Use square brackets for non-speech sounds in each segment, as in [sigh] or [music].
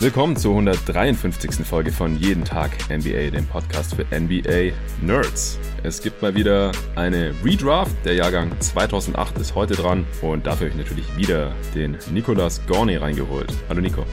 Willkommen zur 153. Folge von Jeden Tag NBA, dem Podcast für NBA Nerds. Es gibt mal wieder eine Redraft. Der Jahrgang 2008 ist heute dran und dafür habe ich natürlich wieder den Nicolas Gorney reingeholt. Hallo Nico.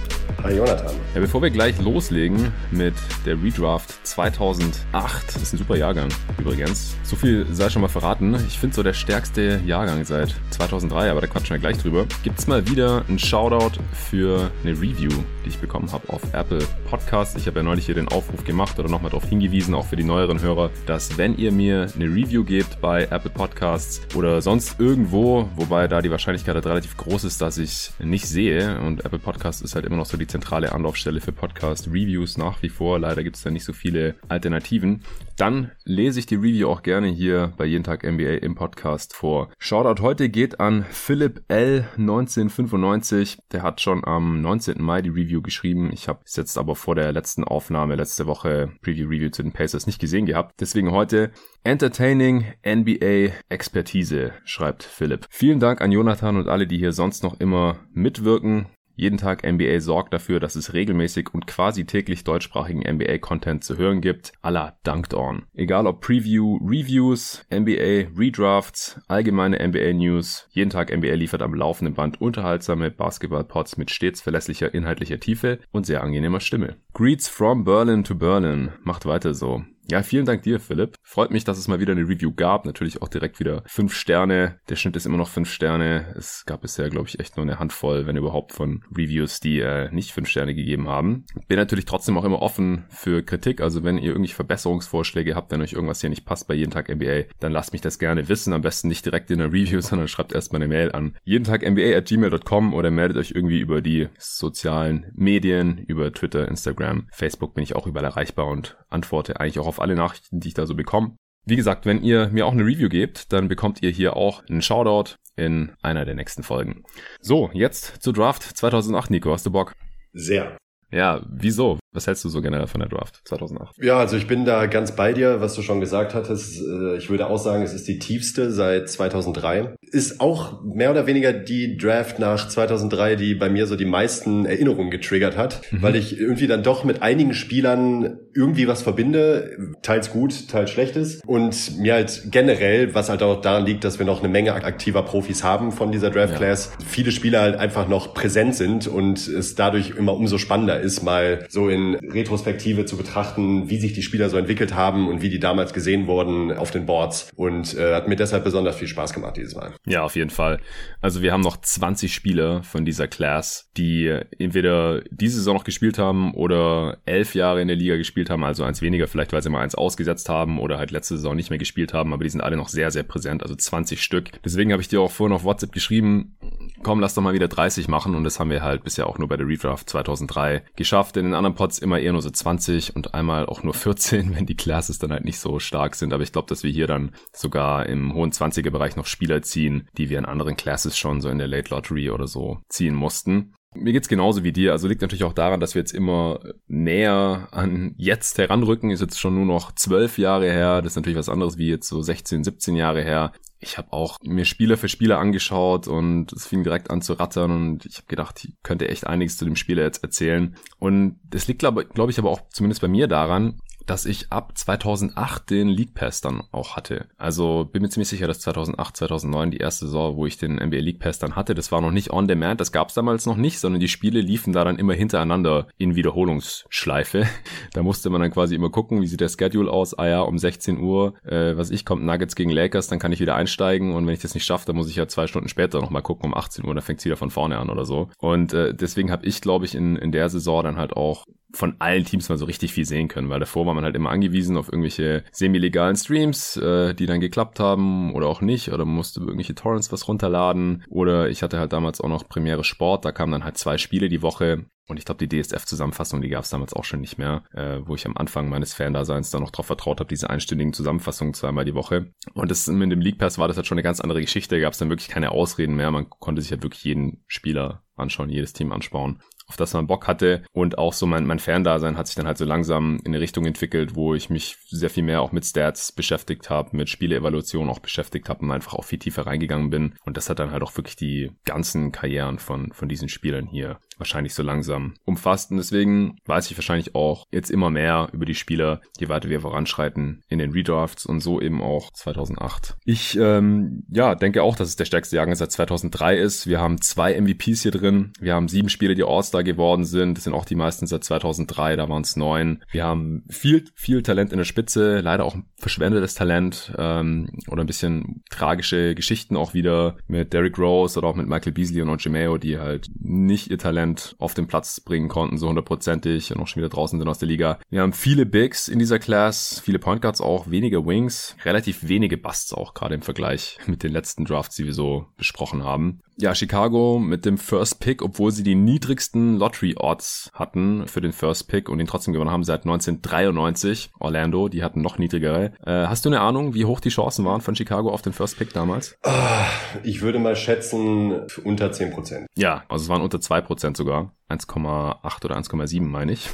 Hi Jonathan. Ja, bevor wir gleich loslegen mit der Redraft 2008, das ist ein super Jahrgang übrigens. So viel sei schon mal verraten. Ich finde so der stärkste Jahrgang seit 2003, aber da quatschen wir gleich drüber. Gibt es mal wieder einen Shoutout für eine Review, die ich bekommen habe auf Apple Podcasts. Ich habe ja neulich hier den Aufruf gemacht oder nochmal darauf hingewiesen, auch für die neueren Hörer, dass wenn ihr mir eine Review gebt bei Apple Podcasts oder sonst irgendwo, wobei da die Wahrscheinlichkeit halt relativ groß ist, dass ich nicht sehe und Apple Podcasts ist halt immer noch so die zentrale Anlaufstelle für Podcast Reviews nach wie vor. Leider gibt es da nicht so viele Alternativen. Dann lese ich die Review auch gerne hier bei Jeden Tag NBA im Podcast vor. Shoutout heute geht an Philipp L 1995. Der hat schon am 19. Mai die Review geschrieben. Ich habe es jetzt aber vor der letzten Aufnahme letzte Woche Preview Review zu den Pacers nicht gesehen gehabt. Deswegen heute Entertaining NBA Expertise, schreibt Philipp. Vielen Dank an Jonathan und alle, die hier sonst noch immer mitwirken. Jeden Tag NBA sorgt dafür, dass es regelmäßig und quasi täglich deutschsprachigen NBA-Content zu hören gibt, la Dunked On. Egal ob Preview, Reviews, NBA, Redrafts, allgemeine NBA-News, jeden Tag NBA liefert am laufenden Band unterhaltsame Basketball-Pods mit stets verlässlicher inhaltlicher Tiefe und sehr angenehmer Stimme. Greets from Berlin to Berlin. Macht weiter so. Ja, vielen Dank dir, Philipp. Freut mich, dass es mal wieder eine Review gab. Natürlich auch direkt wieder fünf Sterne. Der Schnitt ist immer noch fünf Sterne. Es gab bisher, glaube ich, echt nur eine Handvoll, wenn überhaupt, von Reviews, die äh, nicht fünf Sterne gegeben haben. Bin natürlich trotzdem auch immer offen für Kritik. Also wenn ihr irgendwie Verbesserungsvorschläge habt, wenn euch irgendwas hier nicht passt bei jeden Tag NBA, dann lasst mich das gerne wissen. Am besten nicht direkt in der Review, [laughs] sondern schreibt erstmal eine Mail an jeden Tag gmail.com oder meldet euch irgendwie über die sozialen Medien, über Twitter, Instagram, Facebook bin ich auch überall erreichbar und antworte eigentlich auch auf alle Nachrichten, die ich da so bekomme. Wie gesagt, wenn ihr mir auch eine Review gebt, dann bekommt ihr hier auch einen Shoutout in einer der nächsten Folgen. So, jetzt zur Draft 2008, Nico. Hast du Bock? Sehr. Ja, wieso? Was hältst du so generell von der Draft 2008? Ja, also ich bin da ganz bei dir, was du schon gesagt hattest. Äh, ich würde auch sagen, es ist die tiefste seit 2003. Ist auch mehr oder weniger die Draft nach 2003, die bei mir so die meisten Erinnerungen getriggert hat, mhm. weil ich irgendwie dann doch mit einigen Spielern irgendwie was verbinde, teils gut, teils schlechtes und mir halt generell, was halt auch daran liegt, dass wir noch eine Menge aktiver Profis haben von dieser Draft Class, ja. viele Spieler halt einfach noch präsent sind und es dadurch immer umso spannender ist, mal so in Retrospektive zu betrachten, wie sich die Spieler so entwickelt haben und wie die damals gesehen wurden auf den Boards. Und äh, hat mir deshalb besonders viel Spaß gemacht dieses Mal. Ja, auf jeden Fall. Also wir haben noch 20 Spieler von dieser Class, die entweder diese Saison noch gespielt haben oder elf Jahre in der Liga gespielt haben, also eins weniger, vielleicht weil sie mal eins ausgesetzt haben oder halt letzte Saison nicht mehr gespielt haben, aber die sind alle noch sehr, sehr präsent, also 20 Stück. Deswegen habe ich dir auch vorhin auf WhatsApp geschrieben, komm, lass doch mal wieder 30 machen und das haben wir halt bisher auch nur bei der Redraft 2003 geschafft. In den anderen Pods immer eher nur so 20 und einmal auch nur 14, [laughs] wenn die Classes dann halt nicht so stark sind. Aber ich glaube, dass wir hier dann sogar im hohen 20er Bereich noch Spieler ziehen, die wir in anderen Classes schon so in der Late Lottery oder so ziehen mussten. Mir geht's genauso wie dir. Also liegt natürlich auch daran, dass wir jetzt immer näher an jetzt heranrücken. Ist jetzt schon nur noch zwölf Jahre her. Das ist natürlich was anderes wie jetzt so 16, 17 Jahre her ich habe auch mir Spieler für Spieler angeschaut und es fing direkt an zu rattern und ich habe gedacht, ich könnte echt einiges zu dem Spieler jetzt erzählen. Und das liegt, glaube glaub ich, aber auch zumindest bei mir daran, dass ich ab 2008 den League Pass dann auch hatte. Also bin mir ziemlich sicher, dass 2008, 2009 die erste Saison, wo ich den NBA League Pass dann hatte, das war noch nicht on demand, das gab es damals noch nicht, sondern die Spiele liefen da dann immer hintereinander in Wiederholungsschleife. [laughs] da musste man dann quasi immer gucken, wie sieht der Schedule aus. Ah ja, um 16 Uhr, äh, was ich kommt Nuggets gegen Lakers, dann kann ich wieder einsteigen und wenn ich das nicht schaffe, dann muss ich ja zwei Stunden später nochmal gucken, um 18 Uhr, dann fängt es wieder von vorne an oder so. Und äh, deswegen habe ich, glaube ich, in, in der Saison dann halt auch von allen Teams mal so richtig viel sehen können, weil davor war man halt immer angewiesen auf irgendwelche semi-legalen Streams, äh, die dann geklappt haben oder auch nicht, oder man musste irgendwelche Torrents was runterladen, oder ich hatte halt damals auch noch Premiere Sport, da kamen dann halt zwei Spiele die Woche, und ich glaube, die DSF-Zusammenfassung, die gab es damals auch schon nicht mehr, äh, wo ich am Anfang meines Fan-Daseins dann noch drauf vertraut habe, diese einstündigen Zusammenfassungen zweimal die Woche. Und das mit dem League Pass war das halt schon eine ganz andere Geschichte. Da gab es dann wirklich keine Ausreden mehr. Man konnte sich halt wirklich jeden Spieler anschauen, jedes Team anschauen auf das man Bock hatte. Und auch so mein, mein Ferndasein hat sich dann halt so langsam in eine Richtung entwickelt, wo ich mich sehr viel mehr auch mit Stats beschäftigt habe, mit Spieleevaluation auch beschäftigt habe und einfach auch viel tiefer reingegangen bin. Und das hat dann halt auch wirklich die ganzen Karrieren von, von diesen Spielern hier wahrscheinlich so langsam umfasst. Und deswegen weiß ich wahrscheinlich auch jetzt immer mehr über die Spieler, je weiter wir voranschreiten in den Redrafts und so eben auch 2008. Ich ähm, ja denke auch, dass es der stärkste Jahrgang seit 2003 ist. Wir haben zwei MVPs hier drin. Wir haben sieben Spieler, die All-Star geworden sind. Das sind auch die meisten seit 2003. Da waren es neun. Wir haben viel viel Talent in der Spitze, leider auch verschwendetes Talent ähm, oder ein bisschen tragische Geschichten auch wieder mit Derrick Rose oder auch mit Michael Beasley und Ojimeo, die halt nicht ihr Talent auf den Platz bringen konnten, so hundertprozentig und auch schon wieder draußen sind aus der Liga. Wir haben viele Bigs in dieser Class, viele Point Guards auch, wenige Wings, relativ wenige Busts auch gerade im Vergleich mit den letzten Drafts, die wir so besprochen haben. Ja, Chicago mit dem First Pick, obwohl sie die niedrigsten Lottery Odds hatten für den First Pick und ihn trotzdem gewonnen haben seit 1993. Orlando, die hatten noch niedrigere. Äh, hast du eine Ahnung, wie hoch die Chancen waren von Chicago auf den First Pick damals? Ah, ich würde mal schätzen unter 10 Prozent. Ja, also es waren unter 2 Prozent sogar. 1,8 oder 1,7 meine ich.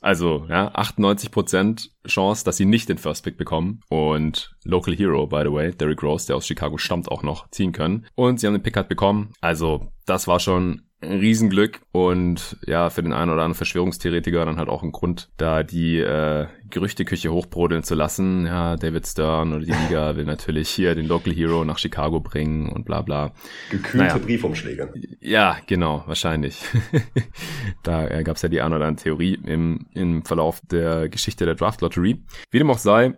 Also, ja, 98% Chance, dass sie nicht den First Pick bekommen. Und Local Hero, by the way, Derrick Rose, der aus Chicago stammt, auch noch ziehen können. Und sie haben den Pick halt bekommen. Also, das war schon ein Riesenglück und ja, für den einen oder anderen Verschwörungstheoretiker dann halt auch ein Grund, da die äh, Gerüchteküche hochbrodeln zu lassen. Ja, David Stern oder die Liga will natürlich hier den Local Hero nach Chicago bringen und bla bla. Gekühlte naja. Briefumschläge. Ja, genau, wahrscheinlich. [laughs] da äh, gab es ja die eine oder andere Theorie im, im Verlauf der Geschichte der Draft Lottery. Wie dem auch sei,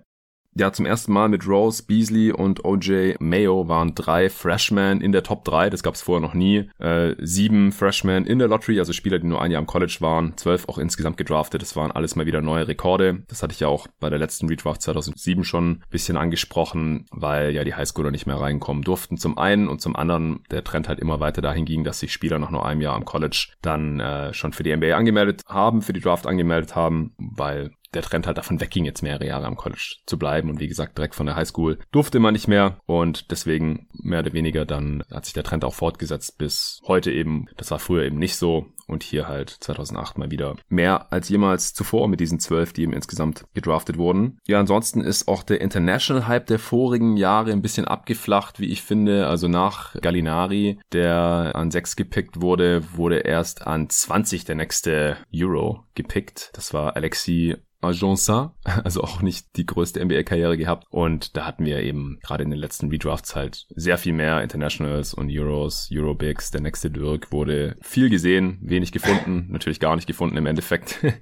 ja, zum ersten Mal mit Rose, Beasley und OJ Mayo waren drei Freshmen in der Top 3. Das gab es vorher noch nie. Äh, sieben Freshmen in der Lottery, also Spieler, die nur ein Jahr am College waren. Zwölf auch insgesamt gedraftet. Das waren alles mal wieder neue Rekorde. Das hatte ich ja auch bei der letzten Redraft 2007 schon ein bisschen angesprochen, weil ja die Highschooler nicht mehr reinkommen durften. Zum einen und zum anderen der Trend halt immer weiter dahin ging, dass sich Spieler nach nur einem Jahr am College dann äh, schon für die NBA angemeldet haben, für die Draft angemeldet haben, weil der Trend halt davon wegging, jetzt mehrere Jahre am College zu bleiben. Und wie gesagt, direkt von der Highschool durfte man nicht mehr. Und deswegen mehr oder weniger dann hat sich der Trend auch fortgesetzt bis heute eben. Das war früher eben nicht so. Und hier halt 2008 mal wieder mehr als jemals zuvor mit diesen zwölf, die eben insgesamt gedraftet wurden. Ja, ansonsten ist auch der International Hype der vorigen Jahre ein bisschen abgeflacht, wie ich finde. Also nach Gallinari, der an sechs gepickt wurde, wurde erst an 20 der nächste Euro gepickt. Das war Alexi Agença, [laughs] also auch nicht die größte NBA-Karriere gehabt. Und da hatten wir eben gerade in den letzten Redrafts halt sehr viel mehr Internationals und Euros, Eurobigs. Der nächste Dirk wurde viel gesehen, wenig gefunden, [laughs] natürlich gar nicht gefunden im Endeffekt. [laughs]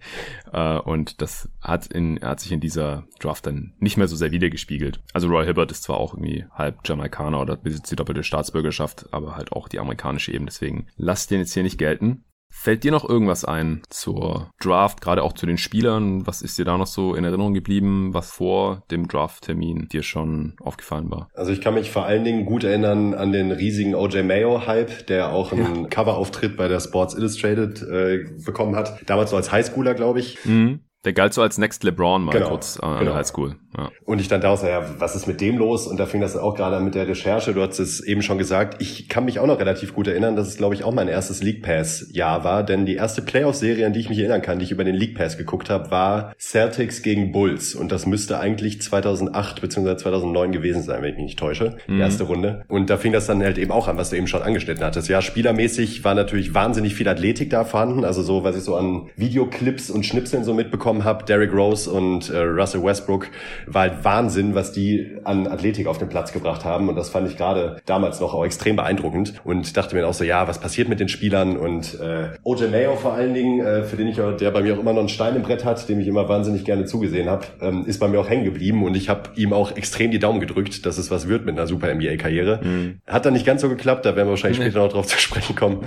Äh, und das hat, in, hat sich in dieser Draft dann nicht mehr so sehr wiedergespiegelt. Also Roy Hibbert ist zwar auch irgendwie halb Jamaikaner oder besitzt die doppelte Staatsbürgerschaft, aber halt auch die amerikanische eben. Deswegen lasst den jetzt hier nicht gelten. Fällt dir noch irgendwas ein zur Draft, gerade auch zu den Spielern? Was ist dir da noch so in Erinnerung geblieben, was vor dem Draft-Termin dir schon aufgefallen war? Also ich kann mich vor allen Dingen gut erinnern an den riesigen OJ Mayo-Hype, der auch einen ja. Coverauftritt bei der Sports Illustrated äh, bekommen hat. Damals so als Highschooler, glaube ich. Mhm. Der galt so als Next LeBron mal genau, kurz an genau. der Highschool. Ja. Und ich dann da so, ja, was ist mit dem los? Und da fing das auch gerade an mit der Recherche. Du hast es eben schon gesagt. Ich kann mich auch noch relativ gut erinnern, dass es, glaube ich, auch mein erstes League Pass-Jahr war. Denn die erste Playoff-Serie, an die ich mich erinnern kann, die ich über den League Pass geguckt habe, war Celtics gegen Bulls. Und das müsste eigentlich 2008 bzw. 2009 gewesen sein, wenn ich mich nicht täusche. Mhm. Erste Runde. Und da fing das dann halt eben auch an, was du eben schon angeschnitten hattest. Ja, spielermäßig war natürlich wahnsinnig viel Athletik da vorhanden. Also so, was ich so an Videoclips und Schnipseln so mitbekommen bekommen habe, Derrick Rose und äh, Russell Westbrook, war halt Wahnsinn, was die an Athletik auf den Platz gebracht haben. Und das fand ich gerade damals noch auch extrem beeindruckend. Und dachte mir auch so, ja, was passiert mit den Spielern? Und äh, OJ Mayo vor allen Dingen, äh, für den ich, der bei mir auch immer noch einen Stein im Brett hat, dem ich immer wahnsinnig gerne zugesehen habe, ähm, ist bei mir auch hängen geblieben. Und ich habe ihm auch extrem die Daumen gedrückt, dass es was wird mit einer super NBA-Karriere. Mhm. Hat dann nicht ganz so geklappt, da werden wir wahrscheinlich nee. später noch drauf zu sprechen kommen.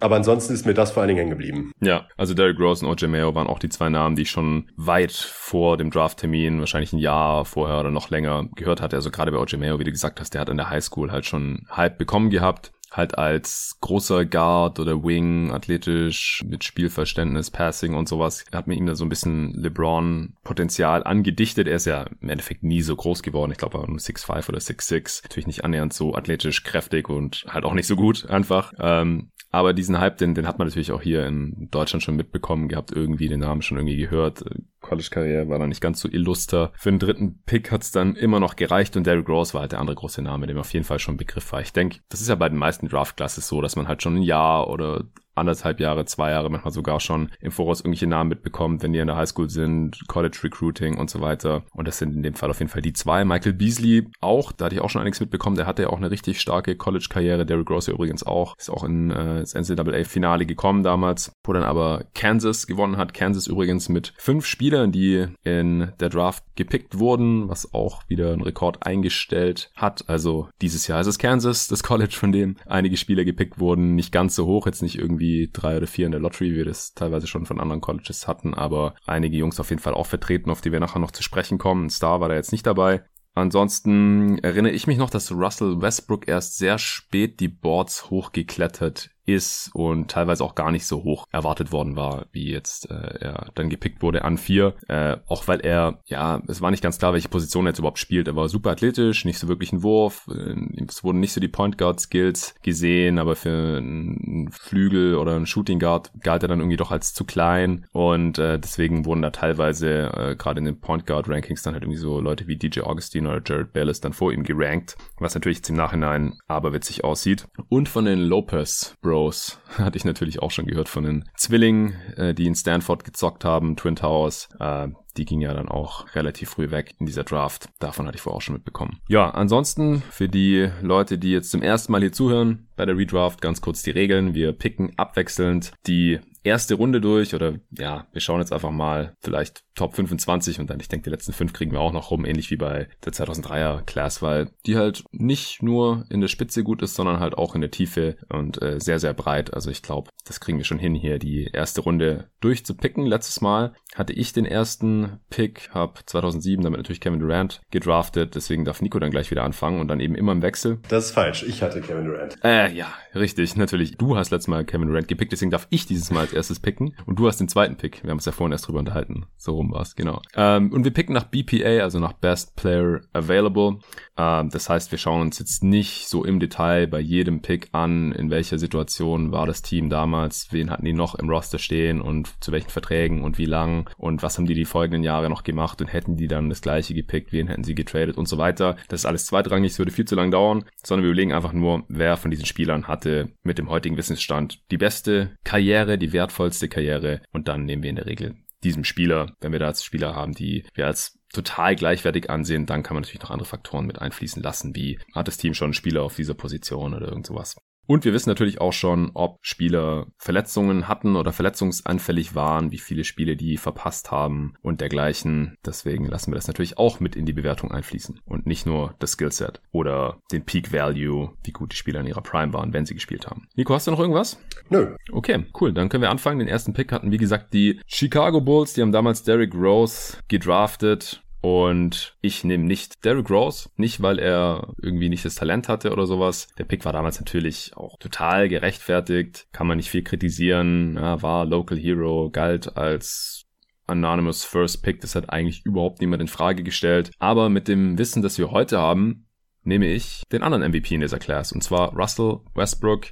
Aber ansonsten ist mir das vor allen Dingen hängen geblieben. Ja, also Derrick Rose und OJ Mayo waren auch die zwei Namen, die ich schon weit vor dem Drafttermin, wahrscheinlich ein Jahr vorher oder noch länger gehört hatte. Also gerade bei OJ Mayo, wie du gesagt hast, der hat in der Highschool halt schon Hype bekommen gehabt halt als großer Guard oder Wing, athletisch, mit Spielverständnis, Passing und sowas, hat mir ihm da so ein bisschen LeBron-Potenzial angedichtet. Er ist ja im Endeffekt nie so groß geworden. Ich glaube, er war nur 6'5 oder 6'6. Natürlich nicht annähernd so athletisch, kräftig und halt auch nicht so gut einfach. Ähm, aber diesen Hype, den, den hat man natürlich auch hier in Deutschland schon mitbekommen gehabt, irgendwie den Namen schon irgendwie gehört. College-Karriere war dann nicht ganz so illuster. Für den dritten Pick hat's dann immer noch gereicht und Derrick Rose war halt der andere große Name, dem auf jeden Fall schon Begriff war. Ich denke, das ist ja bei den meisten Draft-Classes so, dass man halt schon ein Jahr oder anderthalb Jahre, zwei Jahre, manchmal sogar schon im Voraus irgendwelche Namen mitbekommt, wenn die in der Highschool sind, College Recruiting und so weiter. Und das sind in dem Fall auf jeden Fall die zwei. Michael Beasley auch, da hatte ich auch schon einiges mitbekommen, der hatte ja auch eine richtig starke College-Karriere. Derrick Rose übrigens auch, ist auch in äh, das NCAA-Finale gekommen damals, wo dann aber Kansas gewonnen hat. Kansas übrigens mit fünf Spielern, die in der Draft gepickt wurden, was auch wieder einen Rekord eingestellt hat. Also dieses Jahr ist es Kansas, das College, von dem einige Spieler gepickt wurden. Nicht ganz so hoch, jetzt nicht irgendwie drei oder vier in der Lottery, wie wir das teilweise schon von anderen Colleges hatten, aber einige Jungs auf jeden Fall auch vertreten, auf die wir nachher noch zu sprechen kommen. Ein Star war da jetzt nicht dabei. Ansonsten erinnere ich mich noch, dass Russell Westbrook erst sehr spät die Boards hochgeklettert ist und teilweise auch gar nicht so hoch erwartet worden war, wie jetzt äh, er dann gepickt wurde an vier. Äh, auch weil er, ja, es war nicht ganz klar, welche Position er jetzt überhaupt spielt. Er war super athletisch, nicht so wirklich ein Wurf. Äh, es wurden nicht so die Point Guard Skills gesehen, aber für einen Flügel oder einen Shooting Guard galt er dann irgendwie doch als zu klein und äh, deswegen wurden da teilweise äh, gerade in den Point Guard Rankings dann halt irgendwie so Leute wie DJ Augustine oder Jared Bellis dann vor ihm gerankt, was natürlich jetzt im Nachhinein aberwitzig aussieht. Und von den Lopez Bros Heroes [laughs] hatte ich natürlich auch schon gehört von den Zwillingen, äh, die in Stanford gezockt haben, Twin Towers. Äh, die ging ja dann auch relativ früh weg in dieser Draft. Davon hatte ich vorher auch schon mitbekommen. Ja, ansonsten für die Leute, die jetzt zum ersten Mal hier zuhören bei der Redraft, ganz kurz die Regeln. Wir picken abwechselnd die erste Runde durch oder ja, wir schauen jetzt einfach mal vielleicht Top 25 und dann, ich denke, die letzten fünf kriegen wir auch noch rum, ähnlich wie bei der 2003er Class, weil die halt nicht nur in der Spitze gut ist, sondern halt auch in der Tiefe und äh, sehr, sehr breit. Also ich glaube, das kriegen wir schon hin, hier die erste Runde durchzupicken. Letztes Mal hatte ich den ersten Pick, habe 2007 damit natürlich Kevin Durant gedraftet, deswegen darf Nico dann gleich wieder anfangen und dann eben immer im Wechsel. Das ist falsch, ich hatte Kevin Durant. Äh, ja, richtig, natürlich. Du hast letztes Mal Kevin Durant gepickt, deswegen darf ich dieses Mal als erstes picken und du hast den zweiten Pick. Wir haben uns ja vorhin erst drüber unterhalten. So rum war's, genau. Ähm, und wir picken nach BPA, also nach Best Player Available. Ähm, das heißt, wir schauen uns jetzt nicht so im Detail bei jedem Pick an, in welcher Situation war das Team damals, wen hatten die noch im Roster stehen und zu welchen Verträgen und wie lang und was haben die die folgenden Jahre noch gemacht und hätten die dann das gleiche gepickt, wen hätten sie getradet und so weiter. Das ist alles zweitrangig, es würde viel zu lang dauern, sondern wir überlegen einfach nur, wer von diesen Spielern hatte mit dem heutigen Wissensstand die beste Karriere, die wertvollste Karriere und dann nehmen wir in der Regel diesem Spieler, wenn wir da als Spieler haben, die wir als total gleichwertig ansehen, dann kann man natürlich noch andere Faktoren mit einfließen lassen, wie hat das Team schon einen Spieler auf dieser Position oder irgend sowas. Und wir wissen natürlich auch schon, ob Spieler Verletzungen hatten oder verletzungsanfällig waren, wie viele Spiele die verpasst haben und dergleichen. Deswegen lassen wir das natürlich auch mit in die Bewertung einfließen und nicht nur das Skillset oder den Peak Value, wie gut die Spieler in ihrer Prime waren, wenn sie gespielt haben. Nico, hast du noch irgendwas? Nö. Okay, cool. Dann können wir anfangen. Den ersten Pick hatten, wie gesagt, die Chicago Bulls. Die haben damals Derrick Rose gedraftet. Und ich nehme nicht Derrick Rose, nicht weil er irgendwie nicht das Talent hatte oder sowas. Der Pick war damals natürlich auch total gerechtfertigt, kann man nicht viel kritisieren, ja, war Local Hero, galt als Anonymous First Pick, das hat eigentlich überhaupt niemand in Frage gestellt. Aber mit dem Wissen, das wir heute haben, nehme ich den anderen MVP in dieser Class, und zwar Russell Westbrook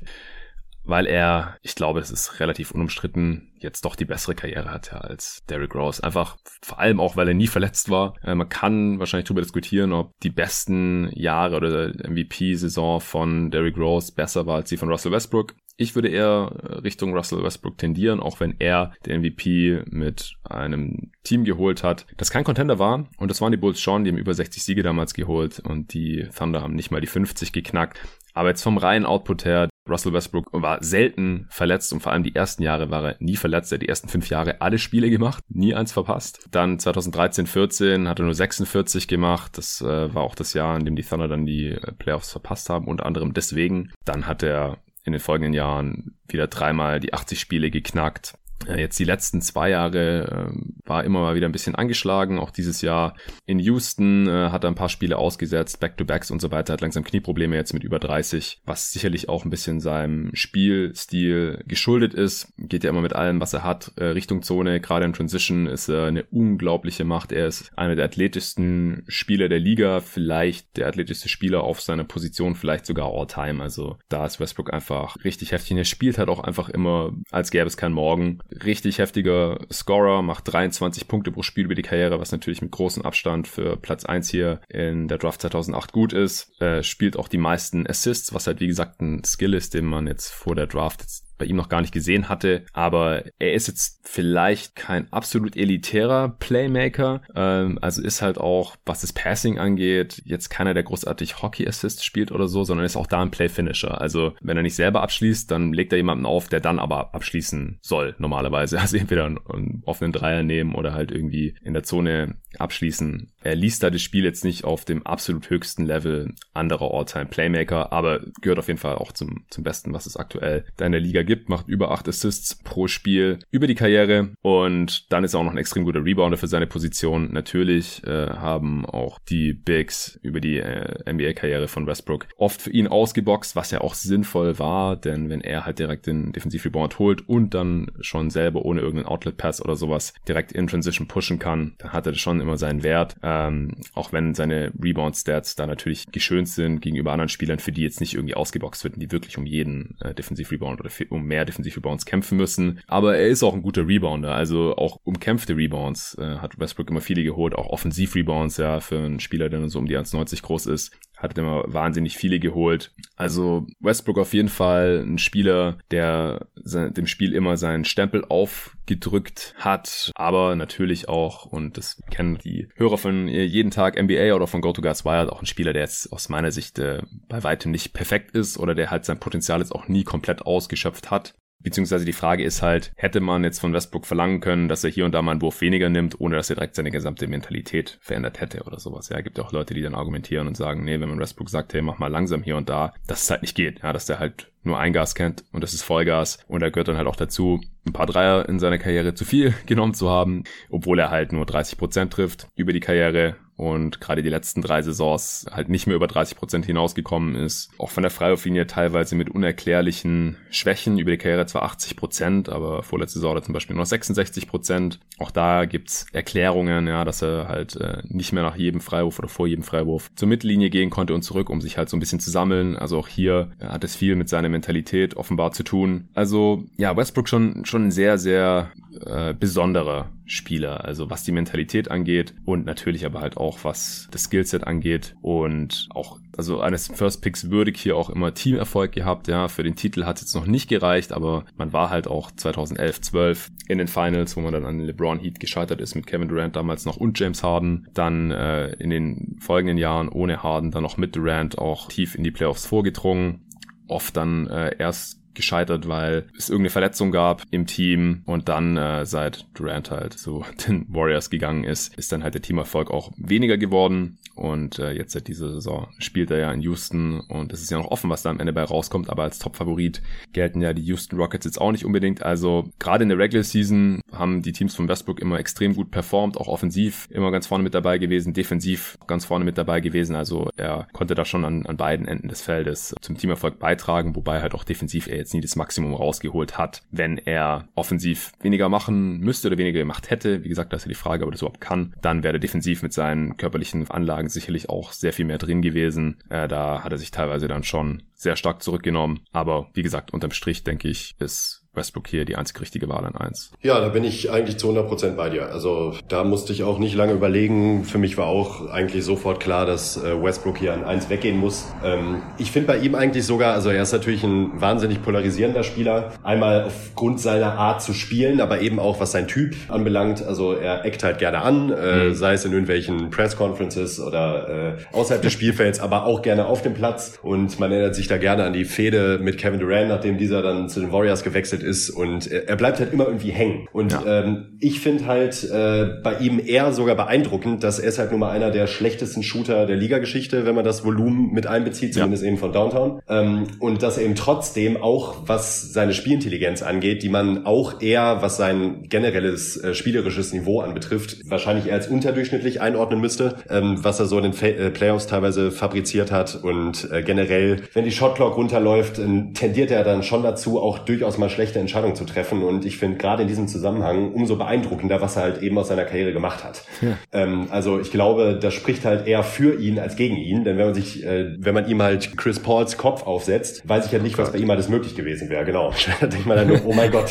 weil er, ich glaube, das ist relativ unumstritten, jetzt doch die bessere Karriere hatte als Derrick Rose. Einfach vor allem auch, weil er nie verletzt war. Äh, man kann wahrscheinlich darüber diskutieren, ob die besten Jahre oder MVP-Saison von Derrick Rose besser war als die von Russell Westbrook. Ich würde eher Richtung Russell Westbrook tendieren, auch wenn er den MVP mit einem Team geholt hat, das kein Contender war. Und das waren die Bulls schon, die haben über 60 Siege damals geholt und die Thunder haben nicht mal die 50 geknackt. Aber jetzt vom reinen Output her, Russell Westbrook war selten verletzt und vor allem die ersten Jahre war er nie verletzt. Er hat die ersten fünf Jahre alle Spiele gemacht, nie eins verpasst. Dann 2013, 14 hat er nur 46 gemacht. Das äh, war auch das Jahr, in dem die Thunder dann die äh, Playoffs verpasst haben, unter anderem deswegen. Dann hat er in den folgenden Jahren wieder dreimal die 80 Spiele geknackt. Jetzt die letzten zwei Jahre äh, war immer mal wieder ein bisschen angeschlagen. Auch dieses Jahr in Houston äh, hat er ein paar Spiele ausgesetzt, Back-to-Backs und so weiter, hat langsam Knieprobleme jetzt mit über 30, was sicherlich auch ein bisschen seinem Spielstil geschuldet ist. Geht ja immer mit allem, was er hat, äh, Richtung Zone. Gerade in Transition ist er eine unglaubliche Macht. Er ist einer der athletischsten Spieler der Liga, vielleicht der athletischste Spieler auf seiner Position, vielleicht sogar All-Time. Also da ist Westbrook einfach richtig heftig. Und er spielt halt auch einfach immer, als gäbe es keinen Morgen richtig heftiger Scorer, macht 23 Punkte pro Spiel über die Karriere, was natürlich mit großem Abstand für Platz 1 hier in der Draft 2008 gut ist. Äh, spielt auch die meisten Assists, was halt wie gesagt ein Skill ist, den man jetzt vor der Draft jetzt bei ihm noch gar nicht gesehen hatte. Aber er ist jetzt vielleicht kein absolut elitärer Playmaker. Ähm, also ist halt auch, was das Passing angeht, jetzt keiner, der großartig Hockey-Assist spielt oder so, sondern ist auch da ein Play-Finisher. Also wenn er nicht selber abschließt, dann legt er jemanden auf, der dann aber abschließen soll, normalerweise. [laughs] Also entweder einen, einen offenen Dreier nehmen oder halt irgendwie in der Zone abschließen. Er liest da das Spiel jetzt nicht auf dem absolut höchsten Level anderer All-Time-Playmaker, aber gehört auf jeden Fall auch zum, zum Besten, was es aktuell da in der Liga gibt, macht über acht Assists pro Spiel über die Karriere und dann ist er auch noch ein extrem guter Rebounder für seine Position. Natürlich äh, haben auch die Bigs über die äh, NBA-Karriere von Westbrook oft für ihn ausgeboxt, was ja auch sinnvoll war, denn wenn er halt direkt den Defensiv-Rebound holt und dann schon selber ohne irgendeinen Outlet-Pass oder sowas direkt in Transition pushen kann, dann hat er das schon immer seinen Wert, ähm, auch wenn seine Rebound-Stats da natürlich geschönt sind gegenüber anderen Spielern, für die jetzt nicht irgendwie ausgeboxt wird, die wirklich um jeden äh, Defensiv-Rebound oder um mehr Defensiv-Rebounds kämpfen müssen. Aber er ist auch ein guter Rebounder, also auch umkämpfte Rebounds äh, hat Westbrook immer viele geholt, auch Offensiv-Rebounds, ja, für einen Spieler, der nur so um die 1,90 groß ist hat immer wahnsinnig viele geholt. Also Westbrook auf jeden Fall ein Spieler, der dem Spiel immer seinen Stempel aufgedrückt hat, aber natürlich auch, und das kennen die Hörer von jeden Tag NBA oder von GoToGuys Wild, auch ein Spieler, der jetzt aus meiner Sicht äh, bei weitem nicht perfekt ist oder der halt sein Potenzial jetzt auch nie komplett ausgeschöpft hat. Beziehungsweise die Frage ist halt, hätte man jetzt von Westbrook verlangen können, dass er hier und da mal einen Wurf weniger nimmt, ohne dass er direkt seine gesamte Mentalität verändert hätte oder sowas. Ja, gibt ja auch Leute, die dann argumentieren und sagen, nee, wenn man Westbrook sagt, hey, mach mal langsam hier und da, dass es halt nicht geht. Ja, dass der halt nur ein Gas kennt und das ist Vollgas. Und da gehört dann halt auch dazu, ein paar Dreier in seiner Karriere zu viel [laughs] genommen zu haben, obwohl er halt nur 30 Prozent trifft über die Karriere und gerade die letzten drei Saisons halt nicht mehr über 30 Prozent hinausgekommen ist. Auch von der Freiwurflinie teilweise mit unerklärlichen Schwächen über die Karriere zwar 80 Prozent, aber vorletzte Saison zum Beispiel nur 66 Prozent. Auch da gibt's Erklärungen, ja, dass er halt äh, nicht mehr nach jedem Freiwurf oder vor jedem Freiwurf zur Mittellinie gehen konnte und zurück, um sich halt so ein bisschen zu sammeln. Also auch hier hat es viel mit seiner Mentalität offenbar zu tun. Also ja, Westbrook schon schon ein sehr sehr äh, besonderer Spieler, also was die Mentalität angeht und natürlich aber halt auch was das Skillset angeht. Und auch also eines First Picks würdig hier auch immer Teamerfolg gehabt, ja, für den Titel hat es jetzt noch nicht gereicht, aber man war halt auch 2011, 12 in den Finals, wo man dann an LeBron Heat gescheitert ist mit Kevin Durant damals noch und James Harden, dann äh, in den folgenden Jahren ohne Harden dann noch mit Durant auch tief in die Playoffs vorgedrungen, oft dann äh, erst gescheitert, weil es irgendeine Verletzung gab im Team und dann äh, seit Durant halt so [laughs] den Warriors gegangen ist, ist dann halt der Teamerfolg auch weniger geworden und äh, jetzt seit dieser Saison spielt er ja in Houston und es ist ja noch offen, was da am Ende bei rauskommt, aber als Top-Favorit gelten ja die Houston Rockets jetzt auch nicht unbedingt. Also gerade in der Regular Season haben die Teams von Westbrook immer extrem gut performt, auch offensiv immer ganz vorne mit dabei gewesen, defensiv ganz vorne mit dabei gewesen. Also er konnte da schon an, an beiden Enden des Feldes zum Teamerfolg beitragen, wobei halt auch defensiv er jetzt nie das Maximum rausgeholt hat. Wenn er offensiv weniger machen müsste oder weniger gemacht hätte, wie gesagt, das ist ja die Frage, ob er das überhaupt kann, dann wäre er defensiv mit seinen körperlichen Anlagen sicherlich auch sehr viel mehr drin gewesen. Äh, da hat er sich teilweise dann schon sehr stark zurückgenommen. Aber wie gesagt, unterm Strich denke ich, ist Westbrook hier die einzig richtige Wahl an eins. Ja, da bin ich eigentlich zu 100 Prozent bei dir. Also da musste ich auch nicht lange überlegen. Für mich war auch eigentlich sofort klar, dass äh, Westbrook hier an eins weggehen muss. Ähm, ich finde bei ihm eigentlich sogar, also er ist natürlich ein wahnsinnig polarisierender Spieler. Einmal aufgrund seiner Art zu spielen, aber eben auch was sein Typ anbelangt. Also er eckt halt gerne an, äh, mhm. sei es in irgendwelchen Press Conferences oder äh, außerhalb des Spielfelds, aber auch gerne auf dem Platz. Und man erinnert sich da gerne an die Fehde mit Kevin Durant, nachdem dieser dann zu den Warriors gewechselt ist und er bleibt halt immer irgendwie hängen. Und ja. ähm, ich finde halt äh, bei ihm eher sogar beeindruckend, dass er ist halt nun mal einer der schlechtesten Shooter der Liga-Geschichte, wenn man das Volumen mit einbezieht, zumindest ja. eben von Downtown. Ähm, und dass er eben trotzdem auch, was seine Spielintelligenz angeht, die man auch eher, was sein generelles äh, spielerisches Niveau anbetrifft, wahrscheinlich eher als unterdurchschnittlich einordnen müsste, ähm, was er so in den Fa äh, Playoffs teilweise fabriziert hat und äh, generell, wenn die Shotclock runterläuft, tendiert er dann schon dazu, auch durchaus mal schlechte schlechte Entscheidung zu treffen. Und ich finde gerade in diesem Zusammenhang umso beeindruckender, was er halt eben aus seiner Karriere gemacht hat. Ja. Ähm, also ich glaube, das spricht halt eher für ihn als gegen ihn. Denn wenn man sich, äh, wenn man ihm halt Chris Pauls Kopf aufsetzt, weiß ich halt nicht, was bei ihm alles möglich gewesen wäre. Genau. [laughs] da denkt man dann nur, oh mein Gott.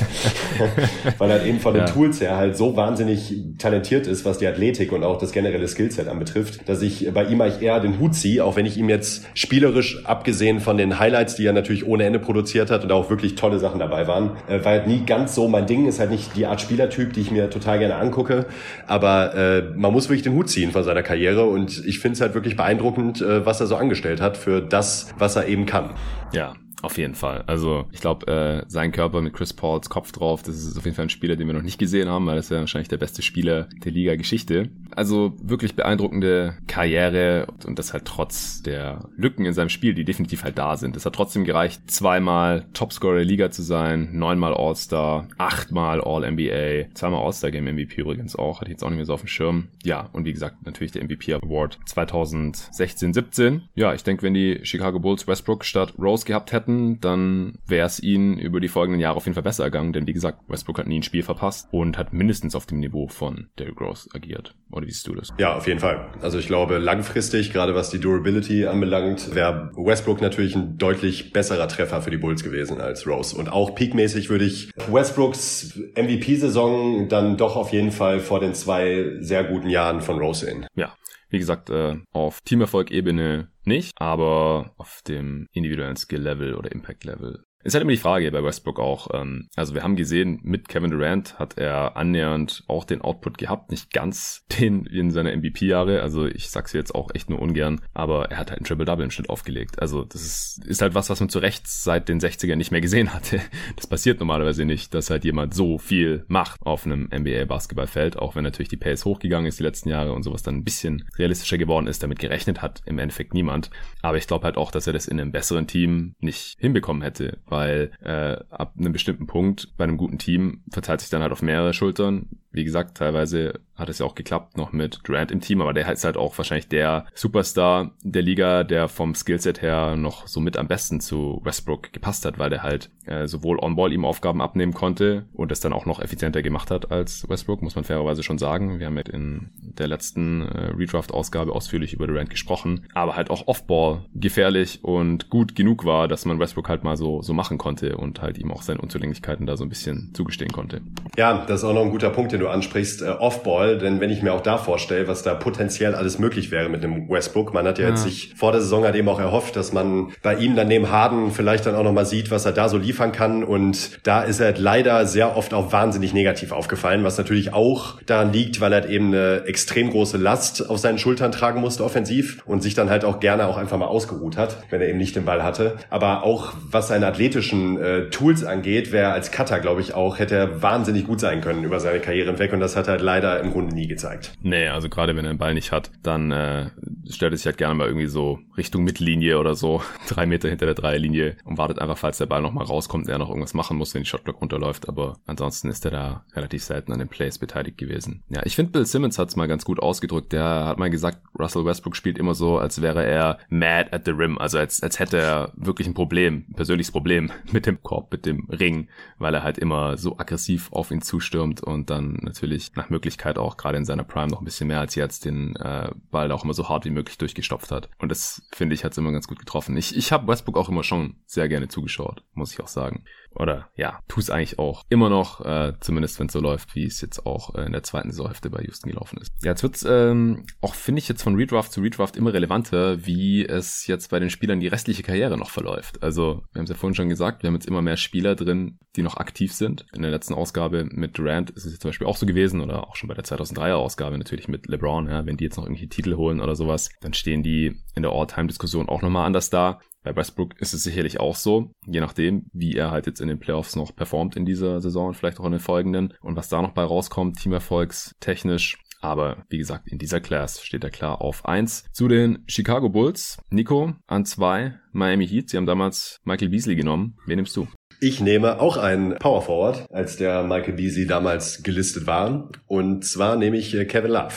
[laughs] Weil er halt eben von den ja. Tools her halt so wahnsinnig talentiert ist, was die Athletik und auch das generelle Skillset anbetrifft, dass ich bei ihm eigentlich eher den Hut ziehe, auch wenn ich ihm jetzt spielerisch, abgesehen von den Highlights, die er natürlich ohne Ende produziert hat und auch wirklich tolle Sachen dabei waren, äh, war halt nie ganz so mein Ding, ist halt nicht die Art Spielertyp, die ich mir total gerne angucke, aber äh, man muss wirklich den Hut ziehen von seiner Karriere und ich finde es halt wirklich beeindruckend, äh, was er so angestellt hat für das, was er eben kann. Ja, auf jeden Fall. Also ich glaube, äh, sein Körper mit Chris Pauls Kopf drauf, das ist auf jeden Fall ein Spieler, den wir noch nicht gesehen haben, weil das ist ja wahrscheinlich der beste Spieler der Liga-Geschichte. Also wirklich beeindruckende Karriere und das halt trotz der Lücken in seinem Spiel, die definitiv halt da sind. Es hat trotzdem gereicht, zweimal Topscorer der Liga zu sein, neunmal All-Star, achtmal All-NBA, zweimal All-Star-Game-MVP übrigens auch, hatte ich jetzt auch nicht mehr so auf dem Schirm. Ja, und wie gesagt, natürlich der MVP-Award 2016, 17. Ja, ich denke, wenn die Chicago Bulls Westbrook statt Rose gehabt hätten, dann wäre es ihnen über die folgenden Jahre auf jeden Fall besser ergangen, denn wie gesagt, Westbrook hat nie ein Spiel verpasst und hat mindestens auf dem Niveau von Derrick Rose agiert. Oder wie siehst du das? Ja, auf jeden Fall. Also ich glaube, langfristig, gerade was die Durability anbelangt, wäre Westbrook natürlich ein deutlich besserer Treffer für die Bulls gewesen als Rose. Und auch peakmäßig würde ich Westbrooks MVP-Saison dann doch auf jeden Fall vor den zwei sehr guten Jahren von Rose sehen. Ja, wie gesagt, äh, auf Teamerfolg-Ebene nicht, aber auf dem individuellen Skill-Level oder Impact-Level ist halt immer die Frage bei Westbrook auch. Ähm, also wir haben gesehen, mit Kevin Durant hat er annähernd auch den Output gehabt. Nicht ganz [laughs] den in seiner MVP-Jahre. Also ich sag's jetzt auch echt nur ungern. Aber er hat halt ein Triple-Double im Schnitt aufgelegt. Also das ist, ist halt was, was man zu Recht seit den 60ern nicht mehr gesehen hatte. [laughs] Das passiert normalerweise nicht, dass halt jemand so viel macht auf einem NBA-Basketballfeld. Auch wenn natürlich die Pace hochgegangen ist die letzten Jahre und sowas dann ein bisschen realistischer geworden ist. Damit gerechnet hat im Endeffekt niemand. Aber ich glaube halt auch, dass er das in einem besseren Team nicht hinbekommen hätte weil äh, ab einem bestimmten Punkt bei einem guten Team verteilt sich dann halt auf mehrere Schultern. Wie gesagt, teilweise hat es ja auch geklappt noch mit Durant im Team, aber der ist halt auch wahrscheinlich der Superstar der Liga, der vom Skillset her noch so mit am besten zu Westbrook gepasst hat, weil der halt äh, sowohl On-Ball ihm Aufgaben abnehmen konnte und es dann auch noch effizienter gemacht hat als Westbrook, muss man fairerweise schon sagen. Wir haben ja in der letzten äh, Redraft-Ausgabe ausführlich über Durant gesprochen, aber halt auch Off-Ball gefährlich und gut genug war, dass man Westbrook halt mal so, so machen konnte und halt ihm auch seine Unzulänglichkeiten da so ein bisschen zugestehen konnte. Ja, das ist auch noch ein guter Punkt, den du ansprichst. Äh, Off-Ball Ball, denn wenn ich mir auch da vorstelle, was da potenziell alles möglich wäre mit dem Westbrook, man hat ja, ja. jetzt sich vor der Saison halt eben auch erhofft, dass man bei ihm dann neben Harden vielleicht dann auch nochmal sieht, was er da so liefern kann und da ist er leider sehr oft auch wahnsinnig negativ aufgefallen, was natürlich auch daran liegt, weil er halt eben eine extrem große Last auf seinen Schultern tragen musste offensiv und sich dann halt auch gerne auch einfach mal ausgeruht hat, wenn er eben nicht den Ball hatte. Aber auch was seine athletischen äh, Tools angeht, wäre als Cutter, glaube ich, auch, hätte er wahnsinnig gut sein können über seine Karriere hinweg und das hat er halt leider im Grunde nie gezeigt. Nee, also gerade wenn er den Ball nicht hat, dann äh, stellt er sich halt gerne mal irgendwie so Richtung Mittellinie oder so, [laughs] drei Meter hinter der Dreierlinie und wartet einfach, falls der Ball nochmal rauskommt, er noch irgendwas machen muss, wenn die Shotclock runterläuft. Aber ansonsten ist er da relativ selten an den Plays beteiligt gewesen. Ja, ich finde, Bill Simmons hat es mal ganz gut ausgedrückt. Der hat mal gesagt, Russell Westbrook spielt immer so, als wäre er mad at the rim, also als, als hätte er wirklich ein Problem, ein persönliches Problem [laughs] mit dem Korb, mit dem Ring, weil er halt immer so aggressiv auf ihn zustürmt und dann natürlich nach Möglichkeit auch gerade in in seiner Prime noch ein bisschen mehr als jetzt den äh, Ball auch immer so hart wie möglich durchgestopft hat. Und das, finde ich, hat es immer ganz gut getroffen. Ich, ich habe Westbrook auch immer schon sehr gerne zugeschaut, muss ich auch sagen oder ja, tu es eigentlich auch immer noch, äh, zumindest wenn es so läuft, wie es jetzt auch äh, in der zweiten Saisonhälfte bei Houston gelaufen ist. Ja, jetzt wird's ähm, auch, finde ich, jetzt von Redraft zu Redraft immer relevanter, wie es jetzt bei den Spielern die restliche Karriere noch verläuft. Also, wir haben es ja vorhin schon gesagt, wir haben jetzt immer mehr Spieler drin, die noch aktiv sind. In der letzten Ausgabe mit Durant ist es jetzt zum Beispiel auch so gewesen, oder auch schon bei der 2003er Ausgabe natürlich mit LeBron, ja, wenn die jetzt noch irgendwelche Titel holen oder sowas, dann stehen die in der All-Time-Diskussion auch nochmal anders da. Bei Westbrook ist es sicherlich auch so, je nachdem, wie er halt jetzt in den Playoffs noch performt in dieser Saison und vielleicht auch in den folgenden und was da noch bei rauskommt, teamerfolgstechnisch. Aber wie gesagt, in dieser Class steht er klar auf eins. Zu den Chicago Bulls. Nico an zwei Miami Heat. Sie haben damals Michael Beasley genommen. Wen nimmst du? Ich nehme auch einen Power Forward, als der Michael Beasley damals gelistet war. Und zwar nehme ich äh, Kevin Love.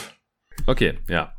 Okay, ja.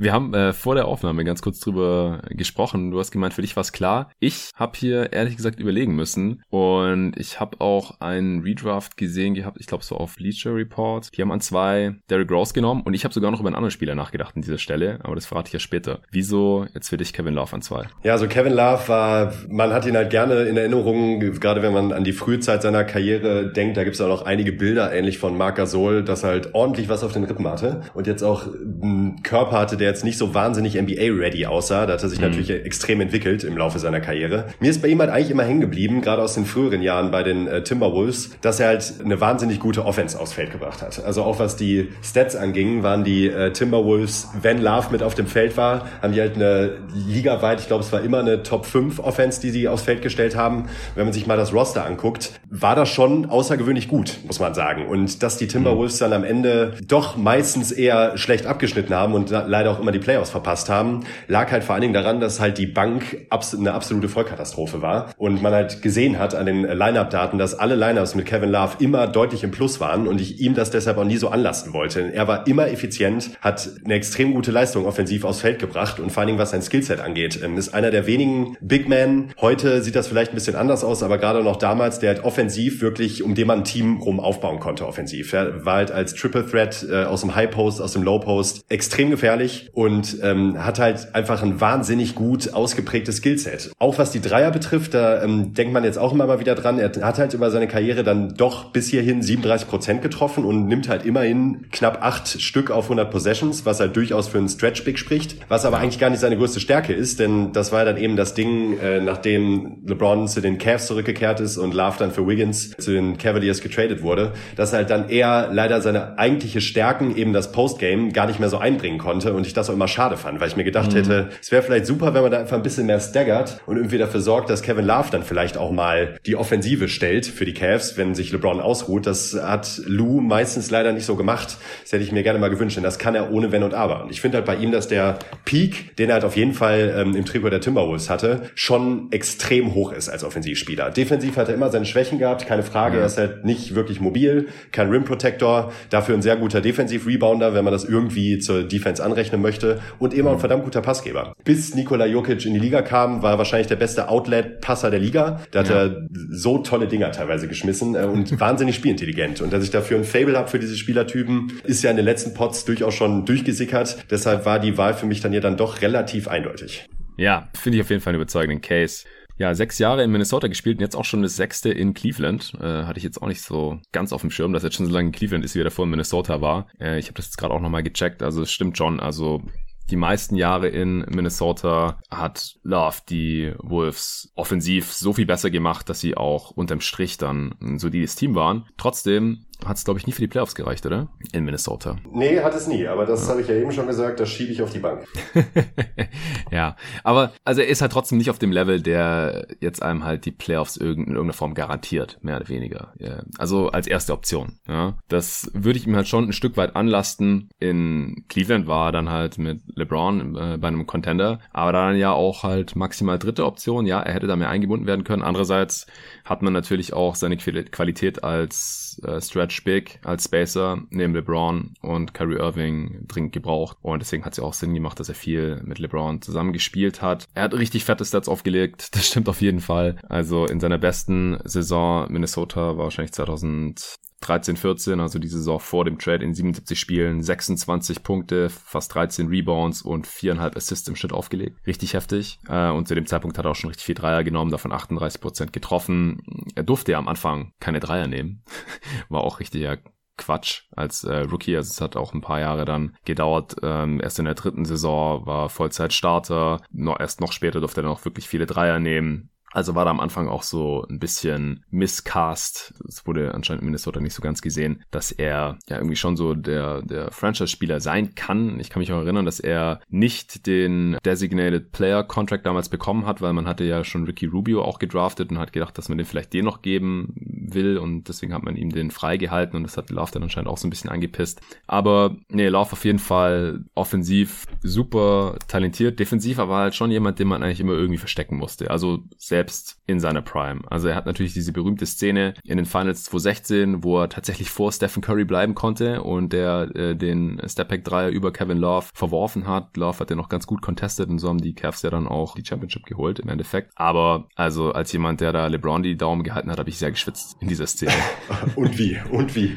Wir haben äh, vor der Aufnahme ganz kurz drüber gesprochen. Du hast gemeint, für dich war es klar. Ich habe hier ehrlich gesagt überlegen müssen und ich habe auch einen Redraft gesehen gehabt, ich glaube so auf Bleacher Report. Die haben an zwei Derrick Rose genommen und ich habe sogar noch über einen anderen Spieler nachgedacht an dieser Stelle, aber das verrate ich ja später. Wieso jetzt für dich Kevin Love an zwei? Ja, also Kevin Love war, man hat ihn halt gerne in Erinnerung, gerade wenn man an die Frühzeit seiner Karriere denkt, da gibt es auch noch einige Bilder, ähnlich von Marc Gasol, dass halt ordentlich was auf den Rippen hatte und jetzt auch einen Körper hatte, der jetzt nicht so wahnsinnig NBA-ready aussah. Da hat er sich mhm. natürlich extrem entwickelt im Laufe seiner Karriere. Mir ist bei ihm halt eigentlich immer hängen geblieben, gerade aus den früheren Jahren bei den äh, Timberwolves, dass er halt eine wahnsinnig gute Offense aufs Feld gebracht hat. Also auch was die Stats anging, waren die äh, Timberwolves, wenn Love mit auf dem Feld war, haben die halt eine ligaweit, ich glaube, es war immer eine Top 5 Offense, die sie aufs Feld gestellt haben. Wenn man sich mal das Roster anguckt, war das schon außergewöhnlich gut, muss man sagen. Und dass die Timberwolves dann am Ende doch meistens eher schlecht abgeschnitten haben und leider auch immer die Playoffs verpasst haben, lag halt vor allen Dingen daran, dass halt die Bank eine absolute Vollkatastrophe war und man halt gesehen hat an den Line-Up-Daten, dass alle Lineups mit Kevin Love immer deutlich im Plus waren und ich ihm das deshalb auch nie so anlasten wollte. Er war immer effizient, hat eine extrem gute Leistung offensiv aufs Feld gebracht und vor allen Dingen was sein Skillset angeht, ähm, ist einer der wenigen Big Men. Heute sieht das vielleicht ein bisschen anders aus, aber gerade noch damals, der halt offensiv wirklich, um den man ein Team rum aufbauen konnte, offensiv. Er war halt als Triple Threat äh, aus dem High Post, aus dem Low Post extrem gefährlich und ähm, hat halt einfach ein wahnsinnig gut ausgeprägtes Skillset. Auch was die Dreier betrifft, da ähm, denkt man jetzt auch immer mal wieder dran. Er hat halt über seine Karriere dann doch bis hierhin 37 Prozent getroffen und nimmt halt immerhin knapp acht Stück auf 100 Possessions, was halt durchaus für einen Stretch Big spricht, was aber eigentlich gar nicht seine größte Stärke ist, denn das war dann eben das Ding, äh, nachdem LeBron zu den Cavs zurückgekehrt ist und Love dann für Wiggins zu den Cavaliers getradet wurde, dass halt dann eher leider seine eigentliche Stärken, eben das Postgame, gar nicht mehr so einbringen konnte und ich das auch immer schade fand, weil ich mir gedacht mhm. hätte, es wäre vielleicht super, wenn man da einfach ein bisschen mehr staggert und irgendwie dafür sorgt, dass Kevin Love dann vielleicht auch mal die Offensive stellt für die Cavs, wenn sich LeBron ausruht. Das hat Lou meistens leider nicht so gemacht. Das hätte ich mir gerne mal gewünscht, denn das kann er ohne Wenn und Aber. Und ich finde halt bei ihm, dass der Peak, den er halt auf jeden Fall ähm, im Trikot der Timberwolves hatte, schon extrem hoch ist als Offensivspieler. Defensiv hat er immer seine Schwächen gehabt, keine Frage. Ja. Er ist halt nicht wirklich mobil, kein Rim Protector, dafür ein sehr guter Defensiv-Rebounder, wenn man das irgendwie zur Defense anrechnen möchte und immer ein verdammt guter Passgeber. Bis Nikola Jokic in die Liga kam, war er wahrscheinlich der beste Outlet-Passer der Liga. Da hat ja. er so tolle Dinger teilweise geschmissen äh, und [laughs] wahnsinnig spielintelligent. Und dass ich dafür ein Fable habe für diese Spielertypen, ist ja in den letzten Pots durchaus schon durchgesickert. Deshalb war die Wahl für mich dann ja dann doch relativ eindeutig. Ja, finde ich auf jeden Fall einen überzeugenden Case. Ja, sechs Jahre in Minnesota gespielt und jetzt auch schon das sechste in Cleveland. Äh, hatte ich jetzt auch nicht so ganz auf dem Schirm, dass er schon so lange in Cleveland ist, wie er davor in Minnesota war. Äh, ich habe das jetzt gerade auch nochmal gecheckt. Also es stimmt schon. Also die meisten Jahre in Minnesota hat Love die Wolves offensiv so viel besser gemacht, dass sie auch unterm Strich dann ein solides Team waren. Trotzdem hat es, glaube ich, nie für die Playoffs gereicht, oder? In Minnesota. Nee, hat es nie. Aber das ja. habe ich ja eben schon gesagt, das schiebe ich auf die Bank. [laughs] ja, aber also er ist halt trotzdem nicht auf dem Level, der jetzt einem halt die Playoffs in irgendeiner Form garantiert, mehr oder weniger. Also als erste Option. Ja. Das würde ich ihm halt schon ein Stück weit anlasten. In Cleveland war er dann halt mit LeBron äh, bei einem Contender, aber dann ja auch halt maximal dritte Option. Ja, er hätte da mehr eingebunden werden können. Andererseits hat man natürlich auch seine Qualität als äh, Stretch Big, als Spacer neben LeBron und Kyrie Irving dringend gebraucht. Und deswegen hat es ja auch Sinn gemacht, dass er viel mit LeBron zusammen gespielt hat. Er hat richtig fette Stats aufgelegt, [laughs] das stimmt auf jeden Fall. Also in seiner besten Saison Minnesota war wahrscheinlich 2000 13, 14, also die Saison vor dem Trade in 77 Spielen, 26 Punkte, fast 13 Rebounds und 4,5 Assists im Schnitt aufgelegt. Richtig heftig. Äh, und zu dem Zeitpunkt hat er auch schon richtig viel Dreier genommen, davon 38 Prozent getroffen. Er durfte ja am Anfang keine Dreier nehmen. [laughs] War auch richtiger Quatsch als äh, Rookie. Also es hat auch ein paar Jahre dann gedauert. Ähm, erst in der dritten Saison war Vollzeit Starter. Noch, erst noch später durfte er dann auch wirklich viele Dreier nehmen. Also war da am Anfang auch so ein bisschen Miscast. Es wurde anscheinend in Minnesota nicht so ganz gesehen, dass er ja irgendwie schon so der, der Franchise-Spieler sein kann. Ich kann mich auch erinnern, dass er nicht den Designated Player Contract damals bekommen hat, weil man hatte ja schon Ricky Rubio auch gedraftet und hat gedacht, dass man den vielleicht den noch geben will und deswegen hat man ihm den freigehalten und das hat Love dann anscheinend auch so ein bisschen angepisst. Aber nee, Love auf jeden Fall offensiv super talentiert, defensiv aber halt schon jemand, den man eigentlich immer irgendwie verstecken musste. Also selbst in seiner Prime. Also er hat natürlich diese berühmte Szene in den Finals 2016, wo er tatsächlich vor Stephen Curry bleiben konnte und der äh, den Stepback Dreier über Kevin Love verworfen hat. Love hat den noch ganz gut contestet und so haben die Cavs ja dann auch die Championship geholt im Endeffekt. Aber also als jemand, der da LeBron die Daumen gehalten hat, habe ich sehr geschwitzt in dieser Szene. [laughs] und wie, und wie.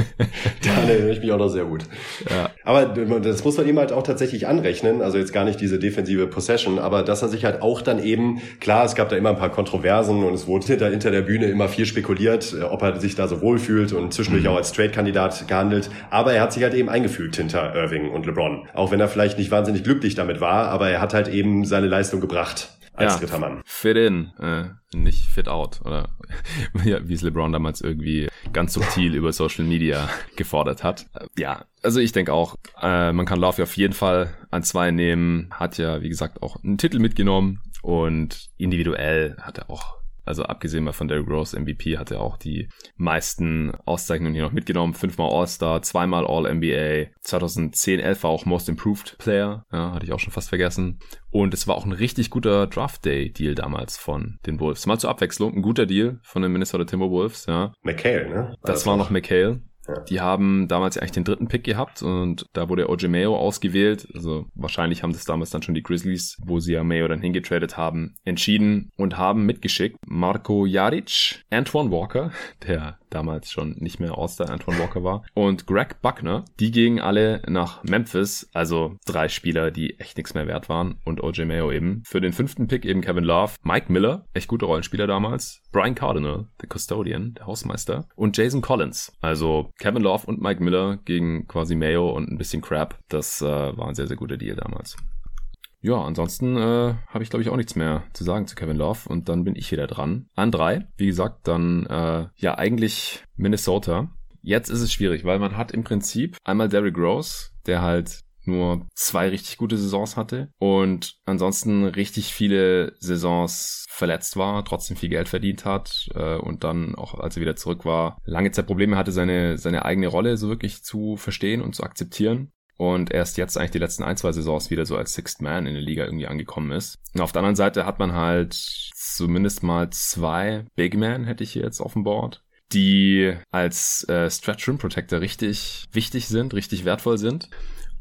[laughs] da erinnere ich mich auch noch sehr gut. Ja. Aber das muss man ihm halt auch tatsächlich anrechnen. Also jetzt gar nicht diese defensive Possession, aber dass er sich halt auch dann eben, klar, es gab da immer ein paar Kontroversen und es wurde hinter, hinter der Bühne immer viel spekuliert, äh, ob er sich da so wohlfühlt und zwischendurch mhm. auch als Trade-Kandidat gehandelt. Aber er hat sich halt eben eingefügt hinter Irving und LeBron. Auch wenn er vielleicht nicht wahnsinnig glücklich damit war, aber er hat halt eben seine Leistung gebracht als ja, dritter Mann. Fit in, äh, nicht fit out, oder [laughs] wie es LeBron damals irgendwie ganz subtil über Social Media gefordert hat. Ja, also ich denke auch, äh, man kann Love auf jeden Fall an zwei nehmen, hat ja, wie gesagt, auch einen Titel mitgenommen und individuell hat er auch also abgesehen mal von Derrick Rose MVP hat er auch die meisten Auszeichnungen hier noch mitgenommen. Fünfmal All-Star, zweimal All-NBA. 2010, 11 war auch Most Improved Player. Ja, hatte ich auch schon fast vergessen. Und es war auch ein richtig guter Draft Day Deal damals von den Wolves. Mal zur Abwechslung, ein guter Deal von den Minnesota Timberwolves, ja. McHale, ne? Das, das war noch McHale. Die haben damals ja eigentlich den dritten Pick gehabt und da wurde OJ Mayo ausgewählt. Also wahrscheinlich haben das damals dann schon die Grizzlies, wo sie ja Mayo dann hingetradet haben, entschieden und haben mitgeschickt Marco Jaric, Antoine Walker, [laughs] der damals schon nicht mehr All-Star Antoine Walker war, und Greg Buckner. Die gingen alle nach Memphis, also drei Spieler, die echt nichts mehr wert waren und OJ Mayo eben. Für den fünften Pick eben Kevin Love, Mike Miller, echt guter Rollenspieler damals, Brian Cardinal, der Custodian, der Hausmeister und Jason Collins. Also Kevin Love und Mike Miller gegen quasi Mayo und ein bisschen Crap. Das äh, war ein sehr, sehr guter Deal damals. Ja, ansonsten äh, habe ich, glaube ich, auch nichts mehr zu sagen zu Kevin Love. Und dann bin ich wieder dran. An drei. Wie gesagt, dann äh, ja eigentlich Minnesota. Jetzt ist es schwierig, weil man hat im Prinzip einmal Derrick Rose, der halt nur zwei richtig gute Saisons hatte und ansonsten richtig viele Saisons verletzt war, trotzdem viel Geld verdient hat äh, und dann auch als er wieder zurück war, lange Zeit Probleme hatte, seine, seine eigene Rolle so wirklich zu verstehen und zu akzeptieren und erst jetzt eigentlich die letzten ein, zwei Saisons wieder so als Sixth Man in der Liga irgendwie angekommen ist. Und auf der anderen Seite hat man halt zumindest mal zwei Big Men, hätte ich hier jetzt auf dem Board, die als äh, Stretch Rim Protector richtig wichtig sind, richtig wertvoll sind.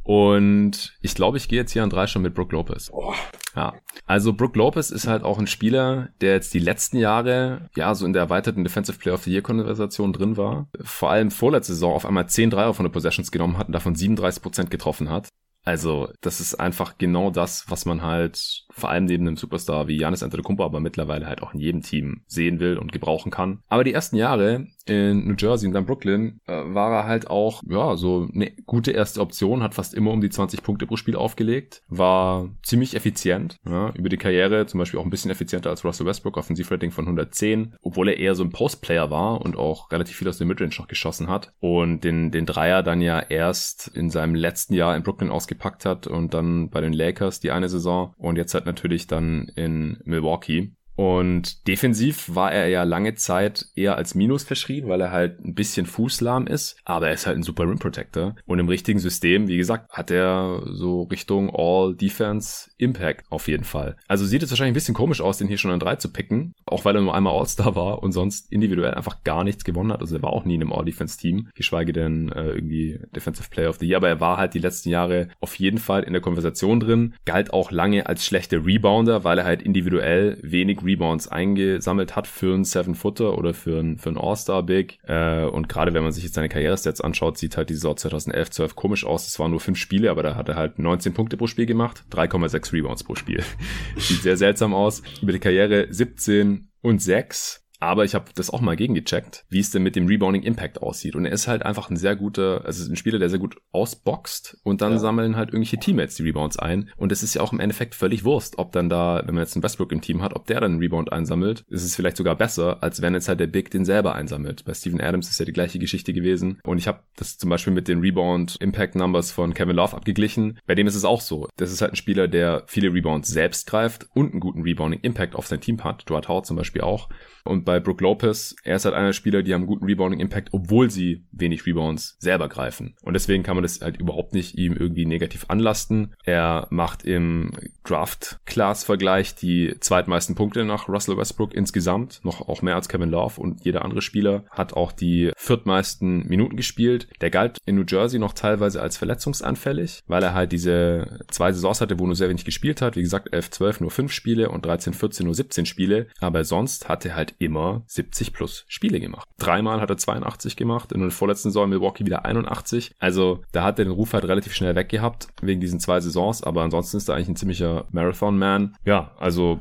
Und ich glaube, ich gehe jetzt hier an drei schon mit Brook Lopez. Oh. Ja. Also Brook Lopez ist halt auch ein Spieler, der jetzt die letzten Jahre ja so in der erweiterten Defensive Player of the Year Konversation drin war. Vor allem vorletzte Saison auf einmal 10 Dreier von der Possessions genommen hat und davon 37 Prozent getroffen hat. Also, das ist einfach genau das, was man halt vor allem neben einem Superstar wie Janis Antetokounmpo, aber mittlerweile halt auch in jedem Team sehen will und gebrauchen kann. Aber die ersten Jahre in New Jersey und dann Brooklyn äh, war er halt auch, ja, so eine gute erste Option, hat fast immer um die 20 Punkte pro Spiel aufgelegt, war ziemlich effizient, ja, über die Karriere zum Beispiel auch ein bisschen effizienter als Russell Westbrook, Offensivrating von 110, obwohl er eher so ein Postplayer war und auch relativ viel aus der Midrange noch geschossen hat und den, den Dreier dann ja erst in seinem letzten Jahr in Brooklyn ausgepackt hat und dann bei den Lakers die eine Saison und jetzt halt natürlich dann in Milwaukee. Und defensiv war er ja lange Zeit eher als Minus verschrien, weil er halt ein bisschen fußlahm ist, aber er ist halt ein super Rim Protector. Und im richtigen System, wie gesagt, hat er so Richtung All Defense Impact auf jeden Fall. Also sieht es wahrscheinlich ein bisschen komisch aus, den hier schon an drei zu picken, auch weil er nur einmal All-Star war und sonst individuell einfach gar nichts gewonnen hat. Also er war auch nie in einem All Defense Team, geschweige denn äh, irgendwie Defensive Player of the Year, aber er war halt die letzten Jahre auf jeden Fall in der Konversation drin, galt auch lange als schlechter Rebounder, weil er halt individuell wenig Rebounds eingesammelt hat für einen Seven-Footer oder für einen, für einen All-Star-Big. Äh, und gerade wenn man sich jetzt seine Karrierestats anschaut, sieht halt die Saison 2011, 12 komisch aus. Es waren nur fünf Spiele, aber da hat er halt 19 Punkte pro Spiel gemacht, 3,6 Rebounds pro Spiel. [laughs] sieht sehr seltsam aus. Über die Karriere 17 und 6 aber ich habe das auch mal gegengecheckt, wie es denn mit dem Rebounding Impact aussieht. Und er ist halt einfach ein sehr guter, also ein Spieler, der sehr gut ausboxt und dann ja. sammeln halt irgendwelche Teammates die Rebounds ein. Und es ist ja auch im Endeffekt völlig Wurst, ob dann da, wenn man jetzt einen Westbrook im Team hat, ob der dann einen Rebound einsammelt, ist es vielleicht sogar besser, als wenn jetzt halt der Big den selber einsammelt. Bei Steven Adams ist ja die gleiche Geschichte gewesen. Und ich habe das zum Beispiel mit den Rebound Impact Numbers von Kevin Love abgeglichen. Bei dem ist es auch so. Das ist halt ein Spieler, der viele Rebounds selbst greift und einen guten Rebounding Impact auf sein Team hat. Dwight Howard zum Beispiel auch. Und bei Brook Lopez, er ist halt einer der Spieler, die haben guten Rebounding-Impact, obwohl sie wenig Rebounds selber greifen. Und deswegen kann man das halt überhaupt nicht ihm irgendwie negativ anlasten. Er macht im Draft-Class-Vergleich die zweitmeisten Punkte nach Russell Westbrook insgesamt, noch auch mehr als Kevin Love und jeder andere Spieler hat auch die viertmeisten Minuten gespielt. Der galt in New Jersey noch teilweise als verletzungsanfällig, weil er halt diese zwei Saisons hatte, wo nur sehr wenig gespielt hat. Wie gesagt, 11, 12 nur 5 Spiele und 13, 14 nur 17 Spiele. Aber sonst hat er halt immer 70 plus Spiele gemacht. Dreimal hat er 82 gemacht, in der vorletzten Saison Milwaukee wieder 81. Also da hat er den Ruf halt relativ schnell weggehabt, wegen diesen zwei Saisons. Aber ansonsten ist er eigentlich ein ziemlicher Marathon-Man. Ja, also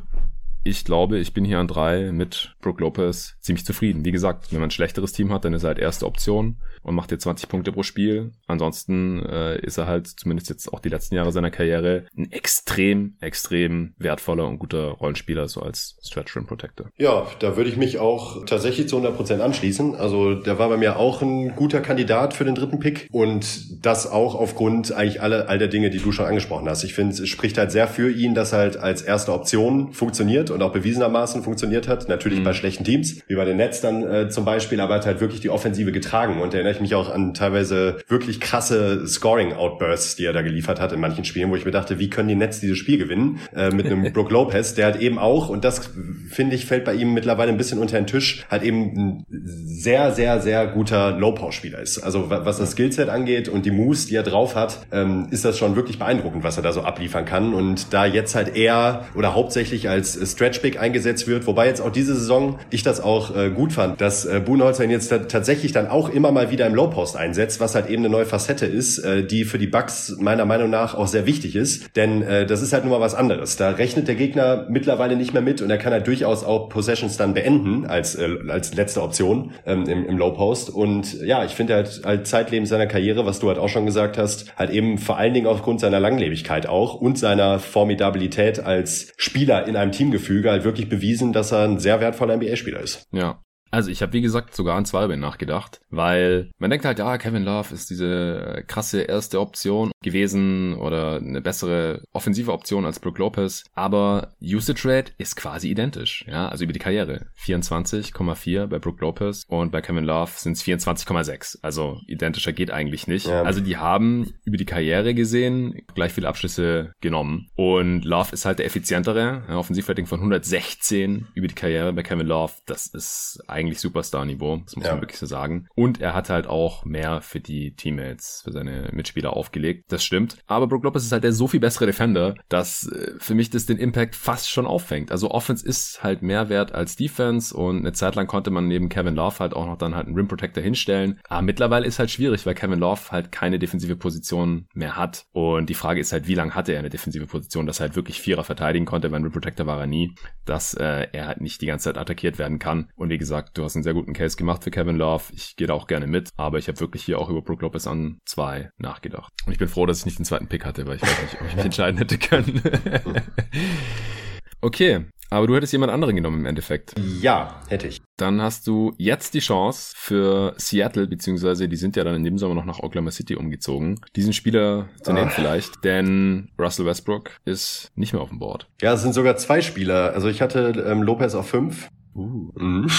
ich glaube, ich bin hier an drei mit Brook Lopez ziemlich zufrieden. Wie gesagt, wenn man ein schlechteres Team hat, dann ist er halt erste Option und macht dir 20 Punkte pro Spiel. Ansonsten äh, ist er halt zumindest jetzt auch die letzten Jahre seiner Karriere ein extrem, extrem wertvoller und guter Rollenspieler, so als Stretch Rim Protector. Ja, da würde ich mich auch tatsächlich zu 100 Prozent anschließen. Also der war bei mir auch ein guter Kandidat für den dritten Pick und das auch aufgrund eigentlich alle, all der Dinge, die du schon angesprochen hast. Ich finde, es spricht halt sehr für ihn, dass halt als erste Option funktioniert und auch bewiesenermaßen funktioniert hat. Natürlich mhm. bei schlechten Teams, wie bei den Nets dann äh, zum Beispiel, aber hat halt wirklich die Offensive getragen und er erinnere ich mich auch an teilweise wirklich krasse Scoring-Outbursts, die er da geliefert hat in manchen Spielen, wo ich mir dachte, wie können die Nets dieses Spiel gewinnen? Äh, mit einem [laughs] Brook Lopez, der halt eben auch, und das finde ich, fällt bei ihm mittlerweile ein bisschen unter den Tisch, halt eben ein sehr, sehr, sehr guter Low-Power-Spieler ist. Also was das Skillset angeht und die Moves, die er drauf hat, ähm, ist das schon wirklich beeindruckend, was er da so abliefern kann. Und da jetzt halt eher oder hauptsächlich als Stretch Big eingesetzt wird, wobei jetzt auch diese Saison ich das auch äh, gut fand, dass äh, Buhnholzer ihn jetzt tatsächlich dann auch immer mal wieder wieder im Low Post einsetzt, was halt eben eine neue Facette ist, äh, die für die Bucks meiner Meinung nach auch sehr wichtig ist, denn äh, das ist halt nun mal was anderes. Da rechnet der Gegner mittlerweile nicht mehr mit und er kann halt durchaus auch Possessions dann beenden als äh, als letzte Option ähm, im, im Low Post und ja, ich finde halt halt zeitlebens seiner Karriere, was du halt auch schon gesagt hast, halt eben vor allen Dingen aufgrund seiner Langlebigkeit auch und seiner Formidabilität als Spieler in einem Teamgefüge halt wirklich bewiesen, dass er ein sehr wertvoller NBA-Spieler ist. Ja, also ich habe wie gesagt sogar an Zweibein nachgedacht, weil man denkt halt, ja, Kevin Love ist diese krasse erste Option gewesen oder eine bessere offensive Option als Brook Lopez, aber Usage Rate ist quasi identisch, ja, also über die Karriere. 24,4 bei Brook Lopez und bei Kevin Love sind es 24,6, also identischer geht eigentlich nicht. Ja. Also die haben über die Karriere gesehen gleich viele Abschlüsse genommen und Love ist halt der effizientere, ja, Offensivrating von 116 über die Karriere bei Kevin Love, das ist eigentlich Superstar-Niveau, das muss ja. man wirklich so sagen. Und er hat halt auch mehr für die Teammates, für seine Mitspieler aufgelegt. Das stimmt. Aber Brook Lopez ist halt der so viel bessere Defender, dass äh, für mich das den Impact fast schon auffängt. Also Offense ist halt mehr wert als Defense und eine Zeit lang konnte man neben Kevin Love halt auch noch dann halt einen Rim Protector hinstellen. Aber mittlerweile ist halt schwierig, weil Kevin Love halt keine defensive Position mehr hat. Und die Frage ist halt, wie lange hatte er eine defensive Position, dass er halt wirklich Vierer verteidigen konnte, weil Rim Protector war er nie, dass äh, er halt nicht die ganze Zeit attackiert werden kann. Und wie gesagt, du hast einen sehr guten Case gemacht für Kevin Love. Ich gehe da auch gerne mit, aber ich habe wirklich hier auch über Brook Lopez an zwei nachgedacht. Und ich bin froh, dass ich nicht den zweiten Pick hatte, weil ich weiß nicht, ob ich mich [laughs] entscheiden hätte können. [laughs] okay, aber du hättest jemand anderen genommen im Endeffekt. Ja, hätte ich. Dann hast du jetzt die Chance für Seattle, beziehungsweise die sind ja dann in dem Sommer noch nach Oklahoma City umgezogen, diesen Spieler zu nehmen ah. vielleicht, denn Russell Westbrook ist nicht mehr auf dem Board. Ja, es sind sogar zwei Spieler. Also ich hatte ähm, Lopez auf fünf Uh. Mhm. [laughs]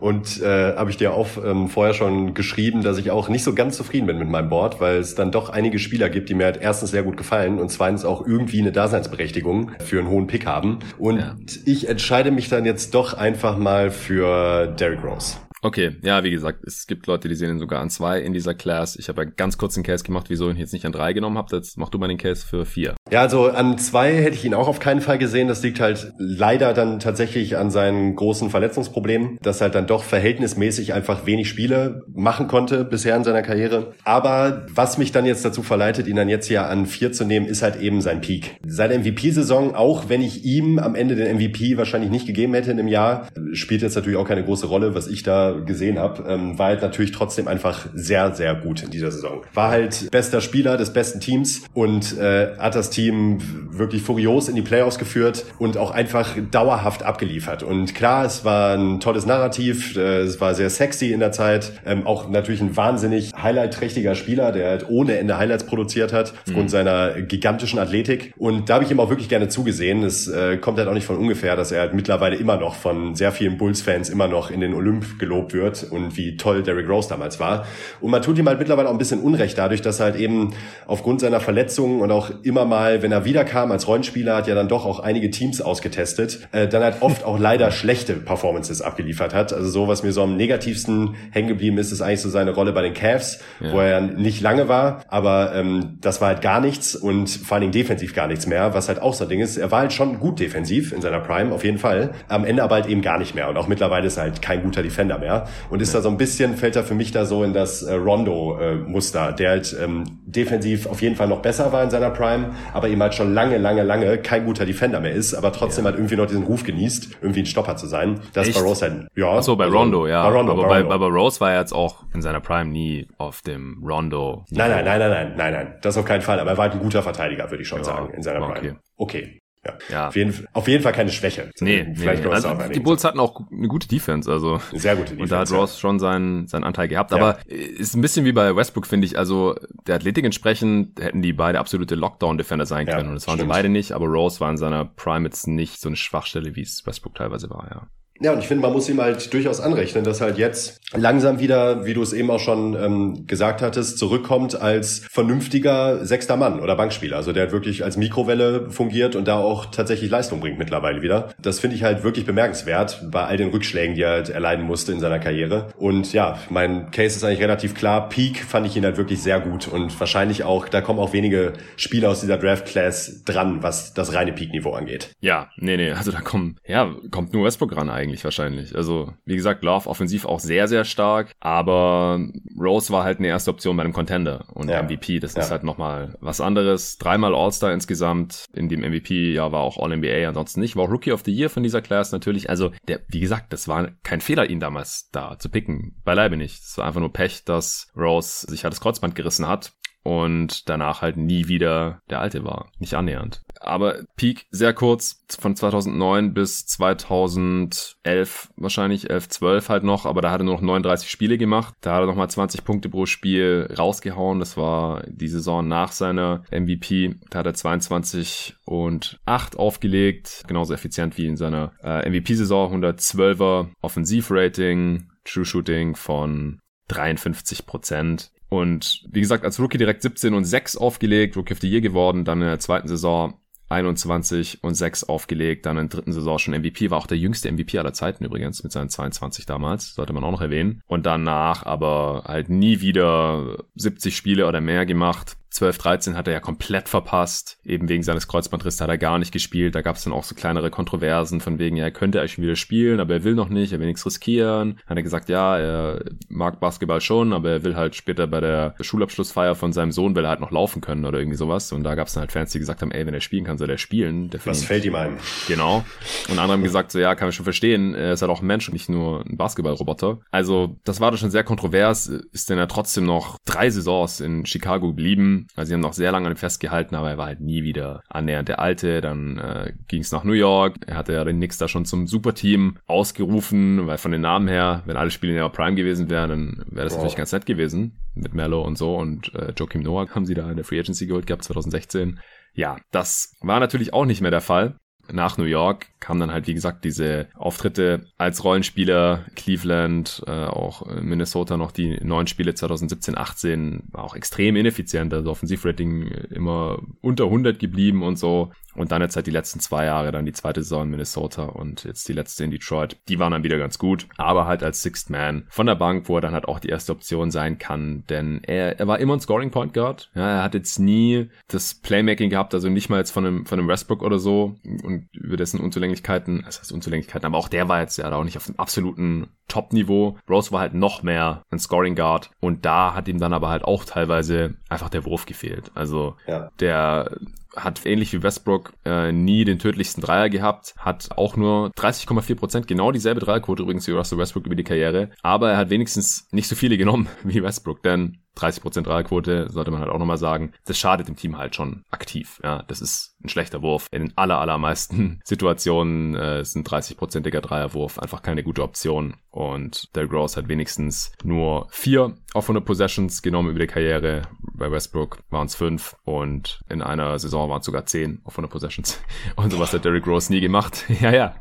Und äh, habe ich dir auch ähm, vorher schon geschrieben, dass ich auch nicht so ganz zufrieden bin mit meinem Board, weil es dann doch einige Spieler gibt, die mir halt erstens sehr gut gefallen und zweitens auch irgendwie eine Daseinsberechtigung für einen hohen Pick haben. Und ja. ich entscheide mich dann jetzt doch einfach mal für Derrick Rose. Okay, ja, wie gesagt, es gibt Leute, die sehen ihn sogar an zwei in dieser Class. Ich habe ja ganz kurz einen Case gemacht, wieso ich ihn jetzt nicht an drei genommen habe. Jetzt mach du mal den Case für vier. Ja, also an zwei hätte ich ihn auch auf keinen Fall gesehen. Das liegt halt leider dann tatsächlich an seinen großen Verletzungsproblemen, dass halt dann doch verhältnismäßig einfach wenig Spiele machen konnte bisher in seiner Karriere. Aber was mich dann jetzt dazu verleitet, ihn dann jetzt hier an vier zu nehmen, ist halt eben sein Peak. Seine MVP-Saison, auch wenn ich ihm am Ende den MVP wahrscheinlich nicht gegeben hätte in einem Jahr, spielt jetzt natürlich auch keine große Rolle, was ich da gesehen habe, ähm, war halt natürlich trotzdem einfach sehr, sehr gut in dieser Saison. War halt bester Spieler des besten Teams und äh, hat das Team Team wirklich furios in die Playoffs geführt und auch einfach dauerhaft abgeliefert. Und klar, es war ein tolles Narrativ, äh, es war sehr sexy in der Zeit, ähm, auch natürlich ein wahnsinnig highlight-trächtiger Spieler, der halt ohne Ende Highlights produziert hat, aufgrund mhm. seiner gigantischen Athletik. Und da habe ich ihm auch wirklich gerne zugesehen. Es äh, kommt halt auch nicht von ungefähr, dass er halt mittlerweile immer noch von sehr vielen Bulls-Fans immer noch in den Olymp gelobt wird und wie toll Derrick Rose damals war. Und man tut ihm halt mittlerweile auch ein bisschen Unrecht dadurch, dass er halt eben aufgrund seiner Verletzungen und auch immer mal, wenn er wiederkam als Rollenspieler, hat ja dann doch auch einige Teams ausgetestet, äh, dann halt oft auch leider schlechte Performances abgeliefert hat. Also so, was mir so am negativsten hängen geblieben ist, ist eigentlich so seine Rolle bei den Cavs, ja. wo er nicht lange war, aber ähm, das war halt gar nichts und vor allen Dingen defensiv gar nichts mehr, was halt auch so ein Ding ist. Er war halt schon gut defensiv in seiner Prime, auf jeden Fall. Am Ende aber halt eben gar nicht mehr und auch mittlerweile ist er halt kein guter Defender mehr und ist ja. da so ein bisschen, fällt er für mich da so in das äh, Rondo-Muster, äh, der halt ähm, defensiv auf jeden Fall noch besser war in seiner Prime, aber eben halt schon lange, lange, lange kein guter Defender mehr ist, aber trotzdem ja. halt irgendwie noch diesen Ruf genießt, irgendwie ein Stopper zu sein. Das Echt? bei Rose halt, ja. Ach so, bei also, Rondo, ja. Bei Rondo, aber bei, Rondo. bei, bei Rose war er jetzt auch in seiner Prime nie auf dem Rondo. Nein, nein, nein, nein, nein, nein, nein, das auf keinen Fall, aber er war halt ein guter Verteidiger, würde ich schon ja, sagen, in seiner Prime. Okay. okay. Ja. ja. Auf, jeden, auf jeden Fall keine Schwäche. Nee, Vielleicht nee, nee. Also, die Bulls hatten auch eine gute Defense, also. Sehr gute Defense. Und da hat Ross ja. schon seinen, seinen Anteil gehabt. Ja. Aber ist ein bisschen wie bei Westbrook, finde ich. Also, der Athletik entsprechend hätten die beide absolute Lockdown-Defender sein können. Und das waren stimmt. sie beide nicht. Aber Rose war in seiner Prime jetzt nicht so eine Schwachstelle, wie es Westbrook teilweise war, ja. Ja, und ich finde, man muss ihm halt durchaus anrechnen, dass halt jetzt langsam wieder, wie du es eben auch schon ähm, gesagt hattest, zurückkommt als vernünftiger sechster Mann oder Bankspieler. Also der wirklich als Mikrowelle fungiert und da auch tatsächlich Leistung bringt mittlerweile wieder. Das finde ich halt wirklich bemerkenswert bei all den Rückschlägen, die er halt erleiden musste in seiner Karriere. Und ja, mein Case ist eigentlich relativ klar. Peak fand ich ihn halt wirklich sehr gut und wahrscheinlich auch, da kommen auch wenige Spieler aus dieser Draft Class dran, was das reine Peak-Niveau angeht. Ja, nee, nee, also da kommen, ja, kommt nur Westbrook ran eigentlich eigentlich wahrscheinlich. Also, wie gesagt, Love offensiv auch sehr, sehr stark, aber Rose war halt eine erste Option bei einem Contender und ja. MVP, das ja. ist halt nochmal was anderes. Dreimal All-Star insgesamt, in dem MVP-Jahr war auch All-NBA, ansonsten nicht. War auch Rookie of the Year von dieser Class natürlich. Also, der, wie gesagt, das war kein Fehler, ihn damals da zu picken. Beileibe nicht. Es war einfach nur Pech, dass Rose sich halt das Kreuzband gerissen hat und danach halt nie wieder der alte war. Nicht annähernd. Aber Peak sehr kurz, von 2009 bis 2011 wahrscheinlich, 11, 12 halt noch, aber da hat er nur noch 39 Spiele gemacht. Da hat er nochmal 20 Punkte pro Spiel rausgehauen. Das war die Saison nach seiner MVP. Da hat er 22 und 8 aufgelegt. Genauso effizient wie in seiner äh, MVP-Saison. 112er Offensivrating, True Shooting von 53 Prozent. Und wie gesagt, als Rookie direkt 17 und 6 aufgelegt, Rookie of the Year geworden, dann in der zweiten Saison 21 und 6 aufgelegt, dann in der dritten Saison schon MVP, war auch der jüngste MVP aller Zeiten übrigens, mit seinen 22 damals, sollte man auch noch erwähnen. Und danach aber halt nie wieder 70 Spiele oder mehr gemacht, 12, 13 hat er ja komplett verpasst. Eben wegen seines Kreuzbandrisses hat er gar nicht gespielt. Da gab es dann auch so kleinere Kontroversen von wegen, ja, er könnte eigentlich wieder spielen, aber er will noch nicht, er will nichts riskieren. Hat er gesagt, ja, er mag Basketball schon, aber er will halt später bei der Schulabschlussfeier von seinem Sohn, will er halt noch laufen können oder irgendwie sowas. Und da gab es dann halt Fans, die gesagt haben, ey, wenn er spielen kann, soll er spielen. Der Was fällt ihm ein? Genau. Und andere haben gesagt, so ja, kann man schon verstehen, er ist halt auch ein Mensch und nicht nur ein Basketballroboter. Also das war dann schon sehr kontrovers, ist denn er trotzdem noch drei Saisons in Chicago geblieben also sie haben noch sehr lange an ihm festgehalten, aber er war halt nie wieder annähernd der Alte. Dann äh, ging es nach New York. Er hatte ja den Knicks da schon zum Superteam ausgerufen, weil von den Namen her, wenn alle Spiele in der Prime gewesen wären, dann wäre das wow. natürlich ganz nett gewesen mit Mello und so. Und äh, Joakim Noah haben sie da in der Free Agency geholt gehabt 2016. Ja, das war natürlich auch nicht mehr der Fall nach New York kamen dann halt, wie gesagt, diese Auftritte als Rollenspieler, Cleveland, äh, auch Minnesota noch die neun Spiele 2017, 18, war auch extrem ineffizient, also Offensivrating immer unter 100 geblieben und so. Und dann jetzt halt die letzten zwei Jahre, dann die zweite Saison in Minnesota und jetzt die letzte in Detroit. Die waren dann wieder ganz gut, aber halt als Sixth Man von der Bank, wo er dann halt auch die erste Option sein kann, denn er, er war immer ein Scoring Point Guard. Ja, er hat jetzt nie das Playmaking gehabt, also nicht mal jetzt von einem, von einem Westbrook oder so und über dessen Unzulänglichkeiten, das heißt Unzulänglichkeiten, aber auch der war jetzt ja auch nicht auf dem absoluten Top-Niveau. Rose war halt noch mehr ein Scoring Guard und da hat ihm dann aber halt auch teilweise einfach der Wurf gefehlt. Also ja. der hat ähnlich wie Westbrook äh, nie den tödlichsten Dreier gehabt, hat auch nur 30,4 Prozent, genau dieselbe Dreierquote übrigens wie Russell Westbrook über die Karriere, aber er hat wenigstens nicht so viele genommen [laughs] wie Westbrook, denn 30% Dreierquote, sollte man halt auch nochmal sagen. Das schadet dem Team halt schon aktiv. Ja, das ist ein schlechter Wurf. In den aller, allermeisten [laughs] Situationen äh, sind 30%iger Dreierwurf einfach keine gute Option. Und Derrick Rose hat wenigstens nur vier auf 100 Possessions genommen über die Karriere. Bei Westbrook waren es fünf und in einer Saison waren es sogar zehn auf 100 Possessions. [laughs] Und sowas hat Derrick Rose nie gemacht. [laughs] ja, ja,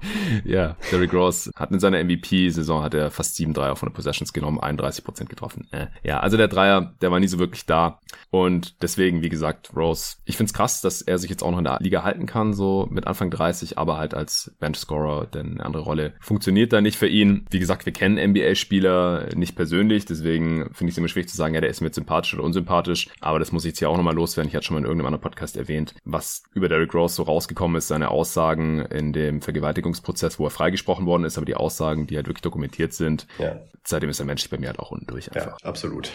ja. Derrick Rose hat in seiner MVP-Saison hat er fast sieben Dreier auf 100 Possessions genommen, 31% getroffen. Äh, ja, also der Dreier, der war nie so wirklich da. Und deswegen, wie gesagt, Rose, ich find's krass, dass er sich jetzt auch noch in der Liga halten kann, so mit Anfang 30, aber halt als Benchscorer, denn eine andere Rolle funktioniert da nicht für ihn. Wie gesagt, wir kennen NBA-Spieler nicht persönlich, deswegen finde ich es immer schwierig zu sagen, ja, der ist mir sympathisch oder unsympathisch, aber das muss ich jetzt hier auch nochmal loswerden. Ich hatte schon mal in irgendeinem anderen Podcast erwähnt, was über Derrick Rose so rausgekommen ist, seine Aussagen in dem Vergewaltigungsprozess, wo er freigesprochen worden ist, aber die Aussagen, die halt wirklich dokumentiert sind, ja. seitdem ist er menschlich bei mir halt auch unten durch einfach. Ja, absolut.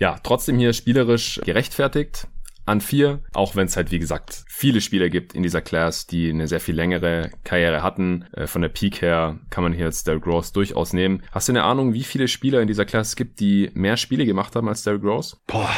Ja, trotzdem hier spielerisch gerechtfertigt an vier, auch wenn es halt wie gesagt viele Spieler gibt in dieser Class, die eine sehr viel längere Karriere hatten. Äh, von der Peak her kann man hier jetzt Derrick Rose durchaus nehmen. Hast du eine Ahnung, wie viele Spieler in dieser Class es gibt, die mehr Spiele gemacht haben als Derrick Rose? Boah,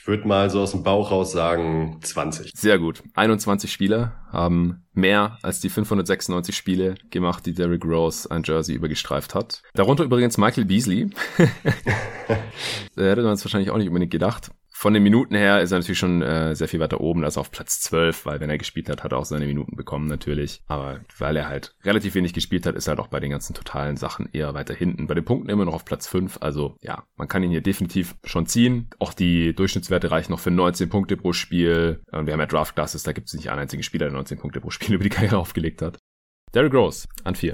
ich würde mal so aus dem Bauch raus sagen 20. Sehr gut. 21 Spieler haben mehr als die 596 Spiele gemacht, die Derrick Rose ein Jersey übergestreift hat. Darunter übrigens Michael Beasley. [laughs] [laughs] da hätte man es wahrscheinlich auch nicht unbedingt gedacht. Von den Minuten her ist er natürlich schon äh, sehr viel weiter oben, also auf Platz 12, weil wenn er gespielt hat, hat er auch seine Minuten bekommen natürlich. Aber weil er halt relativ wenig gespielt hat, ist er halt auch bei den ganzen totalen Sachen eher weiter hinten. Bei den Punkten immer noch auf Platz 5, also ja, man kann ihn hier definitiv schon ziehen. Auch die Durchschnittswerte reichen noch für 19 Punkte pro Spiel. Und wir haben ja Draft Classes, da gibt es nicht einen einzigen Spieler, der 19 Punkte pro Spiel [laughs] über die Karriere aufgelegt hat. Derrick Rose an 4.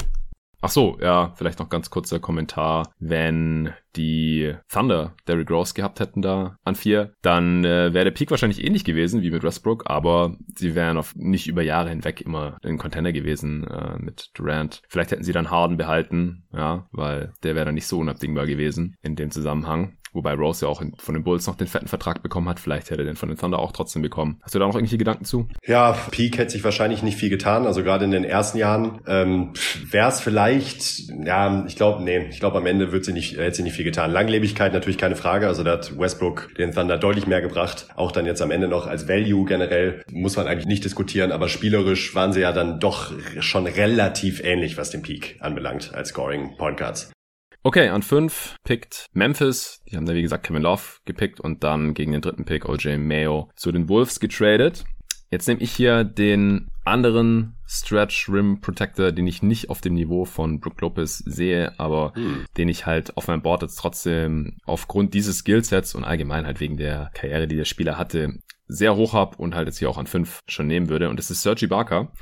Ach so, ja, vielleicht noch ganz kurzer Kommentar. Wenn die Thunder Derrick Rose gehabt hätten da an vier, dann äh, wäre der Peak wahrscheinlich ähnlich gewesen wie mit Westbrook, aber sie wären auf nicht über Jahre hinweg immer ein Contender gewesen äh, mit Durant. Vielleicht hätten sie dann Harden behalten, ja, weil der wäre dann nicht so unabdingbar gewesen in dem Zusammenhang. Wobei Rose ja auch von den Bulls noch den fetten Vertrag bekommen hat. Vielleicht hätte er den von den Thunder auch trotzdem bekommen. Hast du da noch irgendwelche Gedanken zu? Ja, Peak hätte sich wahrscheinlich nicht viel getan. Also gerade in den ersten Jahren ähm, wäre es vielleicht, ja, ich glaube, nee, ich glaube am Ende wird sie nicht, hätte sie nicht viel getan. Langlebigkeit natürlich keine Frage. Also da hat Westbrook den Thunder deutlich mehr gebracht. Auch dann jetzt am Ende noch als Value generell muss man eigentlich nicht diskutieren. Aber spielerisch waren sie ja dann doch schon relativ ähnlich, was den Peak anbelangt als Scoring Point Guards. Okay, an fünf pickt Memphis. Die haben da wie gesagt Kevin Love gepickt und dann gegen den dritten Pick OJ Mayo zu den Wolves getradet. Jetzt nehme ich hier den anderen Stretch Rim Protector, den ich nicht auf dem Niveau von Brook Lopez sehe, aber hm. den ich halt auf meinem Board jetzt trotzdem aufgrund dieses Skillsets und allgemein halt wegen der Karriere, die der Spieler hatte, sehr hoch hab und halt jetzt hier auch an fünf schon nehmen würde. Und das ist Sergi Barker.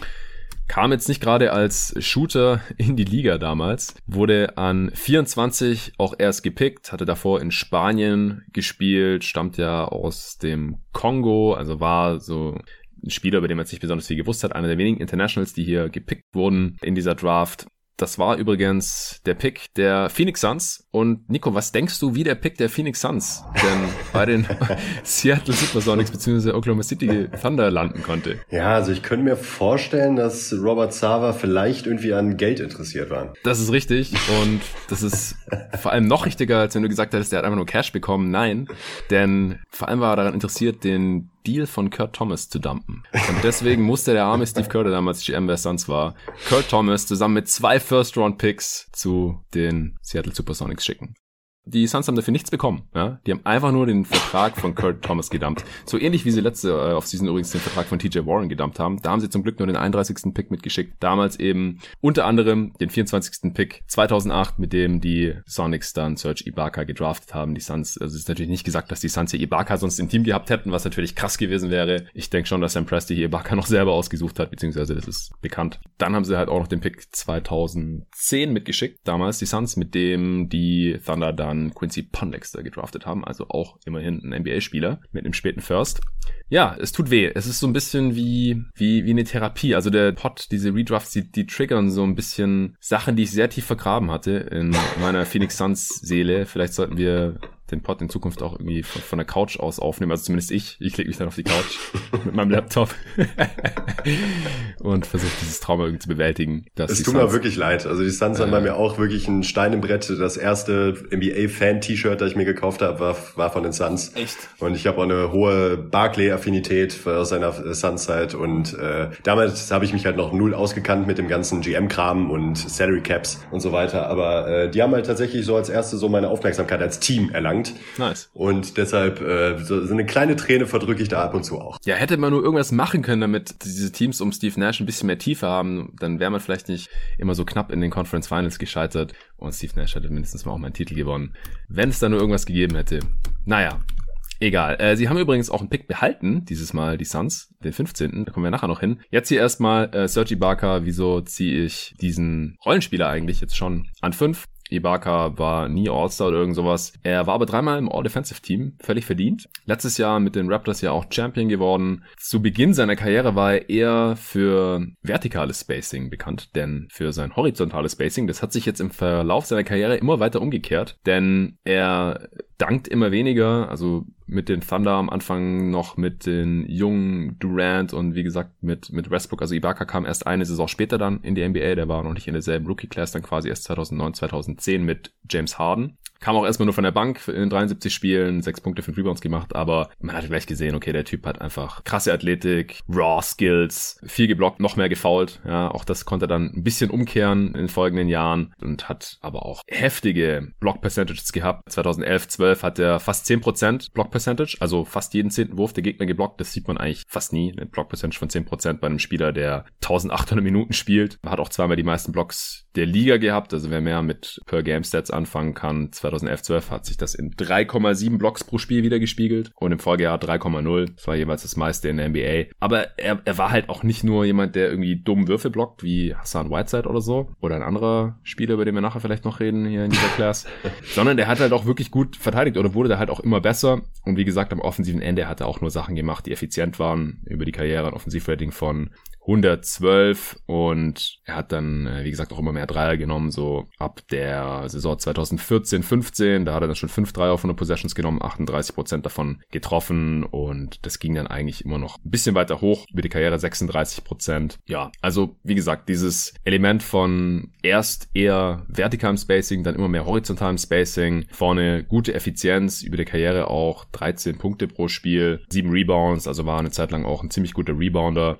Kam jetzt nicht gerade als Shooter in die Liga damals, wurde an 24 auch erst gepickt, hatte davor in Spanien gespielt, stammt ja aus dem Kongo, also war so ein Spieler, über den man nicht besonders viel gewusst hat, einer der wenigen Internationals, die hier gepickt wurden in dieser Draft. Das war übrigens der Pick der Phoenix Suns. Und Nico, was denkst du, wie der Pick der Phoenix Suns [laughs] denn bei den [laughs] Seattle Supersonics bzw. Oklahoma City Thunder landen konnte? Ja, also ich könnte mir vorstellen, dass Robert Sava vielleicht irgendwie an Geld interessiert war. Das ist richtig. Und das ist vor allem noch richtiger, als wenn du gesagt hättest, der hat einfach nur Cash bekommen. Nein, denn vor allem war er daran interessiert, den Deal von Kurt Thomas zu dumpen. Und deswegen musste der arme Steve Kerr, der damals GM bei Suns war, Kurt Thomas zusammen mit zwei First-Round-Picks zu den Seattle Supersonics schicken. Die Suns haben dafür nichts bekommen. Ja? Die haben einfach nur den Vertrag von Kurt Thomas gedumpt. So ähnlich wie sie letzte äh, auf Season übrigens den Vertrag von TJ Warren gedumpt haben. Da haben sie zum Glück nur den 31. Pick mitgeschickt. Damals eben unter anderem den 24. Pick 2008, mit dem die Sonics dann Serge Ibaka gedraftet haben. Die Suns, also es ist natürlich nicht gesagt, dass die Suns hier Ibaka sonst im Team gehabt hätten, was natürlich krass gewesen wäre. Ich denke schon, dass Sam Presti hier Ibaka [laughs] noch selber ausgesucht hat, beziehungsweise das ist bekannt. Dann haben sie halt auch noch den Pick 2010 mitgeschickt, damals die Suns, mit dem die Thunder dann dann Quincy Pondexter gedraftet haben, also auch immerhin ein NBA-Spieler mit einem späten First. Ja, es tut weh. Es ist so ein bisschen wie, wie, wie eine Therapie. Also der Pot, diese Redrafts, die, die triggern so ein bisschen Sachen, die ich sehr tief vergraben hatte in meiner Phoenix Suns Seele. Vielleicht sollten wir den Pod in Zukunft auch irgendwie von, von der Couch aus aufnehmen. Also zumindest ich. Ich lege mich dann auf die Couch [laughs] mit meinem Laptop [laughs] und versuche dieses Trauma irgendwie zu bewältigen. Es tut mir wirklich leid. Also die Suns äh, haben bei mir auch wirklich ein Stein im Brett. Das erste NBA-Fan-T-Shirt, das ich mir gekauft habe, war, war von den Suns. Echt? Und ich habe auch eine hohe Barclay-Affinität aus seiner Suns-Zeit. Und äh, damals habe ich mich halt noch null ausgekannt mit dem ganzen GM-Kram und Salary Caps und so weiter. Aber äh, die haben halt tatsächlich so als erste so meine Aufmerksamkeit als Team erlangt. Nice. Und deshalb äh, so, so eine kleine Träne verdrücke ich da ab und zu auch. Ja, hätte man nur irgendwas machen können, damit diese Teams um Steve Nash ein bisschen mehr Tiefe haben, dann wäre man vielleicht nicht immer so knapp in den Conference Finals gescheitert und Steve Nash hätte mindestens mal auch mal einen Titel gewonnen. Wenn es da nur irgendwas gegeben hätte. Naja, Egal. Äh, sie haben übrigens auch einen Pick behalten, dieses Mal die Suns, den 15. Da kommen wir nachher noch hin. Jetzt hier erstmal äh, Sergi Barker. Wieso ziehe ich diesen Rollenspieler eigentlich jetzt schon an 5? Ibaka war nie All-Star oder irgend sowas. Er war aber dreimal im All-Defensive-Team, völlig verdient. Letztes Jahr mit den Raptors ja auch Champion geworden. Zu Beginn seiner Karriere war er eher für vertikales Spacing bekannt, denn für sein horizontales Spacing, das hat sich jetzt im Verlauf seiner Karriere immer weiter umgekehrt, denn er dankt immer weniger, also mit den Thunder am Anfang noch mit den jungen Durant und wie gesagt mit, mit Westbrook. Also Ibaka kam erst eine Saison später dann in die NBA. Der war noch nicht in derselben Rookie-Class, dann quasi erst 2009, 2010 mit James Harden. Kam auch erstmal nur von der Bank in 73 Spielen, sechs Punkte, fünf Rebounds gemacht, aber man hat gleich gesehen, okay, der Typ hat einfach krasse Athletik, raw Skills, viel geblockt, noch mehr gefoult. Ja, auch das konnte er dann ein bisschen umkehren in den folgenden Jahren und hat aber auch heftige Block Percentages gehabt. 2011, 12 hat er fast 10% Block Percentage, also fast jeden zehnten Wurf der Gegner geblockt. Das sieht man eigentlich fast nie. Ein Block Percentage von 10% bei einem Spieler, der 1800 Minuten spielt. Hat auch zweimal die meisten Blocks der Liga gehabt. Also wer mehr mit Per Game Stats anfangen kann, 2011-12 hat sich das in 3,7 Blocks pro Spiel wieder gespiegelt und im Folgejahr 3,0. Das war jeweils das meiste in der NBA. Aber er, er war halt auch nicht nur jemand, der irgendwie dumm Würfe blockt, wie Hassan Whiteside oder so. Oder ein anderer Spieler, über den wir nachher vielleicht noch reden hier in dieser Class. [laughs] sondern der hat halt auch wirklich gut verteidigt oder wurde da halt auch immer besser. Und wie gesagt, am offensiven Ende hat er auch nur Sachen gemacht, die effizient waren über die Karriere. Ein Offensivrating von 112 und er hat dann, äh, wie gesagt, auch immer mehr Dreier genommen, so ab der Saison 2014, 15, da hat er dann schon fünf Dreier auf 100 Possessions genommen, 38 Prozent davon getroffen und das ging dann eigentlich immer noch ein bisschen weiter hoch, über die Karriere 36 Prozent. Ja, also wie gesagt, dieses Element von erst eher vertikalem Spacing, dann immer mehr horizontalem Spacing, vorne gute Effizienz, über die Karriere auch 13 Punkte pro Spiel, sieben Rebounds, also war eine Zeit lang auch ein ziemlich guter Rebounder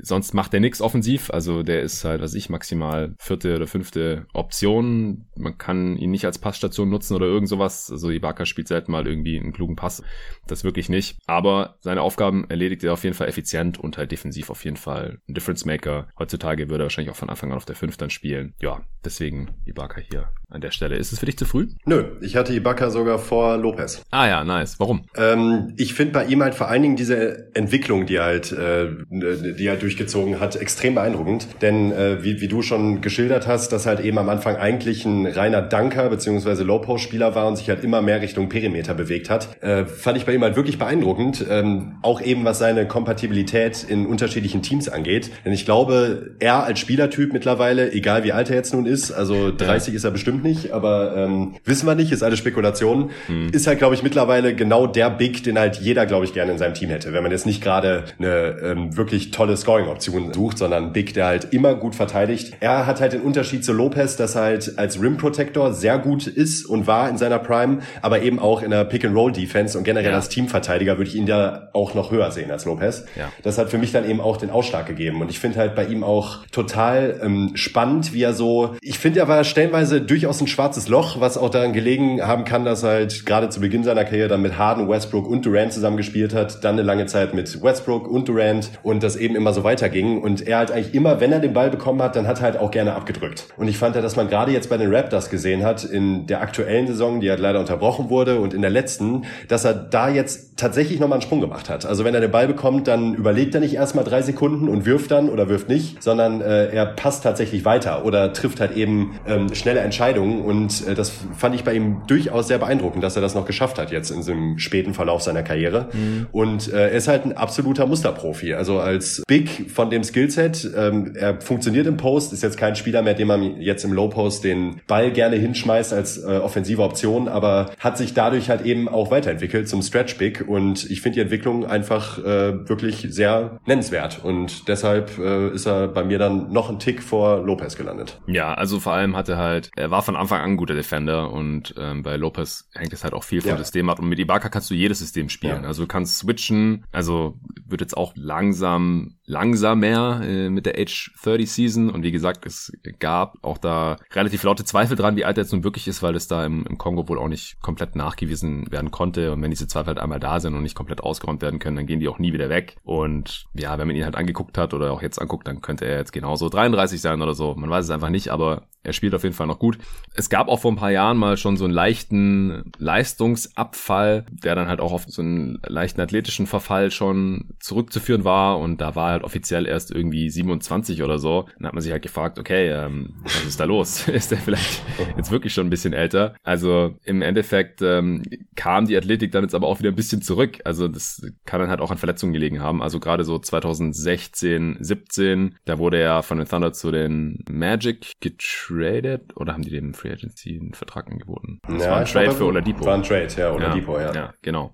Sonst macht er nichts offensiv, also der ist halt, was ich, maximal vierte oder fünfte Option. Man kann ihn nicht als Passstation nutzen oder irgend sowas. Also Ibaka spielt selten mal irgendwie einen klugen Pass. Das wirklich nicht. Aber seine Aufgaben erledigt er auf jeden Fall effizient und halt defensiv auf jeden Fall ein Difference Maker. Heutzutage würde er wahrscheinlich auch von Anfang an auf der 5 dann spielen. Ja, deswegen Ibaka hier an der Stelle. Ist es für dich zu früh? Nö, ich hatte Ibaka sogar vor Lopez. Ah ja, nice. Warum? Ähm, ich finde bei ihm halt vor allen Dingen diese Entwicklung, die halt, äh, die halt durchgezogen hat, extrem beeindruckend. Denn äh, wie, wie du schon geschildert hast, dass halt eben am Anfang eigentlich ein reiner Dunker bzw. Low-Post-Spieler war und sich halt immer mehr Richtung Perimeter bewegt hat, äh, fand ich bei ihm halt wirklich beeindruckend. Ähm, auch eben was seine Kompatibilität in unterschiedlichen Teams angeht. Denn ich glaube, er als Spielertyp mittlerweile, egal wie alt er jetzt nun ist, also 30 ja. ist er bestimmt nicht, aber ähm, wissen wir nicht, ist alles Spekulation, hm. ist halt, glaube ich, mittlerweile genau der Big, den halt jeder, glaube ich, gerne in seinem Team hätte. Wenn man jetzt nicht gerade eine ähm, wirklich tolle Scoring-Option sucht, sondern Big, der halt immer gut verteidigt. Er hat halt den Unterschied zu Lopez, dass er halt als Rim Protector sehr gut ist und war in seiner Prime, aber eben auch in der Pick-and-Roll-Defense und generell ja. als Teamverteidiger würde ich ihn da auch noch höher sehen als Lopez. Ja. Das hat für mich dann eben auch den Ausschlag gegeben und ich finde halt bei ihm auch total ähm, spannend, wie er so, ich finde, er war stellenweise durchaus ein schwarzes Loch, was auch daran gelegen haben kann, dass er halt gerade zu Beginn seiner Karriere dann mit Harden, Westbrook und Durant zusammengespielt hat, dann eine lange Zeit mit Westbrook und Durant und das eben immer so weiterging und er halt eigentlich immer, wenn er den Ball bekommen hat, dann hat er halt auch gerne abgedrückt. Und ich fand ja, dass man gerade jetzt bei den Raptors gesehen hat, in der aktuellen Saison, die halt leider unterbrochen wurde und in der letzten, dass er da jetzt tatsächlich nochmal einen Sprung gemacht hat. Also wenn er den Ball bekommt, dann überlegt er nicht erstmal drei Sekunden und wirft dann oder wirft nicht, sondern äh, er passt tatsächlich weiter oder trifft halt eben ähm, schnelle Entscheidungen. Und äh, das fand ich bei ihm durchaus sehr beeindruckend, dass er das noch geschafft hat jetzt in so einem späten Verlauf seiner Karriere. Mhm. Und äh, er ist halt ein absoluter Musterprofi. Also als Big von dem Skillset, ähm, er funktioniert im Post, ist jetzt kein Spieler mehr, dem man jetzt im Low Post den Ball gerne hinschmeißt als äh, offensive Option, aber hat sich dadurch halt eben auch weiterentwickelt zum Stretch Big und ich finde die Entwicklung einfach äh, wirklich sehr nennenswert. Und deshalb äh, ist er bei mir dann noch ein Tick vor Lopez gelandet. Ja, also vor allem hat er halt, er war von Anfang an ein guter Defender und ähm, bei Lopez hängt es halt auch viel vom ja. System ab. Und mit Ibaka kannst du jedes System spielen. Ja. Also du kannst switchen, also wird jetzt auch langsam langsamer äh, mit der Age 30 Season. Und wie gesagt, es gab auch da relativ laute Zweifel dran, wie alt er jetzt nun wirklich ist, weil es da im, im Kongo wohl auch nicht komplett nachgewiesen werden konnte. Und wenn diese Zweifel halt einmal da sind und nicht komplett ausgeräumt werden können, dann gehen die auch nie wieder weg. Und ja, wenn man ihn halt angeguckt hat oder auch jetzt anguckt, dann könnte er jetzt genauso 33 sein oder so, man weiß es einfach nicht, aber er spielt auf jeden Fall noch gut. Es gab auch vor ein paar Jahren mal schon so einen leichten Leistungsabfall, der dann halt auch auf so einen leichten athletischen Verfall schon zurückzuführen war. Und da war halt offiziell erst irgendwie 27 oder so. Dann hat man sich halt gefragt, okay, ähm, was ist da los? [laughs] ist der vielleicht jetzt wirklich schon ein bisschen älter? Also im Endeffekt ähm, kam die Athletik dann jetzt aber auch wieder ein bisschen zurück. Also das kann dann halt auch an Verletzungen gelegen haben. Also gerade so 2016, 17, da wurde er von den Thunder zu den Magic getradet oder haben die dem Free Agency einen Vertrag angeboten? Das ja, war ein Trade für Oladipo. War ein Trade, ja, Oladipo, ja. Ja, ja genau.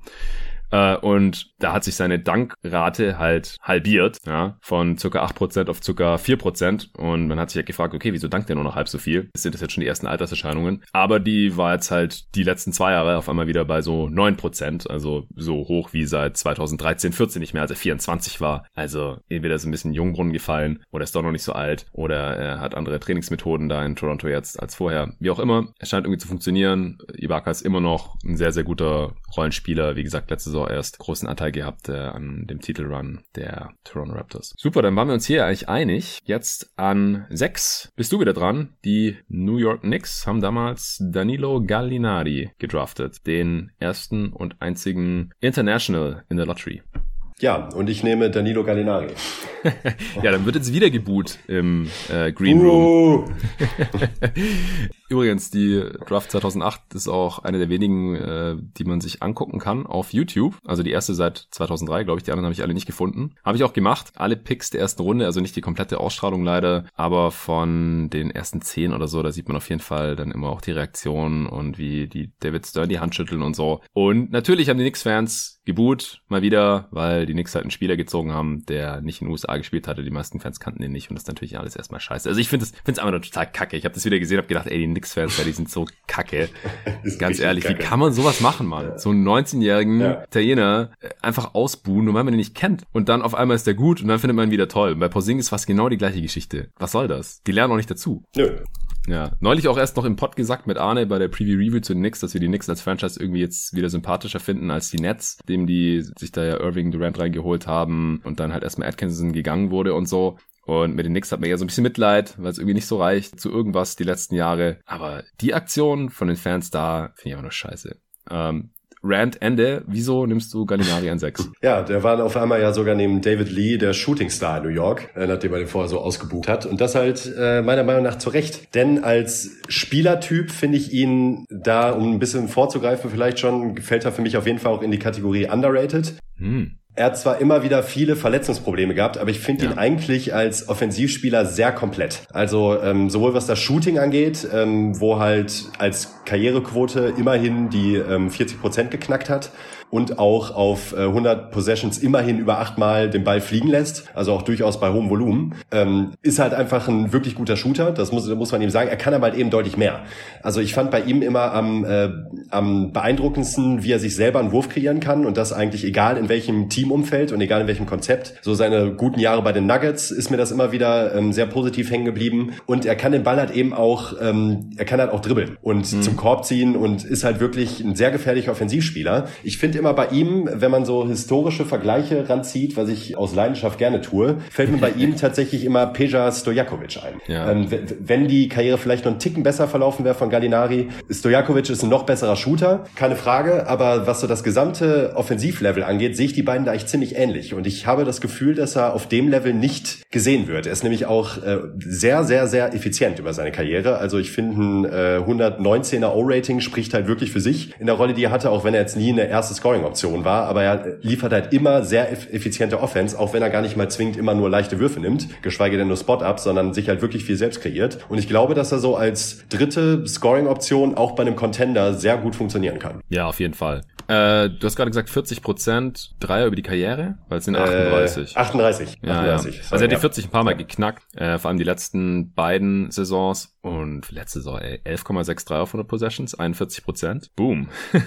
Äh, und da hat sich seine Dankrate halt halbiert, ja, von circa 8% auf circa 4%. Und man hat sich halt gefragt, okay, wieso dankt der nur noch halb so viel? Sind das jetzt schon die ersten Alterserscheinungen? Aber die war jetzt halt die letzten zwei Jahre auf einmal wieder bei so 9%, also so hoch wie seit 2013, 14 nicht mehr, als er 24 war. Also entweder ist ein bisschen Jungbrunnen gefallen oder ist doch noch nicht so alt oder er hat andere Trainingsmethoden da in Toronto jetzt als vorher. Wie auch immer, es scheint irgendwie zu funktionieren. Ibaka ist immer noch ein sehr, sehr guter Rollenspieler. Wie gesagt, letzte Saison erst großen Anteil gehabt äh, an dem Titelrun der Toronto Raptors. Super, dann waren wir uns hier eigentlich einig. Jetzt an sechs bist du wieder dran. Die New York Knicks haben damals Danilo Gallinari gedraftet, den ersten und einzigen International in der Lottery. Ja, und ich nehme Danilo Gallinari. [laughs] ja, dann wird jetzt wieder geboot im äh, Green Room. [laughs] Übrigens, die Draft 2008 ist auch eine der wenigen, äh, die man sich angucken kann auf YouTube. Also die erste seit 2003, glaube ich. Die anderen habe ich alle nicht gefunden. Habe ich auch gemacht. Alle Picks der ersten Runde, also nicht die komplette Ausstrahlung leider, aber von den ersten zehn oder so, da sieht man auf jeden Fall dann immer auch die Reaktionen und wie die David Stern die Hand schütteln und so. Und natürlich haben die Knicks-Fans geboot, mal wieder, weil die Knicks halt einen Spieler gezogen haben, der nicht in den USA gespielt hatte. Die meisten Fans kannten ihn nicht und das ist natürlich alles erstmal scheiße. Also ich finde es finde es einfach nur total kacke. Ich habe das wieder gesehen, habe gedacht, ey, die Knicks-Fans, die sind so kacke. [laughs] Ganz ehrlich, kacke. wie kann man sowas machen, Mann? Ja. So einen 19-jährigen ja. Italiener äh, einfach ausbuhen, nur weil man ihn nicht kennt. Und dann auf einmal ist der gut und dann findet man ihn wieder toll. Und bei Porzingis fast genau die gleiche Geschichte. Was soll das? Die lernen auch nicht dazu. Nö. Ja, neulich auch erst noch im Pod gesagt mit Arne bei der Preview Review zu den Knicks, dass wir die Knicks als Franchise irgendwie jetzt wieder sympathischer finden als die Nets, dem die sich da ja Irving Durant reingeholt haben und dann halt erstmal Atkinson gegangen wurde und so. Und mit den Knicks hat man ja so ein bisschen Mitleid, weil es irgendwie nicht so reicht zu irgendwas die letzten Jahre. Aber die Aktion von den Fans da finde ich einfach nur scheiße. Ähm, Rant Ende. Wieso nimmst du Gallinari an 6? [laughs] Ja, der war auf einmal ja sogar neben David Lee der Shootingstar in New York, äh, nachdem er den vorher so ausgebucht hat. Und das halt äh, meiner Meinung nach zu Recht. Denn als Spielertyp finde ich ihn da, um ein bisschen vorzugreifen vielleicht schon, gefällt er für mich auf jeden Fall auch in die Kategorie underrated. Hm. Er hat zwar immer wieder viele Verletzungsprobleme gehabt, aber ich finde ja. ihn eigentlich als Offensivspieler sehr komplett. Also ähm, sowohl was das Shooting angeht, ähm, wo halt als Karrierequote immerhin die ähm, 40 Prozent geknackt hat, und auch auf äh, 100 Possessions immerhin über achtmal den Ball fliegen lässt, also auch durchaus bei hohem Volumen, ähm, ist halt einfach ein wirklich guter Shooter. Das muss, muss man ihm sagen. Er kann aber halt eben deutlich mehr. Also ich fand bei ihm immer am, äh, am beeindruckendsten, wie er sich selber einen Wurf kreieren kann und das eigentlich egal in welchem Teamumfeld und egal in welchem Konzept. So seine guten Jahre bei den Nuggets ist mir das immer wieder ähm, sehr positiv hängen geblieben und er kann den Ball halt eben auch, ähm, er kann halt auch dribbeln und mhm. zum Korb ziehen und ist halt wirklich ein sehr gefährlicher Offensivspieler. Ich finde immer bei ihm, wenn man so historische Vergleiche ranzieht, was ich aus Leidenschaft gerne tue, fällt mir bei ihm [laughs] tatsächlich immer Peja Stojakovic ein. Ja. Ähm, wenn die Karriere vielleicht noch einen Ticken besser verlaufen wäre von Gallinari, Stojakovic ist ein noch besserer Shooter, keine Frage, aber was so das gesamte Offensivlevel angeht, sehe ich die beiden da eigentlich ziemlich ähnlich und ich habe das Gefühl, dass er auf dem Level nicht gesehen wird. Er ist nämlich auch äh, sehr, sehr, sehr effizient über seine Karriere. Also ich finde, ein äh, 119er O-Rating spricht halt wirklich für sich in der Rolle, die er hatte, auch wenn er jetzt nie eine erste Scoring-Option war, aber er liefert halt immer sehr effiziente Offense, auch wenn er gar nicht mal zwingend immer nur leichte Würfe nimmt, geschweige denn nur Spot-Ups, sondern sich halt wirklich viel selbst kreiert. Und ich glaube, dass er so als dritte Scoring-Option auch bei einem Contender sehr gut funktionieren kann. Ja, auf jeden Fall. Äh, du hast gerade gesagt 40 Prozent Dreier über die Karriere, weil es sind 38. Äh, 38. Ja, 38. Ja. Also er hat die 40 ein paar Mal geknackt, äh, vor allem die letzten beiden Saisons und letzte Saison 11,63 auf 100 Possessions, 41 Prozent. Boom. [laughs]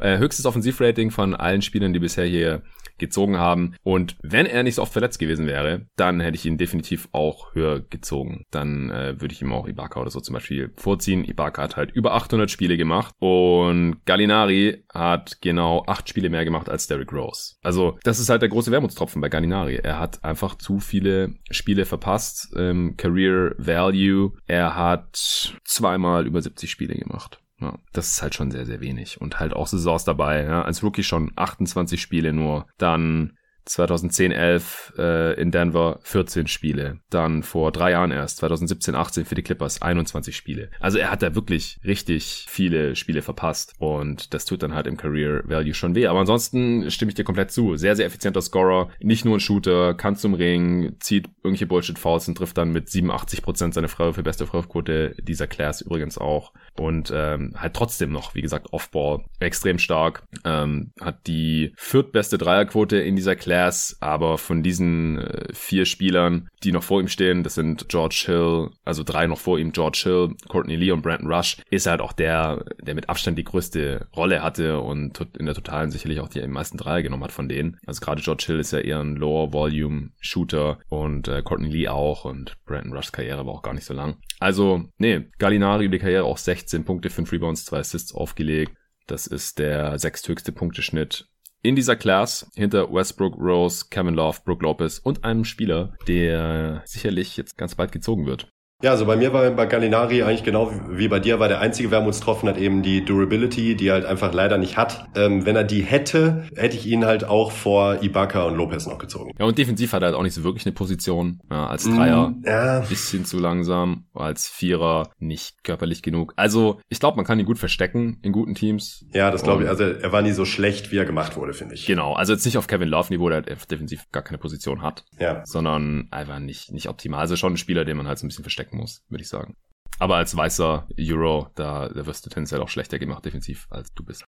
Äh, höchstes Offensivrating von allen Spielern, die bisher hier gezogen haben. Und wenn er nicht so oft verletzt gewesen wäre, dann hätte ich ihn definitiv auch höher gezogen. Dann äh, würde ich ihm auch Ibaka oder so zum Beispiel vorziehen. Ibaka hat halt über 800 Spiele gemacht und Gallinari hat genau acht Spiele mehr gemacht als Derrick Rose. Also das ist halt der große Wermutstropfen bei Gallinari. Er hat einfach zu viele Spiele verpasst. Ähm, Career Value. Er hat zweimal über 70 Spiele gemacht. Ja, das ist halt schon sehr, sehr wenig. Und halt auch Saisons dabei. Ja. Als Rookie schon 28 Spiele nur. Dann 2010, 11 äh, in Denver 14 Spiele. Dann vor drei Jahren erst, 2017, 18 für die Clippers 21 Spiele. Also er hat da wirklich richtig viele Spiele verpasst und das tut dann halt im Career Value schon weh. Aber ansonsten stimme ich dir komplett zu. Sehr, sehr effizienter Scorer, nicht nur ein Shooter, kann zum Ring, zieht irgendwelche Bullshit-Fouls und trifft dann mit 87% seine Frau für beste Freiwurfquote dieser Class übrigens auch. Und ähm, halt trotzdem noch, wie gesagt, Offball extrem stark. Ähm, hat die viertbeste Dreierquote in dieser Class Class, aber von diesen äh, vier Spielern, die noch vor ihm stehen, das sind George Hill, also drei noch vor ihm, George Hill, Courtney Lee und Brandon Rush, ist halt auch der, der mit Abstand die größte Rolle hatte und in der Totalen sicherlich auch die meisten Dreier genommen hat von denen. Also gerade George Hill ist ja eher ein Lower Volume Shooter und äh, Courtney Lee auch und Brandon Rushs Karriere war auch gar nicht so lang. Also, nee, Gallinari über die Karriere auch 16 Punkte, 5 Rebounds, 2 Assists aufgelegt. Das ist der sechsthöchste Punkteschnitt in dieser Class hinter Westbrook, Rose, Kevin Love, Brook Lopez und einem Spieler, der sicherlich jetzt ganz bald gezogen wird. Ja, also bei mir war bei Gallinari eigentlich genau wie bei dir, war der einzige Wermutstropfen hat eben die Durability, die er halt einfach leider nicht hat. Ähm, wenn er die hätte, hätte ich ihn halt auch vor Ibaka und Lopez noch gezogen. Ja, und defensiv hat er halt auch nicht so wirklich eine Position. Ja, als Dreier mm, ja. bisschen zu langsam, als Vierer nicht körperlich genug. Also ich glaube, man kann ihn gut verstecken in guten Teams. Ja, das glaube ich. Also er war nie so schlecht, wie er gemacht wurde, finde ich. Genau, also jetzt nicht auf Kevin Love Niveau, der defensiv gar keine Position hat. Ja. Sondern einfach nicht, nicht optimal. Also schon ein Spieler, den man halt so ein bisschen verstecken stecken muss, würde ich sagen. Aber als weißer Euro, da, da wirst du tendenziell auch schlechter gemacht defensiv, als du bist.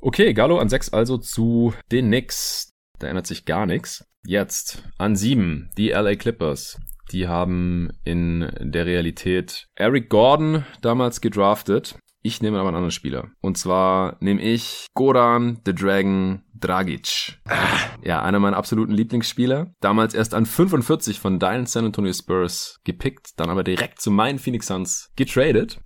Okay, Gallo an 6 also zu den Knicks. Da ändert sich gar nichts. Jetzt an 7 die LA Clippers. Die haben in der Realität Eric Gordon damals gedraftet. Ich nehme aber einen anderen Spieler. Und zwar nehme ich Goran the Dragon Dragic. Ja, einer meiner absoluten Lieblingsspieler. Damals erst an 45 von deinen San Antonio Spurs gepickt, dann aber direkt zu meinen Phoenix Suns getradet.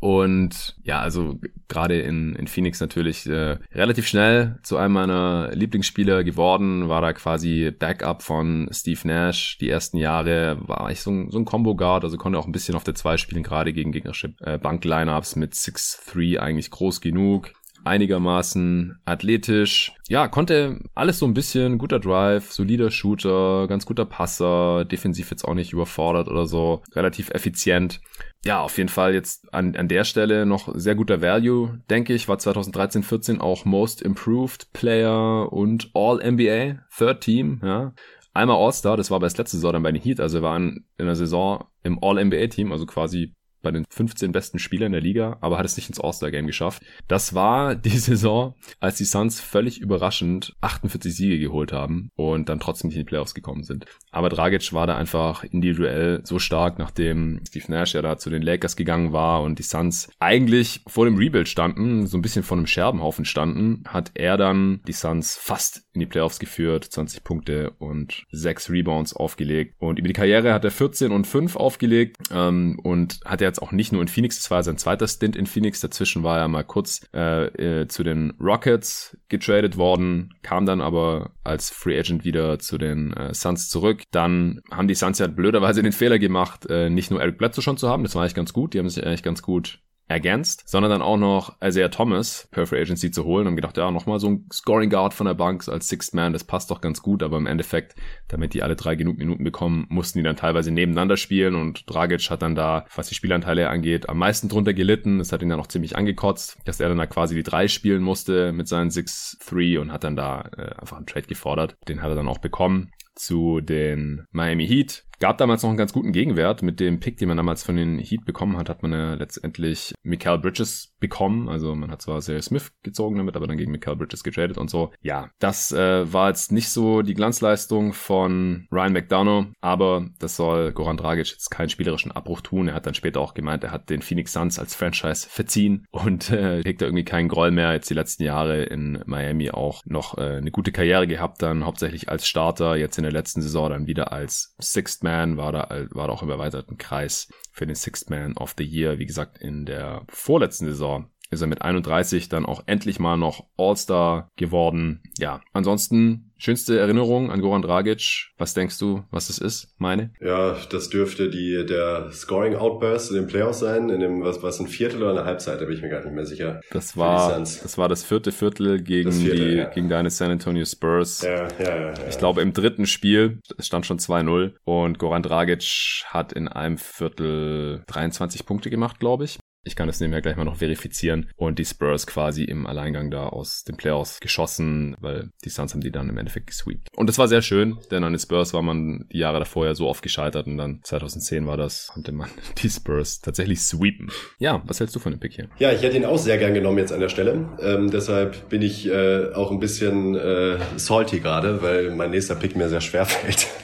Und ja, also gerade in, in Phoenix natürlich äh, relativ schnell zu einem meiner Lieblingsspieler geworden, war da quasi Backup von Steve Nash. Die ersten Jahre war ich so ein, so ein Combo-Guard, also konnte auch ein bisschen auf der 2 spielen, gerade gegen gegnerische äh, Bank-Lineups mit 6-3 eigentlich groß genug einigermaßen athletisch. Ja, konnte alles so ein bisschen, guter Drive, solider Shooter, ganz guter Passer, defensiv jetzt auch nicht überfordert oder so, relativ effizient. Ja, auf jeden Fall jetzt an, an der Stelle noch sehr guter Value, denke ich, war 2013, 14 auch Most Improved Player und All-NBA, Third Team, ja. Einmal All-Star, das war aber das letzte Saison dann bei den Heat, also wir waren in der Saison im All-NBA-Team, also quasi bei den 15 besten Spielern der Liga, aber hat es nicht ins All-Star-Game geschafft. Das war [laughs] die Saison, als die Suns völlig überraschend 48 Siege geholt haben und dann trotzdem nicht in die Playoffs gekommen sind. Aber Dragic war da einfach individuell so stark, nachdem Steve Nash ja da zu den Lakers gegangen war und die Suns eigentlich vor dem Rebuild standen, so ein bisschen vor einem Scherbenhaufen standen, hat er dann die Suns fast in die Playoffs geführt, 20 Punkte und 6 Rebounds aufgelegt. Und über die Karriere hat er 14 und 5 aufgelegt ähm, und hat er jetzt auch nicht nur in Phoenix, das war sein zweiter Stint in Phoenix, dazwischen war er mal kurz äh, äh, zu den Rockets getradet worden, kam dann aber als Free Agent wieder zu den äh, Suns zurück. Dann haben die Suns ja blöderweise den Fehler gemacht, äh, nicht nur Eric Bledsoe schon zu haben, das war eigentlich ganz gut, die haben sich eigentlich ganz gut ergänzt, sondern dann auch noch Isaiah Thomas per Free Agency zu holen und gedacht, ja, nochmal so ein Scoring Guard von der Bank als Sixth Man, das passt doch ganz gut, aber im Endeffekt, damit die alle drei genug Minuten bekommen, mussten die dann teilweise nebeneinander spielen und Dragic hat dann da, was die Spielanteile angeht, am meisten drunter gelitten. Das hat ihn dann auch ziemlich angekotzt, dass er dann da quasi die drei spielen musste mit seinen 6-3 und hat dann da äh, einfach einen Trade gefordert. Den hat er dann auch bekommen zu den Miami Heat. Gab damals noch einen ganz guten Gegenwert. Mit dem Pick, den man damals von den Heat bekommen hat, hat man ja letztendlich Mikael Bridges bekommen. Also man hat zwar Sarah Smith gezogen damit, aber dann gegen Mikael Bridges getradet und so. Ja, das äh, war jetzt nicht so die Glanzleistung von Ryan McDonough, aber das soll Goran Dragic jetzt keinen spielerischen Abbruch tun. Er hat dann später auch gemeint, er hat den Phoenix Suns als Franchise verziehen und äh, hegt da irgendwie keinen Groll mehr. Jetzt die letzten Jahre in Miami auch noch äh, eine gute Karriere gehabt, dann hauptsächlich als Starter, jetzt in der letzten Saison dann wieder als Sixth Man, war da, war da auch im erweiterten Kreis für den Sixth Man of the Year. Wie gesagt, in der vorletzten Saison ist er mit 31 dann auch endlich mal noch All-Star geworden. Ja, ansonsten schönste Erinnerung an Goran Dragic. Was denkst du, was das ist? Meine? Ja, das dürfte die der Scoring Outburst in den Playoffs sein, in dem was was ein Viertel oder eine Halbzeit, da bin ich mir gar nicht mehr sicher. Das war das war das vierte Viertel gegen vierte, die ja. gegen deine San Antonio Spurs. Ja, ja, ja. Ich glaube im dritten Spiel, es stand schon 2-0 und Goran Dragic hat in einem Viertel 23 Punkte gemacht, glaube ich. Ich kann das nebenher gleich mal noch verifizieren. Und die Spurs quasi im Alleingang da aus den Playoffs geschossen, weil die Suns haben die dann im Endeffekt gesweept. Und das war sehr schön, denn an den Spurs war man die Jahre davor ja so oft gescheitert und dann 2010 war das, konnte man [laughs] die Spurs tatsächlich sweepen. Ja, was hältst du von dem Pick hier? Ja, ich hätte ihn auch sehr gern genommen jetzt an der Stelle. Ähm, deshalb bin ich äh, auch ein bisschen äh, salty gerade, weil mein nächster Pick mir sehr schwer fällt. [laughs]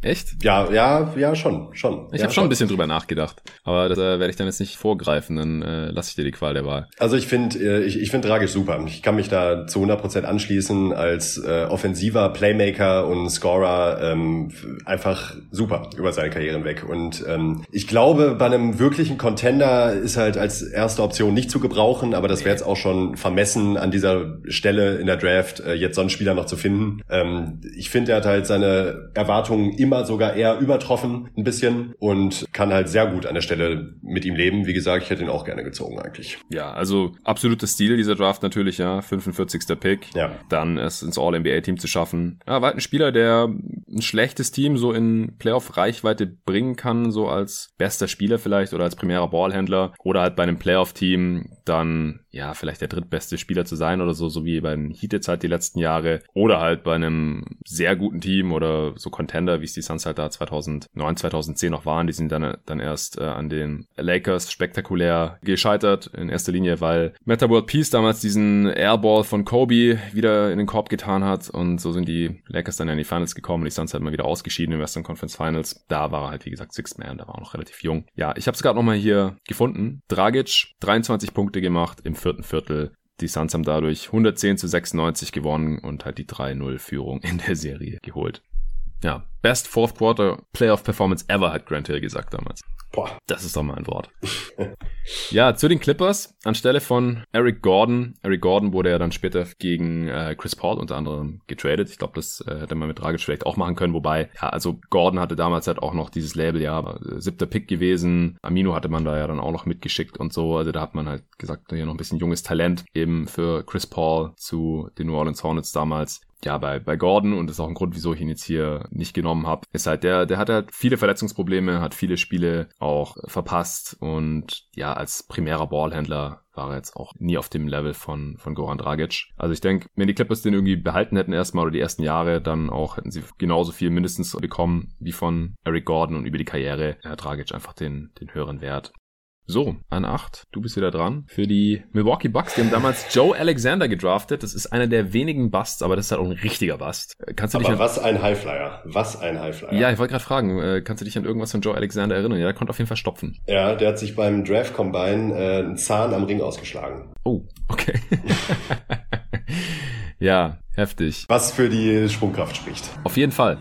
Echt? Ja, ja, ja, schon, schon. Ich ja, habe schon ein bisschen drüber nachgedacht, aber das äh, werde ich dann jetzt nicht vorgreifen, dann äh, lasse ich dir die Qual der Wahl. Also ich finde, äh, ich, ich finde Dragic super. Ich kann mich da zu 100% anschließen als äh, offensiver Playmaker und Scorer ähm, einfach super über seine Karriere weg. Und ähm, ich glaube, bei einem wirklichen Contender ist halt als erste Option nicht zu gebrauchen, aber das wäre jetzt auch schon vermessen an dieser Stelle in der Draft, äh, jetzt so einen Spieler noch zu finden. Ähm, ich finde, er hat halt seine Erwartungen immer immer sogar eher übertroffen ein bisschen und kann halt sehr gut an der Stelle mit ihm leben. Wie gesagt, ich hätte ihn auch gerne gezogen eigentlich. Ja, also absolutes Stil dieser Draft natürlich, ja. 45. Pick. Ja. Dann es ins All-NBA-Team zu schaffen. Ja, war halt ein Spieler, der ein schlechtes Team so in Playoff-Reichweite bringen kann, so als bester Spieler vielleicht oder als primärer Ballhändler oder halt bei einem Playoff-Team dann ja, vielleicht der drittbeste Spieler zu sein oder so, so wie beim Heat jetzt halt die letzten Jahre. Oder halt bei einem sehr guten Team oder so Contender, wie es die Suns halt da 2009, 2010 noch waren. Die sind dann, dann erst äh, an den Lakers spektakulär gescheitert. In erster Linie, weil Meta World Peace damals diesen Airball von Kobe wieder in den Korb getan hat. Und so sind die Lakers dann in die Finals gekommen und die Suns halt mal wieder ausgeschieden im Western Conference Finals. Da war er halt, wie gesagt, Sixth Man, da war er noch relativ jung. Ja, ich habe es gerade nochmal hier gefunden. Dragic, 23 Punkte gemacht im vierten Viertel. Die Suns haben dadurch 110 zu 96 gewonnen und halt die 3-0-Führung in der Serie geholt. Ja, Best Fourth Quarter Playoff Performance ever, hat Grant Hill gesagt damals. Boah. Das ist doch mal ein Wort. [laughs] ja, zu den Clippers. Anstelle von Eric Gordon. Eric Gordon wurde ja dann später gegen äh, Chris Paul unter anderem getradet. Ich glaube, das äh, hätte man mit Dragic vielleicht auch machen können. Wobei, ja, also Gordon hatte damals halt auch noch dieses Label, ja, äh, siebter Pick gewesen. Amino hatte man da ja dann auch noch mitgeschickt und so. Also da hat man halt gesagt, hier noch ein bisschen junges Talent eben für Chris Paul zu den New Orleans Hornets damals ja, bei, bei Gordon, und das ist auch ein Grund, wieso ich ihn jetzt hier nicht genommen habe, ist halt, der, der hat halt viele Verletzungsprobleme, hat viele Spiele auch verpasst und ja, als primärer Ballhändler war er jetzt auch nie auf dem Level von, von Goran Dragic. Also ich denke, wenn die Clippers den irgendwie behalten hätten erstmal oder die ersten Jahre, dann auch hätten sie genauso viel mindestens bekommen wie von Eric Gordon und über die Karriere hat Dragic einfach den, den höheren Wert. So, an 8. Du bist wieder dran. Für die Milwaukee Bucks, die haben damals Joe Alexander gedraftet. Das ist einer der wenigen Busts, aber das ist halt auch ein richtiger Bust. Kannst du aber dich an... was ein Highflyer. Was ein Highflyer. Ja, ich wollte gerade fragen, äh, kannst du dich an irgendwas von Joe Alexander erinnern? Ja, der konnte auf jeden Fall stopfen. Ja, der hat sich beim Draft Combine äh, einen Zahn am Ring ausgeschlagen. Oh, okay. [laughs] Ja, heftig. Was für die Sprungkraft spricht. Auf jeden Fall.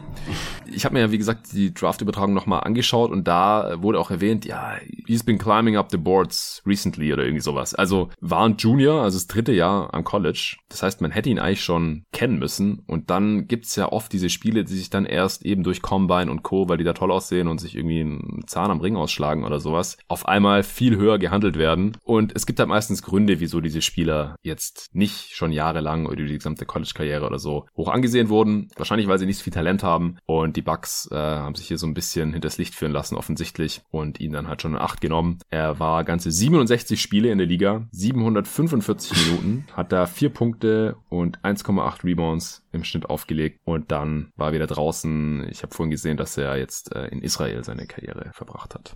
Ich habe mir ja, wie gesagt, die Draft-Übertragung nochmal angeschaut und da wurde auch erwähnt, ja, he's been climbing up the boards recently oder irgendwie sowas. Also war ein Junior, also das dritte Jahr am College. Das heißt, man hätte ihn eigentlich schon kennen müssen. Und dann gibt's ja oft diese Spiele, die sich dann erst eben durch Combine und Co., weil die da toll aussehen und sich irgendwie einen Zahn am Ring ausschlagen oder sowas, auf einmal viel höher gehandelt werden. Und es gibt halt meistens Gründe, wieso diese Spieler jetzt nicht schon jahrelang oder die gesamte College-Karriere oder so hoch angesehen wurden. Wahrscheinlich, weil sie nicht so viel Talent haben. Und die Bucks äh, haben sich hier so ein bisschen hinters Licht führen lassen, offensichtlich, und ihn dann halt schon in Acht genommen. Er war ganze 67 Spiele in der Liga, 745 [laughs] Minuten, hat da vier Punkte und 1,8 Rebounds im Schnitt aufgelegt und dann war er wieder draußen. Ich habe vorhin gesehen, dass er jetzt äh, in Israel seine Karriere verbracht hat.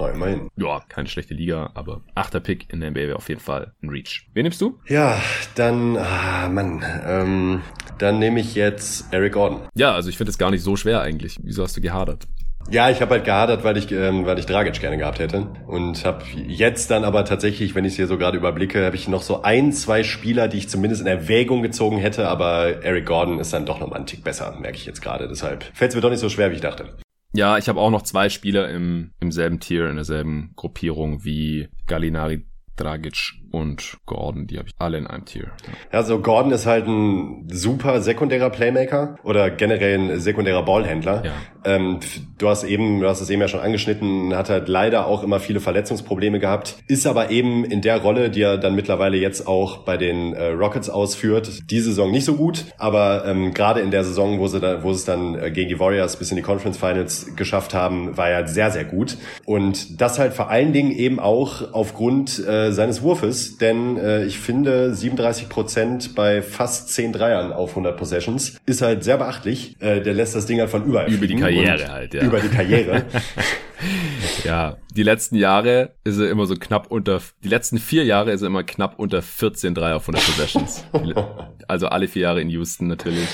Oh, immerhin. Ja, keine schlechte Liga, aber achter Pick in der NBA wäre auf jeden Fall ein Reach. Wen nimmst du? Ja, dann, ah, Mann, ähm, dann nehme ich jetzt Eric Gordon. Ja, also ich finde es gar nicht so schwer eigentlich. Wieso hast du gehadert? Ja, ich habe halt gehadert, weil ich, ähm, weil ich Dragic gerne gehabt hätte und habe jetzt dann aber tatsächlich, wenn ich es hier so gerade überblicke, habe ich noch so ein, zwei Spieler, die ich zumindest in Erwägung gezogen hätte, aber Eric Gordon ist dann doch noch mal einen Tick besser, merke ich jetzt gerade. Deshalb fällt es mir doch nicht so schwer, wie ich dachte. Ja, ich habe auch noch zwei Spieler im, im selben Tier, in derselben Gruppierung wie Gallinari Dragic und Gordon, die habe ich alle in einem Tier. Ja, also Gordon ist halt ein super sekundärer Playmaker oder generell ein sekundärer Ballhändler. Ja. Ähm, du hast eben, du hast es eben ja schon angeschnitten, hat halt leider auch immer viele Verletzungsprobleme gehabt, ist aber eben in der Rolle, die er dann mittlerweile jetzt auch bei den äh, Rockets ausführt, die Saison nicht so gut, aber ähm, gerade in der Saison, wo sie da, wo sie es dann äh, gegen die Warriors bis in die Conference Finals geschafft haben, war er sehr, sehr gut. Und das halt vor allen Dingen eben auch aufgrund äh, seines Wurfes, denn äh, ich finde 37 Prozent bei fast 10 Dreiern auf 100 Possessions ist halt sehr beachtlich. Äh, der lässt das Ding halt von überall Über die Karriere halt, ja. Über die Karriere. [laughs] ja, die letzten Jahre ist er immer so knapp unter, die letzten vier Jahre ist er immer knapp unter 14 Dreier auf 100 Possessions. [laughs] also alle vier Jahre in Houston natürlich.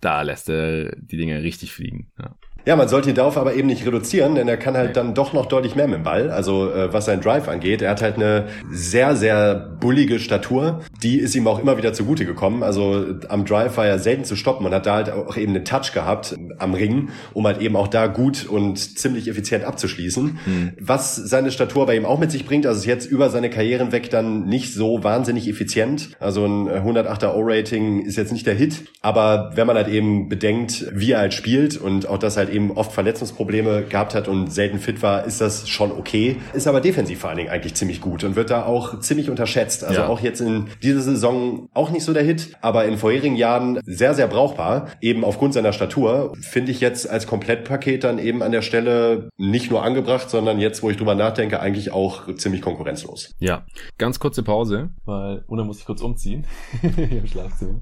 Da lässt er die Dinge richtig fliegen. Ja. Ja, man sollte ihn darauf aber eben nicht reduzieren, denn er kann halt dann doch noch deutlich mehr mit dem Ball. Also äh, was sein Drive angeht, er hat halt eine sehr, sehr bullige Statur. Die ist ihm auch immer wieder zugute gekommen. Also am Drive war er selten zu stoppen und hat da halt auch eben einen Touch gehabt am Ring, um halt eben auch da gut und ziemlich effizient abzuschließen. Mhm. Was seine Statur bei ihm auch mit sich bringt, also ist jetzt über seine Karrieren weg dann nicht so wahnsinnig effizient. Also ein 108er O-Rating ist jetzt nicht der Hit, aber wenn man halt eben bedenkt, wie er halt spielt und auch das halt eben oft Verletzungsprobleme gehabt hat und selten fit war, ist das schon okay. Ist aber defensiv vor allen Dingen eigentlich ziemlich gut und wird da auch ziemlich unterschätzt. Also ja. auch jetzt in dieser Saison auch nicht so der Hit, aber in vorherigen Jahren sehr, sehr brauchbar. Eben aufgrund seiner Statur finde ich jetzt als Komplettpaket dann eben an der Stelle nicht nur angebracht, sondern jetzt, wo ich drüber nachdenke, eigentlich auch ziemlich konkurrenzlos. Ja, ganz kurze Pause, weil Una muss ich kurz umziehen [laughs] im Schlafzimmer.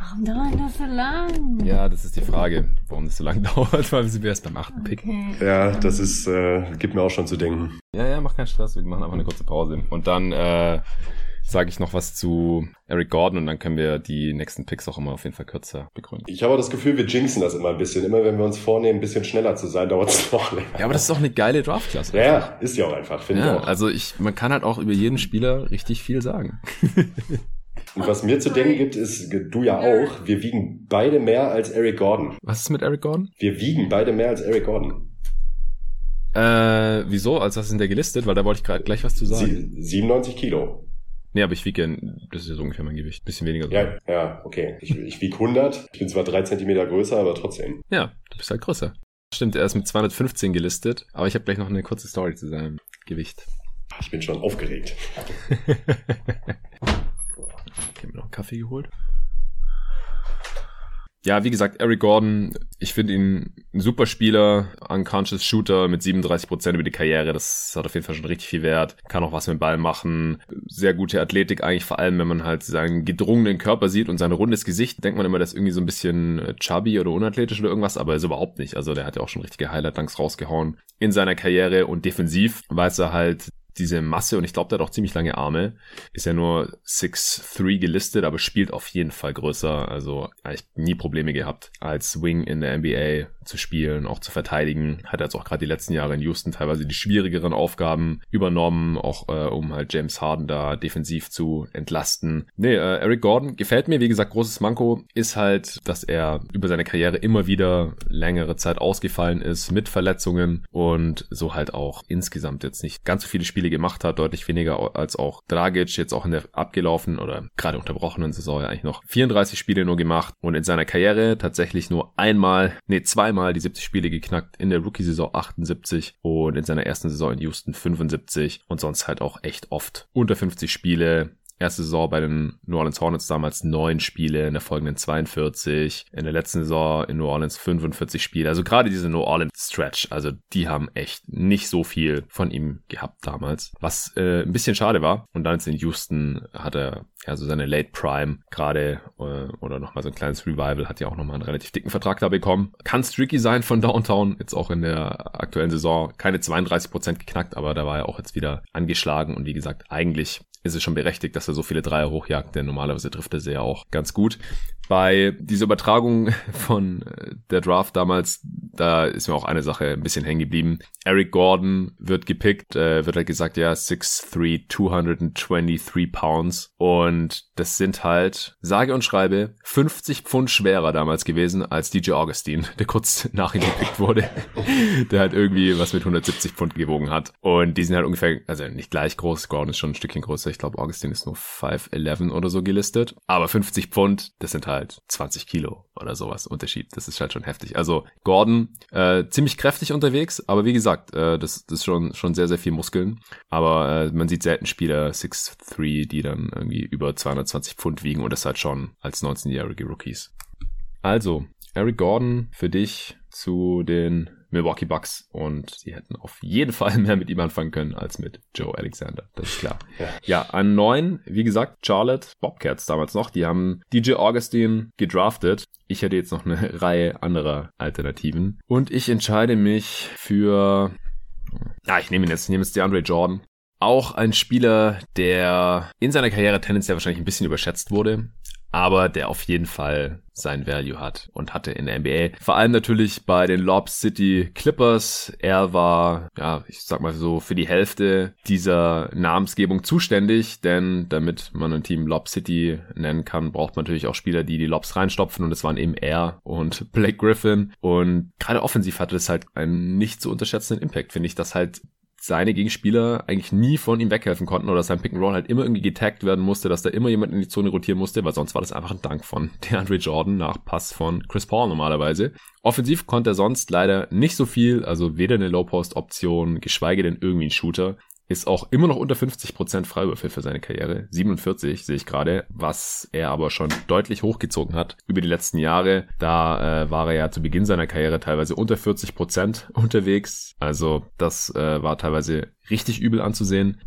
Warum dauert das so lang? Ja, das ist die Frage, warum das so lang [laughs] dauert, weil wir sind erst beim achten Pick. Okay. Ja, das ist, äh, gibt mir auch schon zu denken. Ja, ja, mach keinen Stress, wir machen einfach eine kurze Pause. Und dann äh, sage ich noch was zu Eric Gordon und dann können wir die nächsten Picks auch immer auf jeden Fall kürzer begründen. Ich habe das Gefühl, wir jinxen das immer ein bisschen. Immer wenn wir uns vornehmen, ein bisschen schneller zu sein, dauert es [laughs] noch länger. Ja, aber das ist auch eine geile Draftklasse. Ja, ja, ist ja auch einfach, finde ja, ich auch. Also ich, man kann halt auch über jeden Spieler richtig viel sagen. [laughs] Und was mir zu denken gibt, ist, du ja auch, wir wiegen beide mehr als Eric Gordon. Was ist mit Eric Gordon? Wir wiegen beide mehr als Eric Gordon. Äh, wieso? Als was sind der gelistet? Weil da wollte ich gerade gleich was zu sagen. Sie 97 Kilo. Nee, aber ich wiege, das ist ja so ungefähr mein Gewicht. Bisschen weniger. So. Ja, ja, okay. Ich, ich wiege 100. Ich bin zwar drei Zentimeter größer, aber trotzdem. Ja, du bist halt größer. Stimmt, er ist mit 215 gelistet, aber ich habe gleich noch eine kurze Story zu seinem Gewicht. Ich bin schon aufgeregt. [laughs] Ich habe mir noch einen Kaffee geholt. Ja, wie gesagt, Eric Gordon, ich finde ihn ein super Spieler, unconscious Shooter mit 37% über die Karriere, das hat auf jeden Fall schon richtig viel Wert, kann auch was mit dem Ball machen, sehr gute Athletik eigentlich, vor allem wenn man halt seinen gedrungenen Körper sieht und sein rundes Gesicht, denkt man immer, das ist irgendwie so ein bisschen äh, chubby oder unathletisch oder irgendwas, aber ist überhaupt nicht, also der hat ja auch schon richtige Highlight-Dunks rausgehauen in seiner Karriere und defensiv weiß er halt diese Masse und ich glaube, der hat auch ziemlich lange Arme. Ist ja nur 6'3 gelistet, aber spielt auf jeden Fall größer. Also eigentlich nie Probleme gehabt, als Wing in der NBA zu spielen, auch zu verteidigen. Hat jetzt auch gerade die letzten Jahre in Houston teilweise die schwierigeren Aufgaben übernommen, auch äh, um halt James Harden da defensiv zu entlasten. Nee, äh, Eric Gordon gefällt mir. Wie gesagt, großes Manko ist halt, dass er über seine Karriere immer wieder längere Zeit ausgefallen ist mit Verletzungen und so halt auch insgesamt jetzt nicht ganz so viele Spiele gemacht hat, deutlich weniger als auch Dragic jetzt auch in der abgelaufenen oder gerade unterbrochenen Saison ja eigentlich noch 34 Spiele nur gemacht und in seiner Karriere tatsächlich nur einmal, nee, zweimal die 70 Spiele geknackt, in der Rookie-Saison 78 und in seiner ersten Saison in Houston 75 und sonst halt auch echt oft unter 50 Spiele, Erste Saison bei den New Orleans Hornets damals neun Spiele, in der folgenden 42, in der letzten Saison in New Orleans 45 Spiele. Also gerade diese New Orleans Stretch, also die haben echt nicht so viel von ihm gehabt damals, was äh, ein bisschen schade war. Und dann jetzt in Houston hat er ja so seine Late Prime gerade äh, oder nochmal so ein kleines Revival, hat ja auch nochmal einen relativ dicken Vertrag da bekommen. Kann tricky sein von Downtown, jetzt auch in der aktuellen Saison keine 32 Prozent geknackt, aber da war er auch jetzt wieder angeschlagen und wie gesagt, eigentlich ist es schon berechtigt, dass er so viele Dreier hochjagt, denn normalerweise trifft er sie ja auch ganz gut bei dieser Übertragung [laughs] von äh, der Draft damals, da ist mir auch eine Sache ein bisschen hängen geblieben. Eric Gordon wird gepickt, äh, wird halt gesagt, ja, 6'3, 223 Pounds. Und das sind halt, sage und schreibe, 50 Pfund schwerer damals gewesen als DJ Augustine, [laughs] der kurz nach ihm gepickt wurde. [laughs] der halt irgendwie was mit 170 Pfund gewogen hat. Und die sind halt ungefähr, also nicht gleich groß, Gordon ist schon ein Stückchen größer. Ich glaube, Augustine ist nur 5'11 oder so gelistet. Aber 50 Pfund, das sind halt halt 20 Kilo oder sowas Unterschied. Das ist halt schon heftig. Also Gordon äh, ziemlich kräftig unterwegs, aber wie gesagt, äh, das, das ist schon, schon sehr, sehr viel Muskeln. Aber äh, man sieht selten Spieler 6'3, die dann irgendwie über 220 Pfund wiegen und das halt schon als 19-jährige Rookies. Also, Eric Gordon für dich zu den Milwaukee Bucks und sie hätten auf jeden Fall mehr mit ihm anfangen können als mit Joe Alexander. Das ist klar. Ja, ja an neun, wie gesagt, Charlotte Bobcats damals noch. Die haben DJ Augustine gedraftet. Ich hätte jetzt noch eine [laughs] Reihe anderer Alternativen. Und ich entscheide mich für, ja, ich nehme ihn jetzt, ich nehme jetzt DeAndre Jordan. Auch ein Spieler, der in seiner Karriere tendenziell wahrscheinlich ein bisschen überschätzt wurde aber der auf jeden Fall sein Value hat und hatte in der NBA. Vor allem natürlich bei den Lob City Clippers. Er war, ja, ich sag mal so, für die Hälfte dieser Namensgebung zuständig, denn damit man ein Team Lob City nennen kann, braucht man natürlich auch Spieler, die die Lobs reinstopfen und es waren eben er und Blake Griffin und gerade offensiv hatte das halt einen nicht zu unterschätzenden Impact, finde ich, dass halt seine Gegenspieler eigentlich nie von ihm weghelfen konnten oder sein Pick halt immer irgendwie getaggt werden musste, dass da immer jemand in die Zone rotieren musste, weil sonst war das einfach ein Dank von [laughs] DeAndre Jordan nach Pass von Chris Paul normalerweise. Offensiv konnte er sonst leider nicht so viel, also weder eine Low-Post-Option, geschweige denn irgendwie ein Shooter ist auch immer noch unter 50% Freiwürfe für seine Karriere. 47 sehe ich gerade, was er aber schon deutlich hochgezogen hat über die letzten Jahre. Da äh, war er ja zu Beginn seiner Karriere teilweise unter 40% [laughs] unterwegs. Also das äh, war teilweise richtig übel anzusehen.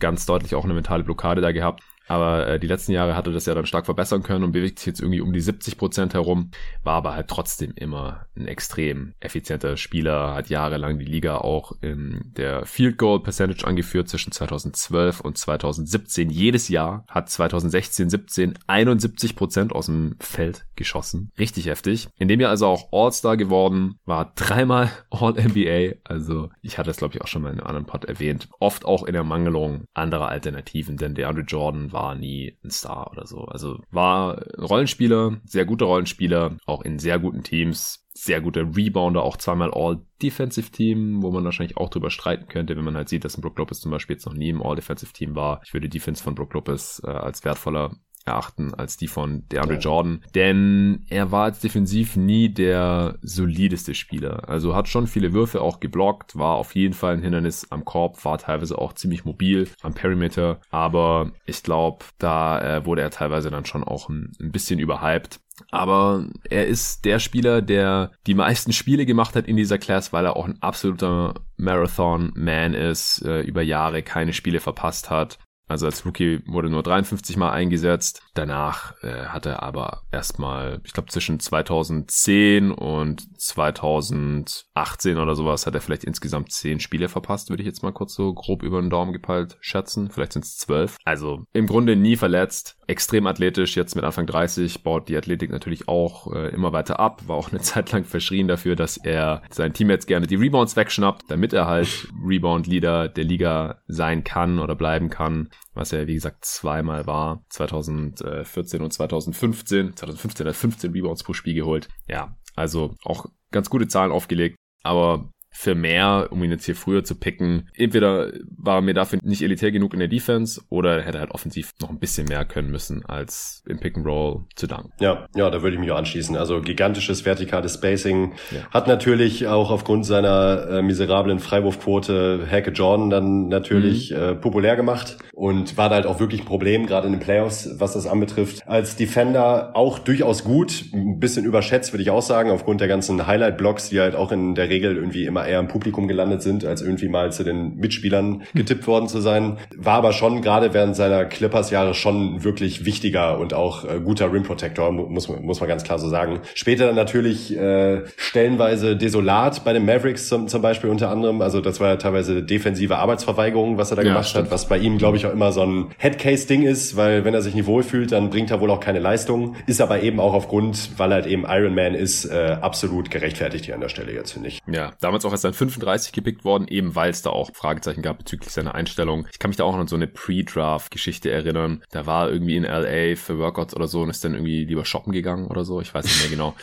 Ganz deutlich auch eine mentale Blockade da gehabt. Aber äh, die letzten Jahre hatte das ja dann stark verbessern können und bewegt sich jetzt irgendwie um die 70 Prozent herum, war aber halt trotzdem immer ein extrem effizienter Spieler, hat jahrelang die Liga auch in der Field Goal Percentage angeführt zwischen 2012 und 2017. Jedes Jahr hat 2016, 17 71 Prozent aus dem Feld geschossen. Richtig heftig. In dem Jahr also auch All-Star geworden, war dreimal [laughs] All-NBA. Also ich hatte es glaube ich auch schon mal in einem anderen Pod erwähnt. Oft auch in der Mangelung anderer Alternativen, denn der Andre Jordan war nie ein Star oder so. Also war Rollenspieler, sehr guter Rollenspieler, auch in sehr guten Teams, sehr guter Rebounder, auch zweimal All-Defensive Team, wo man wahrscheinlich auch drüber streiten könnte, wenn man halt sieht, dass ein Brook Lopez zum Beispiel jetzt noch nie im All-Defensive Team war. Ich würde Defense von Brook Lopez äh, als wertvoller erachten als die von DeAndre ja. Jordan, denn er war als defensiv nie der solideste Spieler. Also hat schon viele Würfe auch geblockt, war auf jeden Fall ein Hindernis am Korb, war teilweise auch ziemlich mobil am Perimeter, aber ich glaube, da äh, wurde er teilweise dann schon auch ein, ein bisschen überhyped. Aber er ist der Spieler, der die meisten Spiele gemacht hat in dieser Class, weil er auch ein absoluter Marathon-Man ist, äh, über Jahre keine Spiele verpasst hat Also als Rookie wurde nur 53 Mal eingesetzt. Danach äh, hat er aber erstmal, ich glaube zwischen 2010 und 2018 oder sowas hat er vielleicht insgesamt 10 Spiele verpasst, würde ich jetzt mal kurz so grob über den Daumen gepeilt schätzen. Vielleicht sind es 12. Also im Grunde nie verletzt. Extrem athletisch, jetzt mit Anfang 30, baut die Athletik natürlich auch äh, immer weiter ab. War auch eine [laughs] Zeit lang verschrien dafür, dass er seinen Teammates gerne die Rebounds wegschnappt, damit er halt Rebound-Leader der Liga sein kann oder bleiben kann was er wie gesagt zweimal war, 2014 und 2015. 2015 hat er 15 Rebounds pro Spiel geholt. Ja, also auch ganz gute Zahlen aufgelegt. Aber für mehr, um ihn jetzt hier früher zu picken. Entweder war er mir dafür nicht elitär genug in der Defense oder hätte halt offensiv noch ein bisschen mehr können müssen, als im Pick and Roll zu danken. Ja, ja, da würde ich mich auch anschließen. Also gigantisches vertikales Spacing ja. hat natürlich auch aufgrund seiner äh, miserablen Freiwurfquote Hacke Jordan dann natürlich mhm. äh, populär gemacht und war da halt auch wirklich ein Problem, gerade in den Playoffs, was das anbetrifft. Als Defender auch durchaus gut, ein bisschen überschätzt, würde ich auch sagen, aufgrund der ganzen Highlight-Blocks, die halt auch in der Regel irgendwie immer eher im Publikum gelandet sind, als irgendwie mal zu den Mitspielern getippt worden zu sein. War aber schon gerade während seiner Clippers-Jahre schon wirklich wichtiger und auch äh, guter Rim-Protector, muss, muss man ganz klar so sagen. Später dann natürlich äh, stellenweise desolat bei den Mavericks zum, zum Beispiel unter anderem. Also das war ja teilweise defensive Arbeitsverweigerung, was er da ja, gemacht stimmt. hat, was bei ihm, glaube ich, auch immer so ein Headcase-Ding ist, weil wenn er sich nicht wohlfühlt, dann bringt er wohl auch keine Leistung. Ist aber eben auch aufgrund, weil er halt eben Iron Man ist, äh, absolut gerechtfertigt hier an der Stelle jetzt, finde ich. Ja, damals auch als dann 35 gepickt worden, eben weil es da auch Fragezeichen gab bezüglich seiner Einstellung. Ich kann mich da auch an so eine Pre-Draft-Geschichte erinnern. Da war irgendwie in LA für Workouts oder so und ist dann irgendwie lieber shoppen gegangen oder so. Ich weiß nicht mehr genau.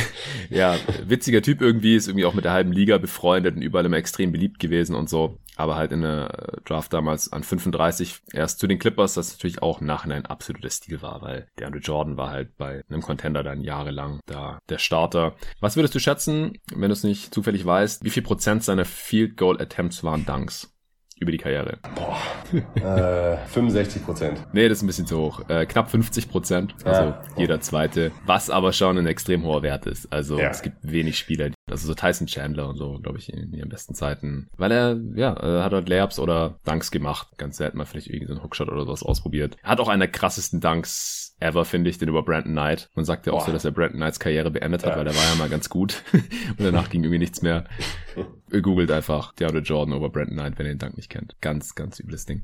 [laughs] ja, witziger Typ irgendwie, ist irgendwie auch mit der halben Liga befreundet und überall immer extrem beliebt gewesen und so aber halt in der Draft damals an 35 erst zu den Clippers, das natürlich auch im Nachhinein absoluter Stil war, weil der Andrew Jordan war halt bei einem Contender dann jahrelang da der Starter. Was würdest du schätzen, wenn du es nicht zufällig weißt, wie viel Prozent seiner Field Goal Attempts waren Dunks? über die Karriere? Boah, [laughs] äh, 65 Prozent. Nee, das ist ein bisschen zu hoch. Äh, knapp 50 Prozent, also ja. jeder zweite, was aber schon ein extrem hoher Wert ist. Also ja. es gibt wenig Spieler, also so Tyson Chandler und so, glaube ich, in, ihren besten Zeiten. Weil er, ja, er hat halt Layups oder Dunks gemacht. Ganz selten mal vielleicht irgendwie so einen Hookshot oder sowas ausprobiert. Er hat auch einen der krassesten Dunks ever, finde ich, den über Brandon Knight. Man sagt ja auch Boah. so, dass er Brandon Knights Karriere beendet hat, ja. weil der war ja mal ganz gut. [laughs] und danach ging irgendwie nichts mehr. [laughs] Googelt einfach DeAndre Jordan over Brandon Knight, wenn ihr den Dank nicht kennt. Ganz, ganz übles Ding.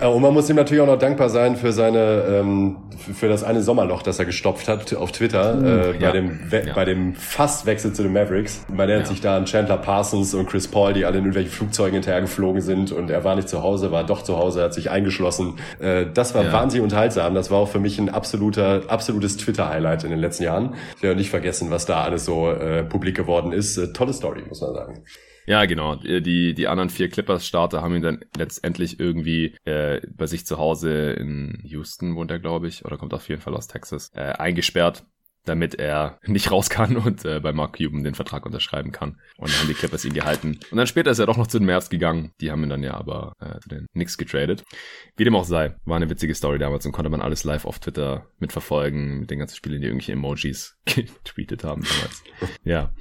Und man muss ihm natürlich auch noch dankbar sein für seine, ähm, für das eine Sommerloch, das er gestopft hat auf Twitter, uh, äh, bei ja. dem, We ja. bei dem Fastwechsel zu den Mavericks. Man erinnert sich da an Chandler Parsons und Chris Paul, die alle in irgendwelchen Flugzeugen hinterhergeflogen sind und er war nicht zu Hause, war doch zu Hause, hat sich eingeschlossen. Äh, das war wahnsinnig unterhaltsam. Das war auch für mich ein absoluter, absolutes Twitter-Highlight in den letzten Jahren. Ich werde nicht vergessen, was da alles so äh, publik geworden ist. Äh, tolle Story, muss man sagen. Ja, genau. Die, die anderen vier Clippers-Starter haben ihn dann letztendlich irgendwie äh, bei sich zu Hause in Houston, wohnt er, glaube ich, oder kommt auf jeden Fall aus Texas, äh, eingesperrt damit er [laughs] nicht raus kann und äh, bei Mark Cuban den Vertrag unterschreiben kann. Und dann haben die Clippers ihn gehalten. Und dann später ist er doch noch zu den Mavs gegangen. Die haben ihn dann ja aber äh, zu den Knicks getradet. Wie dem auch sei, war eine witzige Story damals und konnte man alles live auf Twitter mitverfolgen, mit den ganzen Spielen, die irgendwelche Emojis [laughs] getweetet haben damals. ja.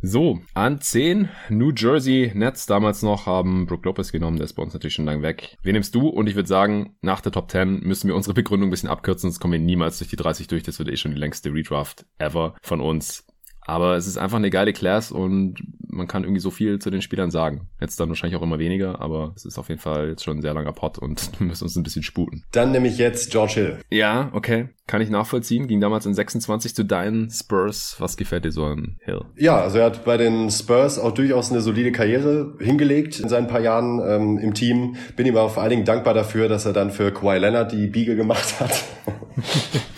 So, an 10 New Jersey Nets damals noch haben Brook Lopez genommen, der ist bei uns natürlich schon lang weg. Wen nimmst du? Und ich würde sagen, nach der Top 10 müssen wir unsere Begründung ein bisschen abkürzen, sonst kommen wir niemals durch die 30 durch. Das wird eh schon die längste Redraft ever von uns. Aber es ist einfach eine geile Class und man kann irgendwie so viel zu den Spielern sagen. Jetzt dann wahrscheinlich auch immer weniger, aber es ist auf jeden Fall jetzt schon ein sehr langer Pot und [laughs] wir müssen uns ein bisschen sputen. Dann nehme ich jetzt George Hill. Ja, okay. Kann ich nachvollziehen. Ging damals in 26 zu deinen Spurs. Was gefällt dir so an Hill? Ja, also er hat bei den Spurs auch durchaus eine solide Karriere hingelegt in seinen paar Jahren ähm, im Team. Bin ihm aber vor allen Dingen dankbar dafür, dass er dann für Kawhi Leonard die Biege gemacht hat. [laughs]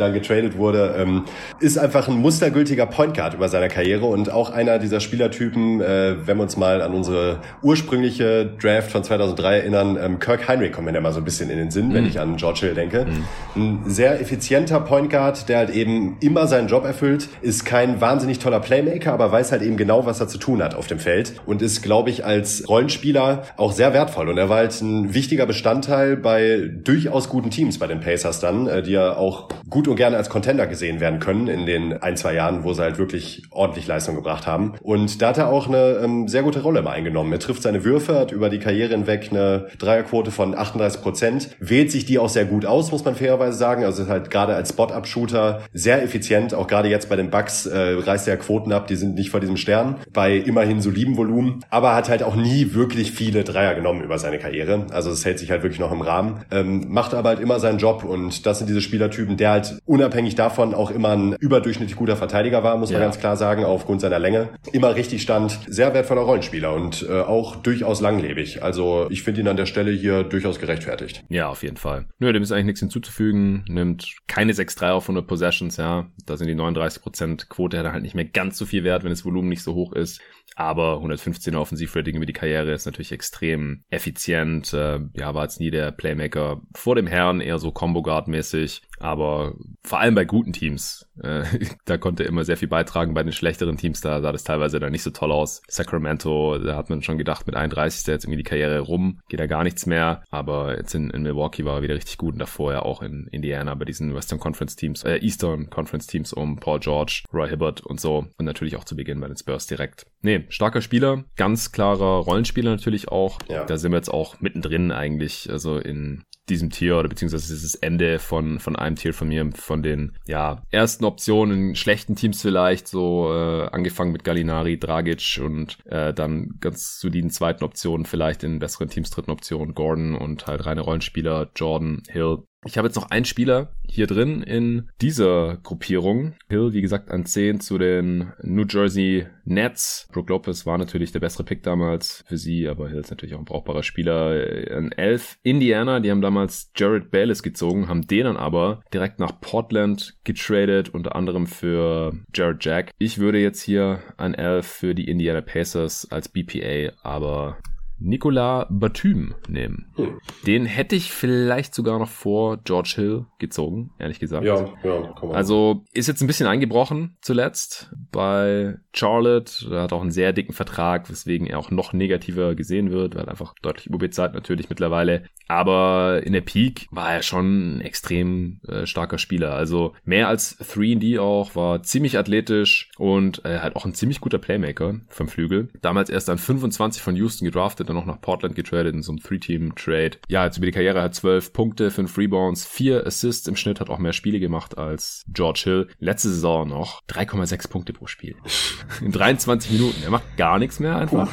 dann getradet wurde, ähm, ist einfach ein mustergültiger Point Guard über seiner Karriere und auch einer dieser Spielertypen, äh, wenn wir uns mal an unsere ursprüngliche Draft von 2003 erinnern, ähm, Kirk Heinrich kommt mir da mal so ein bisschen in den Sinn, mhm. wenn ich an George Hill denke. Mhm. Ein sehr effizienter Point Guard, der halt eben immer seinen Job erfüllt, ist kein wahnsinnig toller Playmaker, aber weiß halt eben genau, was er zu tun hat auf dem Feld und ist, glaube ich, als Rollenspieler auch sehr wertvoll und er war halt ein wichtiger Bestandteil bei durchaus guten Teams bei den Pacers dann, äh, die ja auch gut gut und gerne als Contender gesehen werden können in den ein, zwei Jahren, wo sie halt wirklich ordentlich Leistung gebracht haben. Und da hat er auch eine ähm, sehr gute Rolle mal eingenommen. Er trifft seine Würfe, hat über die Karriere hinweg eine Dreierquote von 38 Prozent, wählt sich die auch sehr gut aus, muss man fairerweise sagen. Also ist halt gerade als Spot-Up-Shooter sehr effizient. Auch gerade jetzt bei den Bucks äh, reißt er Quoten ab, die sind nicht vor diesem Stern, bei immerhin solidem Volumen, aber hat halt auch nie wirklich viele Dreier genommen über seine Karriere. Also es hält sich halt wirklich noch im Rahmen. Ähm, macht aber halt immer seinen Job und das sind diese Spielertypen, der halt unabhängig davon auch immer ein überdurchschnittlich guter Verteidiger war, muss man ja. ganz klar sagen, aufgrund seiner Länge. Immer richtig stand, sehr wertvoller Rollenspieler und äh, auch durchaus langlebig. Also ich finde ihn an der Stelle hier durchaus gerechtfertigt. Ja, auf jeden Fall. Nö, dem ist eigentlich nichts hinzuzufügen. Nimmt keine 6-3 auf 100 Possessions, ja. Da sind die 39% Quote halt nicht mehr ganz so viel wert, wenn das Volumen nicht so hoch ist. Aber 115 Offensivrating über die Karriere ist natürlich extrem effizient. Äh, ja, war jetzt nie der Playmaker vor dem Herrn, eher so Combo Guard mäßig. Aber vor allem bei guten Teams, äh, [laughs] da konnte er immer sehr viel beitragen. Bei den schlechteren Teams, da sah das teilweise dann nicht so toll aus. Sacramento, da hat man schon gedacht, mit 31 ist jetzt irgendwie die Karriere rum, geht da gar nichts mehr. Aber jetzt in, in Milwaukee war er wieder richtig gut und davor ja auch in Indiana bei diesen Western Conference Teams, äh, Eastern Conference Teams um Paul George, Roy Hibbert und so. Und natürlich auch zu Beginn bei den Spurs direkt. Nee, starker Spieler, ganz klarer Rollenspieler natürlich auch. Ja. Da sind wir jetzt auch mittendrin eigentlich, also in diesem Tier oder beziehungsweise das Ende von, von einem Tier von mir, von den ja, ersten Optionen, schlechten Teams vielleicht, so äh, angefangen mit Gallinari, Dragic und äh, dann ganz soliden zweiten Optionen, vielleicht in besseren Teams dritten Optionen, Gordon und halt reine Rollenspieler, Jordan, Hill, ich habe jetzt noch einen Spieler hier drin in dieser Gruppierung. Hill, wie gesagt, an 10 zu den New Jersey Nets. Brook Lopez war natürlich der bessere Pick damals für sie, aber Hill ist natürlich auch ein brauchbarer Spieler. An 11 Indiana, die haben damals Jared Bayless gezogen, haben den dann aber direkt nach Portland getradet, unter anderem für Jared Jack. Ich würde jetzt hier an 11 für die Indiana Pacers als BPA, aber Nicolas Batum nehmen. Hm. Den hätte ich vielleicht sogar noch vor George Hill gezogen, ehrlich gesagt. Ja, ja, komm mal. Also ist jetzt ein bisschen eingebrochen zuletzt bei Charlotte. Er hat auch einen sehr dicken Vertrag, weswegen er auch noch negativer gesehen wird, weil einfach deutlich überbezahlt natürlich mittlerweile. Aber in der Peak war er schon ein extrem äh, starker Spieler. Also mehr als 3D auch, war ziemlich athletisch und äh, halt auch ein ziemlich guter Playmaker vom Flügel. Damals erst an 25 von Houston gedraftet, dann noch nach Portland getradet in so einem Three-Team-Trade. Ja, jetzt über die Karriere hat 12 Punkte, 5 Rebounds, 4 Assists im Schnitt, hat auch mehr Spiele gemacht als George Hill. Letzte Saison noch 3,6 Punkte pro Spiel. [laughs] In 23 Minuten. Er macht gar nichts mehr einfach.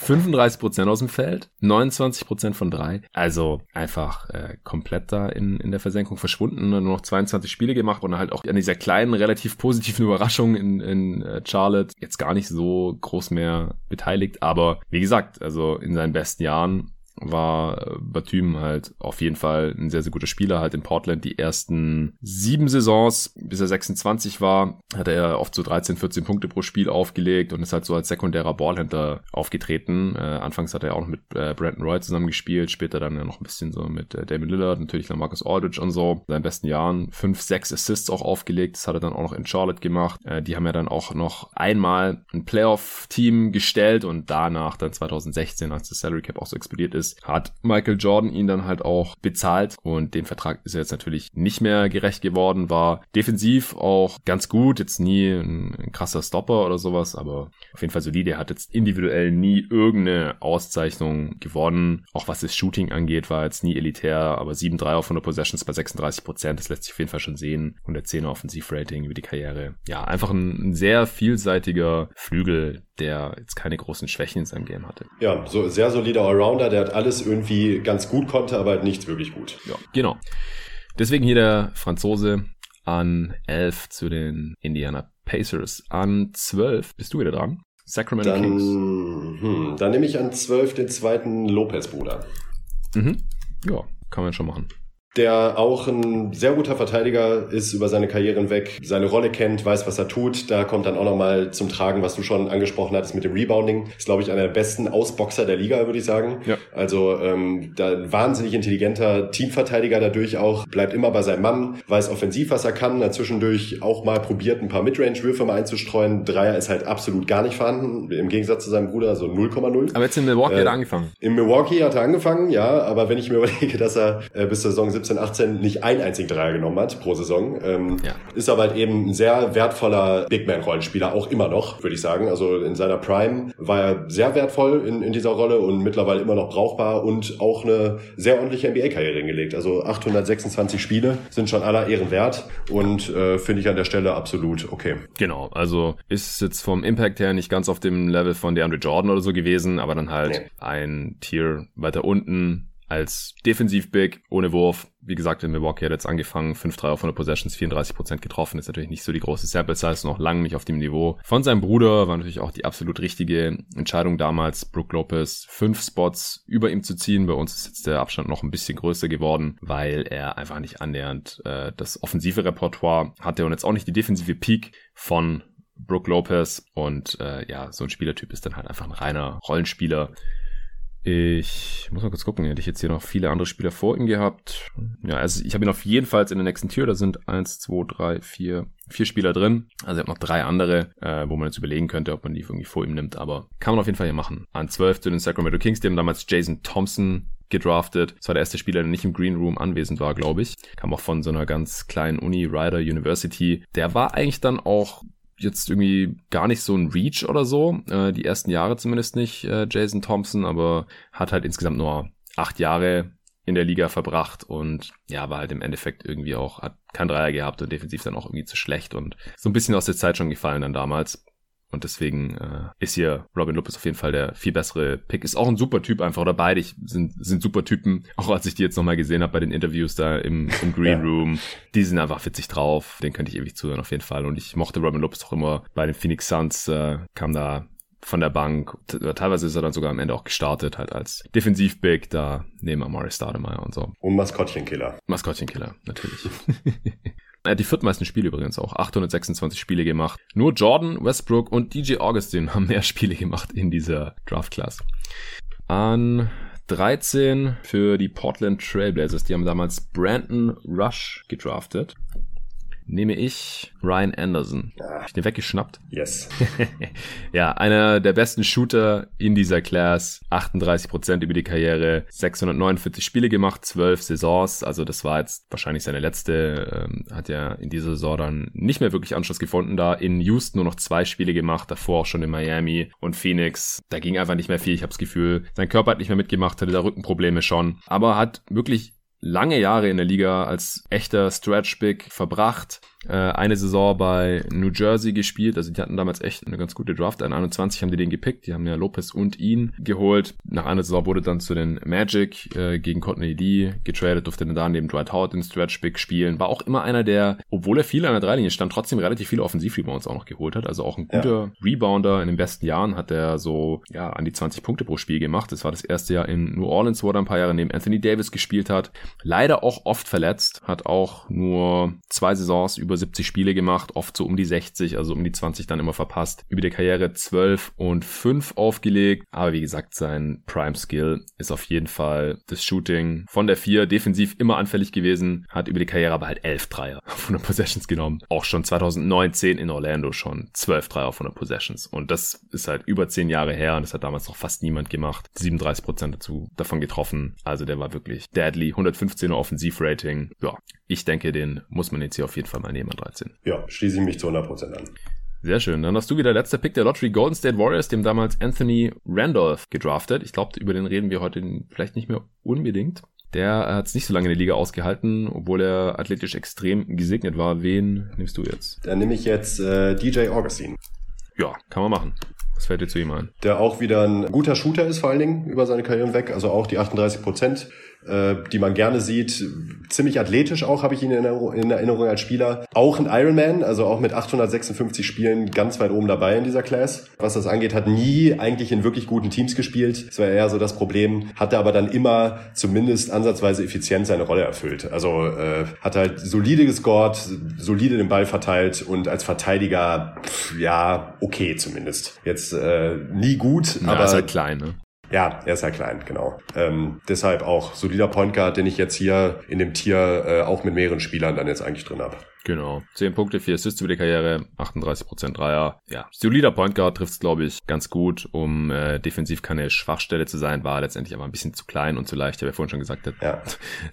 35% aus dem Feld, 29% von drei. Also einfach äh, komplett da in, in der Versenkung verschwunden. Nur noch 22 Spiele gemacht und halt auch an dieser kleinen, relativ positiven [laughs] Überraschung in, in äh, Charlotte jetzt gar nicht so groß mehr beteiligt. Aber wie gesagt, also in seinen besten Jahren war äh, Batum halt auf jeden Fall ein sehr, sehr guter Spieler. Halt in Portland die ersten sieben Saisons, bis er 26 war, hat er oft so 13, 14 Punkte pro Spiel aufgelegt und ist halt so als sekundärer Ballhändler aufgetreten. Äh, anfangs hat er auch noch mit äh, Brandon Roy zusammengespielt, später dann ja noch ein bisschen so mit äh, Damon Lillard, natürlich dann Marcus Aldridge und so. In seinen besten Jahren fünf, sechs Assists auch aufgelegt. Das hat er dann auch noch in Charlotte gemacht. Äh, die haben ja dann auch noch einmal ein Playoff-Team gestellt und danach dann 2016, als das Salary Cap auch so explodiert ist, hat Michael Jordan ihn dann halt auch bezahlt und dem Vertrag ist er jetzt natürlich nicht mehr gerecht geworden, war defensiv auch ganz gut, jetzt nie ein, ein krasser Stopper oder sowas, aber auf jeden Fall solide. Er hat jetzt individuell nie irgendeine Auszeichnung gewonnen. Auch was das Shooting angeht, war jetzt nie elitär, aber 7-3 auf 100 Possessions bei 36 Prozent, das lässt sich auf jeden Fall schon sehen. 110er Offensivrating über die Karriere. Ja, einfach ein, ein sehr vielseitiger Flügel, der jetzt keine großen Schwächen in seinem Game hatte. Ja, so sehr solider Allrounder, der hat alles irgendwie ganz gut konnte, aber halt nichts wirklich gut. Ja, genau. Deswegen hier der Franzose an 11 zu den Indiana Pacers. An 12 bist du wieder dran. Sacramento dann, Kings. Hm, dann nehme ich an 12 den zweiten Lopez-Bruder. Mhm. Ja, kann man schon machen der auch ein sehr guter Verteidiger ist über seine Karriere hinweg, seine Rolle kennt, weiß, was er tut. Da kommt dann auch nochmal zum Tragen, was du schon angesprochen hattest mit dem Rebounding. Ist, glaube ich, einer der besten Ausboxer der Liga, würde ich sagen. Ja. Also ähm, da ein wahnsinnig intelligenter Teamverteidiger dadurch auch, bleibt immer bei seinem Mann, weiß offensiv, was er kann, hat zwischendurch auch mal probiert, ein paar Midrange-Würfe mal einzustreuen. Dreier ist halt absolut gar nicht vorhanden, im Gegensatz zu seinem Bruder, so 0,0. Aber jetzt in Milwaukee äh, hat er angefangen. In Milwaukee hat er angefangen, ja, aber wenn ich mir [laughs] überlege, dass er äh, bis zur Saison 17, 18 nicht einen einzigen Dreier genommen hat pro Saison. Ähm, ja. Ist aber halt eben ein sehr wertvoller Big Man-Rollenspieler, auch immer noch, würde ich sagen. Also in seiner Prime war er sehr wertvoll in, in dieser Rolle und mittlerweile immer noch brauchbar und auch eine sehr ordentliche NBA-Karriere hingelegt. Also 826 Spiele sind schon aller Ehren wert und äh, finde ich an der Stelle absolut okay. Genau, also ist jetzt vom Impact her nicht ganz auf dem Level von DeAndre Jordan oder so gewesen, aber dann halt nee. ein Tier weiter unten als Defensiv-Big ohne Wurf. Wie gesagt, in Milwaukee hat jetzt angefangen, 5-3 auf 100 Possessions, 34% getroffen. Ist natürlich nicht so die große Sample Size, noch lange nicht auf dem Niveau. Von seinem Bruder war natürlich auch die absolut richtige Entscheidung damals, Brook Lopez fünf Spots über ihm zu ziehen. Bei uns ist jetzt der Abstand noch ein bisschen größer geworden, weil er einfach nicht annähernd äh, das offensive Repertoire hatte und jetzt auch nicht die defensive Peak von Brook Lopez. Und äh, ja, so ein Spielertyp ist dann halt einfach ein reiner Rollenspieler ich muss mal kurz gucken, hätte ich jetzt hier noch viele andere Spieler vor ihm gehabt. Ja, also ich habe ihn auf jeden Fall in der nächsten Tür. Da sind eins, zwei, drei, vier, vier Spieler drin. Also ich habe noch drei andere, äh, wo man jetzt überlegen könnte, ob man die irgendwie vor ihm nimmt. Aber kann man auf jeden Fall hier machen. An zwölf zu den Sacramento Kings. Die haben damals Jason Thompson gedraftet. Das war der erste Spieler, der nicht im Green Room anwesend war, glaube ich. Kam auch von so einer ganz kleinen Uni, Ryder University. Der war eigentlich dann auch jetzt irgendwie gar nicht so ein Reach oder so. Äh, die ersten Jahre zumindest nicht, äh, Jason Thompson, aber hat halt insgesamt nur acht Jahre in der Liga verbracht und ja, war halt im Endeffekt irgendwie auch, hat kein Dreier gehabt und defensiv dann auch irgendwie zu schlecht und so ein bisschen aus der Zeit schon gefallen dann damals. Und deswegen äh, ist hier Robin Lopez auf jeden Fall der viel bessere Pick. Ist auch ein super Typ einfach, oder beide sind, sind super Typen. Auch als ich die jetzt nochmal gesehen habe bei den Interviews da im, im Green Room. Die sind einfach witzig drauf. Den könnte ich ewig zuhören auf jeden Fall. Und ich mochte Robin Lopez auch immer bei den Phoenix Suns. Äh, kam da von der Bank. Teilweise ist er dann sogar am Ende auch gestartet, halt als Defensiv-Big da neben Amari Stoudemire und so. Und Maskottchenkiller. Maskottchenkiller, natürlich. [laughs] Er hat die viertmeisten Spiele übrigens auch. 826 Spiele gemacht. Nur Jordan, Westbrook und DJ Augustin [laughs] haben mehr Spiele gemacht in dieser Draft-Class. An 13 für die Portland Trailblazers. Die haben damals Brandon Rush gedraftet nehme ich Ryan Anderson. Ja. Hab ich den weggeschnappt? Yes. [laughs] ja, einer der besten Shooter in dieser Class. 38% über die Karriere, 649 Spiele gemacht, 12 Saisons. Also das war jetzt wahrscheinlich seine letzte. Ähm, hat ja in dieser Saison dann nicht mehr wirklich Anschluss gefunden da. In Houston nur noch zwei Spiele gemacht, davor auch schon in Miami und Phoenix. Da ging einfach nicht mehr viel. Ich habe das Gefühl, sein Körper hat nicht mehr mitgemacht, hatte da Rückenprobleme schon. Aber hat wirklich lange Jahre in der Liga als echter Stretch Big verbracht äh, eine Saison bei New Jersey gespielt. Also die hatten damals echt eine ganz gute Draft. An 21 haben die den gepickt. Die haben ja Lopez und ihn geholt. Nach einer Saison wurde dann zu den Magic äh, gegen Courtney D getradet, durfte dann da neben Dwight Howard den Stretch Big spielen. War auch immer einer, der, obwohl er viel an der Dreilinie stand, trotzdem relativ viele Offensiv-Rebounds auch noch geholt hat. Also auch ein guter ja. Rebounder. In den besten Jahren hat er so, ja, an die 20 Punkte pro Spiel gemacht. Das war das erste Jahr in New Orleans, wo er ein paar Jahre neben Anthony Davis gespielt hat. Leider auch oft verletzt. Hat auch nur zwei Saisons über über 70 Spiele gemacht, oft so um die 60, also um die 20 dann immer verpasst. Über die Karriere 12 und 5 aufgelegt. Aber wie gesagt, sein Prime Skill ist auf jeden Fall das Shooting von der 4. Defensiv immer anfällig gewesen, hat über die Karriere aber halt 11 Dreier [laughs] auf 100 Possessions genommen. Auch schon 2019 in Orlando schon 12 Dreier auf 100 Possessions. Und das ist halt über 10 Jahre her und das hat damals noch fast niemand gemacht. 37 dazu, davon getroffen. Also der war wirklich deadly. 115er Offensivrating. Ja, ich denke, den muss man jetzt hier auf jeden Fall mal nehmen an 13. Ja, schließe ich mich zu 100% an. Sehr schön. Dann hast du wieder letzter Pick der Lottery Golden State Warriors, dem damals Anthony Randolph gedraftet. Ich glaube, über den reden wir heute vielleicht nicht mehr unbedingt. Der hat es nicht so lange in der Liga ausgehalten, obwohl er athletisch extrem gesegnet war. Wen nimmst du jetzt? Dann nehme ich jetzt äh, DJ Augustine. Ja, kann man machen. Was fällt dir zu ihm ein? Der auch wieder ein guter Shooter ist, vor allen Dingen über seine Karriere weg. Also auch die 38 Prozent äh, die man gerne sieht. Ziemlich athletisch auch, habe ich ihn in Erinnerung, in Erinnerung als Spieler. Auch ein Ironman, also auch mit 856 Spielen ganz weit oben dabei in dieser Class. Was das angeht, hat nie eigentlich in wirklich guten Teams gespielt. Das war eher so das Problem. Hatte aber dann immer zumindest ansatzweise effizient seine Rolle erfüllt. Also äh, hat halt solide gescored, solide den Ball verteilt und als Verteidiger, pff, ja, okay zumindest. Jetzt äh, nie gut, Na, aber... ist halt klein, ne? Ja, er ist ja klein, genau. Ähm, deshalb auch solider Point Guard, den ich jetzt hier in dem Tier äh, auch mit mehreren Spielern dann jetzt eigentlich drin habe. Genau. 10 Punkte, 4 Assists über die Karriere, 38% Dreier. Ja, solider Point Guard trifft es, glaube ich, ganz gut, um äh, defensiv keine Schwachstelle zu sein, war letztendlich aber ein bisschen zu klein und zu leicht, wie er vorhin schon gesagt hat. Ja.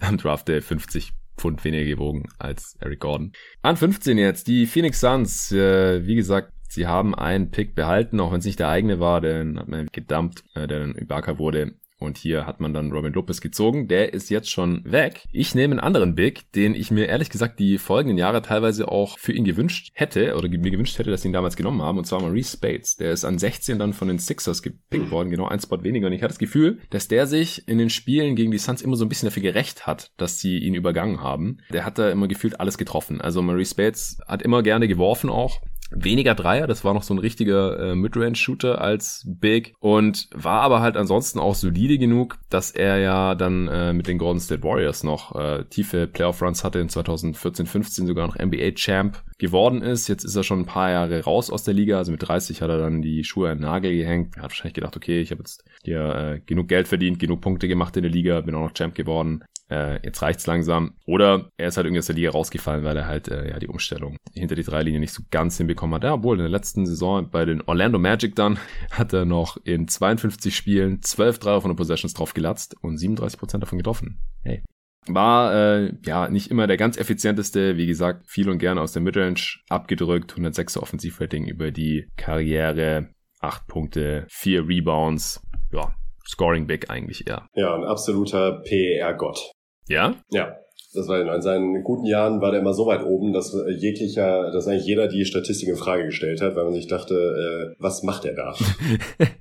[laughs] Am Draft Day 50 Pfund weniger gewogen als Eric Gordon. An 15 jetzt, die Phoenix Suns. Äh, wie gesagt, sie haben einen Pick behalten, auch wenn es nicht der eigene war, den hat man gedumpt, äh, der dann Ibaka wurde. Und hier hat man dann Robin Lopez gezogen. Der ist jetzt schon weg. Ich nehme einen anderen Big, den ich mir ehrlich gesagt die folgenden Jahre teilweise auch für ihn gewünscht hätte oder mir gewünscht hätte, dass sie ihn damals genommen haben. Und zwar Maurice Spates. Der ist an 16 dann von den Sixers gepickt worden, genau ein Spot weniger. Und ich hatte das Gefühl, dass der sich in den Spielen gegen die Suns immer so ein bisschen dafür gerecht hat, dass sie ihn übergangen haben. Der hat da immer gefühlt alles getroffen. Also Maurice Spates hat immer gerne geworfen auch weniger Dreier, das war noch so ein richtiger äh, Midrange-Shooter als Big und war aber halt ansonsten auch solide genug, dass er ja dann äh, mit den Golden State Warriors noch äh, tiefe Playoff-Runs hatte in 2014, 15 sogar noch NBA-Champ geworden ist. Jetzt ist er schon ein paar Jahre raus aus der Liga, also mit 30 hat er dann die Schuhe an den Nagel gehängt. Er hat wahrscheinlich gedacht, okay, ich habe jetzt hier äh, genug Geld verdient, genug Punkte gemacht in der Liga, bin auch noch Champ geworden äh, jetzt reicht's langsam. Oder er ist halt irgendwie aus der Liga rausgefallen, weil er halt äh, ja die Umstellung hinter die drei Linien nicht so ganz hinbekommen hat. Ja, obwohl in der letzten Saison bei den Orlando Magic dann [laughs] hat er noch in 52 Spielen 12 Dreier von den Possessions drauf gelatzt und 37 Prozent davon getroffen. Hey. War äh, ja nicht immer der ganz effizienteste, wie gesagt, viel und gerne aus der Midrange abgedrückt, 106er Offensivrating über die Karriere, 8 Punkte, 4 Rebounds, ja, Scoring Big eigentlich eher. Ja, ein absoluter PER-Gott. Ja? Ja. Das war in seinen guten Jahren war der immer so weit oben, dass jeglicher, dass eigentlich jeder die Statistik in Frage gestellt hat, weil man sich dachte, äh, was macht er da?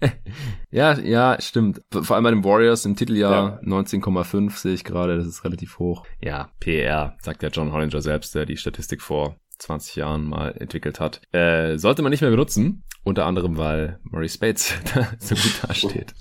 [laughs] ja, ja, stimmt. Vor allem bei den Warriors im Titeljahr ja. 19,5 sehe ich gerade, das ist relativ hoch. Ja, PR, sagt der John Hollinger selbst, der die Statistik vor 20 Jahren mal entwickelt hat. Äh, sollte man nicht mehr benutzen, unter anderem, weil Murray Spates [laughs] da so gut dasteht.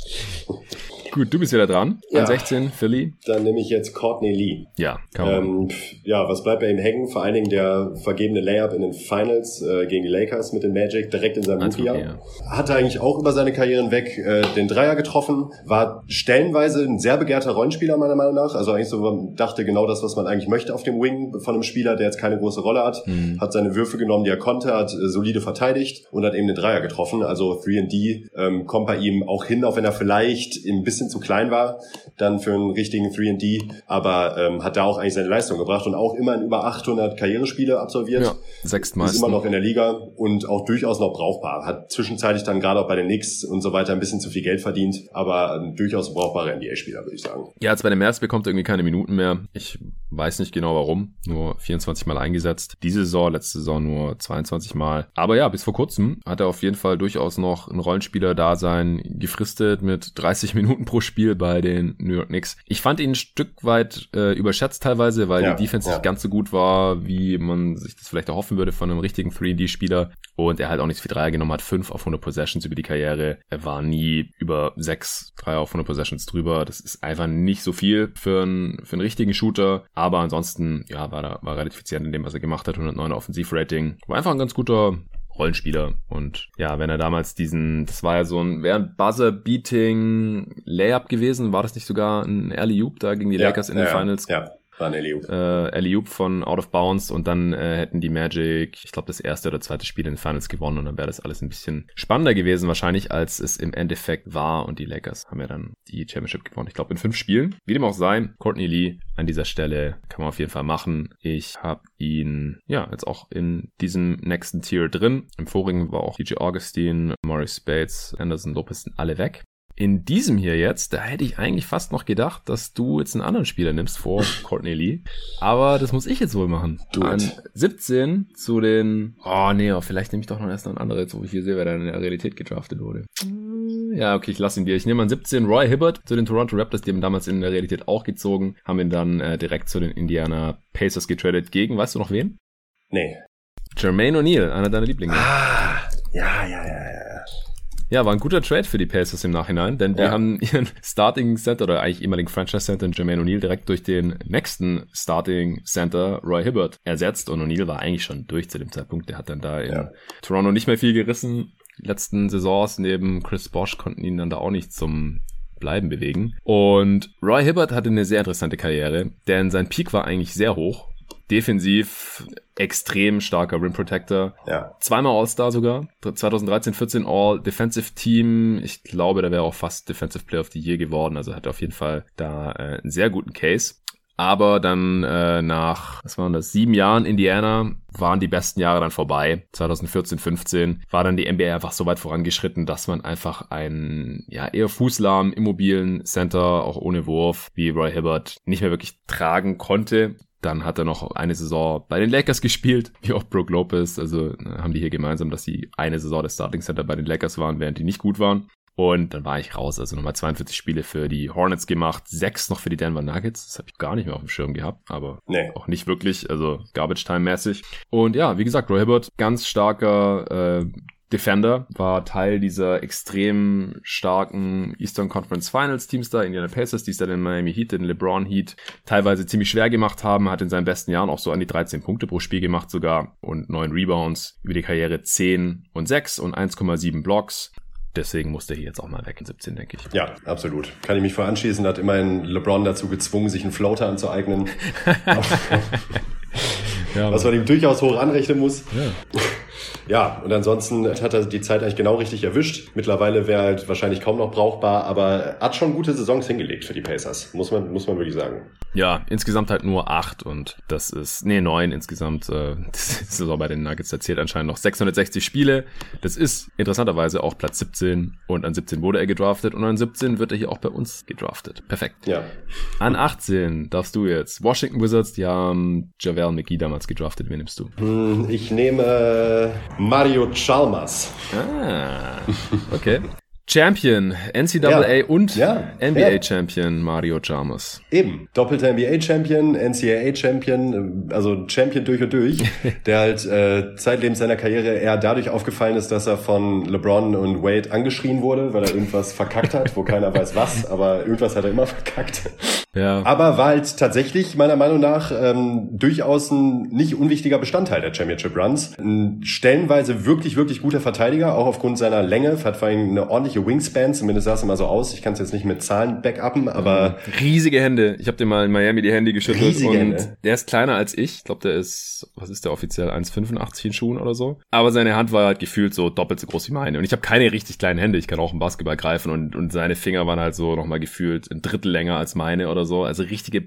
[laughs] Gut, du bist wieder dran. Ja. An 16, Philly. Dann nehme ich jetzt Courtney Lee. Ja, kann man. Ähm, ja, was bleibt bei ihm hängen? Vor allen Dingen der vergebene Layup in den Finals äh, gegen die Lakers mit den Magic direkt in seinem Rookie-Jahr. Ja. Hatte eigentlich auch über seine Karrieren weg äh, den Dreier getroffen, war stellenweise ein sehr begehrter Rollenspieler meiner Meinung nach. Also eigentlich so man dachte genau das, was man eigentlich möchte auf dem Wing von einem Spieler, der jetzt keine große Rolle hat. Mhm. Hat seine Würfe genommen, die er konnte, hat äh, solide verteidigt und hat eben den Dreier getroffen. Also 3D ähm, kommt bei ihm auch hin, auch wenn er vielleicht ein bisschen zu klein war, dann für einen richtigen 3D, aber ähm, hat da auch eigentlich seine Leistung gebracht und auch immer in über 800 Karrierespiele absolviert. Ja, sechstmal. Ist immer noch in der Liga und auch durchaus noch brauchbar. Hat zwischenzeitlich dann gerade auch bei den Knicks und so weiter ein bisschen zu viel Geld verdient, aber ein durchaus brauchbarer NBA-Spieler, würde ich sagen. Ja, jetzt bei den Mavs bekommt er irgendwie keine Minuten mehr. Ich weiß nicht genau warum. Nur 24 Mal eingesetzt. Diese Saison, letzte Saison nur 22 Mal. Aber ja, bis vor kurzem hat er auf jeden Fall durchaus noch ein Rollenspieler-Dasein gefristet mit 30 Minuten pro Spiel bei den New York Knicks. Ich fand ihn ein Stück weit äh, überschätzt teilweise, weil ja, die Defense ja. nicht ganz so gut war, wie man sich das vielleicht erhoffen würde von einem richtigen 3D-Spieler. Und er halt auch nicht viel Dreier genommen hat, 5 auf 100 Possessions über die Karriere. Er war nie über 6 Dreier auf 100 Possessions drüber. Das ist einfach nicht so viel für einen, für einen richtigen Shooter. Aber ansonsten, ja, war er war relativ effizient in dem, was er gemacht hat. 109 Offensivrating. War einfach ein ganz guter Rollenspieler. Und ja, wenn er damals diesen, das war ja so ein, wäre ein Buzzer-Beating Layup gewesen, war das nicht sogar ein Early Oop da gegen die ja, Lakers in den Finals? Ja. War ein Eliup. Äh, Eliup von Out of Bounds und dann äh, hätten die Magic, ich glaube, das erste oder zweite Spiel in Finals gewonnen und dann wäre das alles ein bisschen spannender gewesen wahrscheinlich, als es im Endeffekt war und die Lakers haben ja dann die Championship gewonnen. Ich glaube, in fünf Spielen. Wie dem auch sei, Courtney Lee an dieser Stelle kann man auf jeden Fall machen. Ich habe ihn, ja, jetzt auch in diesem nächsten Tier drin. Im vorigen war auch DJ Augustine, Morris Bates, Anderson Lopez sind alle weg. In diesem hier jetzt, da hätte ich eigentlich fast noch gedacht, dass du jetzt einen anderen Spieler nimmst vor [laughs] Courtney Lee. Aber das muss ich jetzt wohl machen. Du An 17 zu den, oh nee, oh, vielleicht nehme ich doch noch erst noch einen anderen, jetzt wo ich hier sehe, wer da in der Realität gedraftet wurde. Ja, okay, ich lasse ihn dir. Ich nehme an 17 Roy Hibbert zu den Toronto Raptors, die haben damals in der Realität auch gezogen, haben ihn dann äh, direkt zu den Indiana Pacers getradet gegen, weißt du noch wen? Nee. Jermaine O'Neal, einer deiner Lieblinge. Ah, ja, ja, ja, ja. Ja, war ein guter Trade für die Pacers im Nachhinein, denn die ja. haben ihren [laughs] Starting Center oder eigentlich ehemaligen Franchise Center Jermaine O'Neal direkt durch den nächsten Starting Center Roy Hibbert ersetzt und O'Neal war eigentlich schon durch zu dem Zeitpunkt. Der hat dann da in ja. Toronto nicht mehr viel gerissen. Die letzten Saisons neben Chris Bosch konnten ihn dann da auch nicht zum Bleiben bewegen. Und Roy Hibbert hatte eine sehr interessante Karriere, denn sein Peak war eigentlich sehr hoch defensiv extrem starker Rim Protector. Ja. Zweimal All-Star sogar. 2013, 14 All Defensive Team. Ich glaube, da wäre auch fast Defensive Player of the Year geworden. Also hat auf jeden Fall da äh, einen sehr guten Case. Aber dann äh, nach, was waren das, sieben Jahren Indiana waren die besten Jahre dann vorbei. 2014, 15 war dann die NBA einfach so weit vorangeschritten, dass man einfach einen ja eher fußlahmen, immobilen Center, auch ohne Wurf, wie Roy Hibbert, nicht mehr wirklich tragen konnte. Dann hat er noch eine Saison bei den Lakers gespielt, wie auch Brooke Lopez. Also äh, haben die hier gemeinsam, dass sie eine Saison der Starting Center bei den Lakers waren, während die nicht gut waren. Und dann war ich raus, also nochmal 42 Spiele für die Hornets gemacht, sechs noch für die Denver Nuggets. Das habe ich gar nicht mehr auf dem Schirm gehabt, aber Nee. auch nicht wirklich, also Garbage Time mäßig. Und ja, wie gesagt, Roy Hibbert, ganz starker äh, Defender, war Teil dieser extrem starken Eastern Conference Finals Teams da, Indiana Pacers, die es dann in Miami Heat, den LeBron Heat teilweise ziemlich schwer gemacht haben, hat in seinen besten Jahren auch so an die 13 Punkte pro Spiel gemacht sogar und 9 Rebounds, über die Karriere 10 und 6 und 1,7 Blocks. Deswegen musste er hier jetzt auch mal weg in 17, denke ich. Ja, absolut. Kann ich mich voll anschließen. Hat immerhin LeBron dazu gezwungen, sich einen Floater anzueignen. [laughs] [laughs] Ja, was man ihm durchaus hoch anrechnen muss. ja. Ja, und ansonsten hat er die Zeit eigentlich genau richtig erwischt. Mittlerweile wäre halt wahrscheinlich kaum noch brauchbar, aber hat schon gute Saisons hingelegt für die Pacers, muss man, muss man wirklich sagen. Ja, insgesamt halt nur acht und das ist, nee, neun insgesamt. Äh, [laughs] das ist auch bei den Nuggets, da zählt anscheinend noch 660 Spiele. Das ist interessanterweise auch Platz 17 und an 17 wurde er gedraftet und an 17 wird er hier auch bei uns gedraftet. Perfekt. Ja. An 18 darfst du jetzt. Washington Wizards, die haben Javel McGee damals gedraftet. Wen nimmst du? Hm, Ich nehme äh, Mario Chalmers. Ah, okay. Champion, NCAA Ja. und Ja. NBA Ja. Champion Mario Chalmers. Eben, doppelter NBA-Champion, NCAA-Champion, also Champion durch und durch, [laughs] der halt äh, zeitlebens seiner Karriere eher dadurch aufgefallen ist, dass er von LeBron und Wade angeschrien wurde, weil er irgendwas verkackt hat, wo keiner weiß was, [laughs] aber irgendwas hat er immer verkackt. Ja. Aber war halt tatsächlich meiner Meinung nach ähm, durchaus ein nicht unwichtiger Bestandteil der Championship Runs. Ein stellenweise wirklich, wirklich guter Verteidiger, auch aufgrund seiner Länge, hat vor allem eine ordentliche Wingspan, zumindest sah es immer so aus. Ich kann es jetzt nicht mit Zahlen backuppen, aber Riesige Hände. Ich habe dir mal in Miami die Hände geschüttelt Riesige und Hände. der ist kleiner als ich. Ich glaube, der ist, was ist der offiziell, 1,85 in Schuhen oder so. Aber seine Hand war halt gefühlt so doppelt so groß wie meine. Und ich habe keine richtig kleinen Hände. Ich kann auch einen Basketball greifen und, und seine Finger waren halt so nochmal gefühlt ein Drittel länger als meine oder so. Also richtige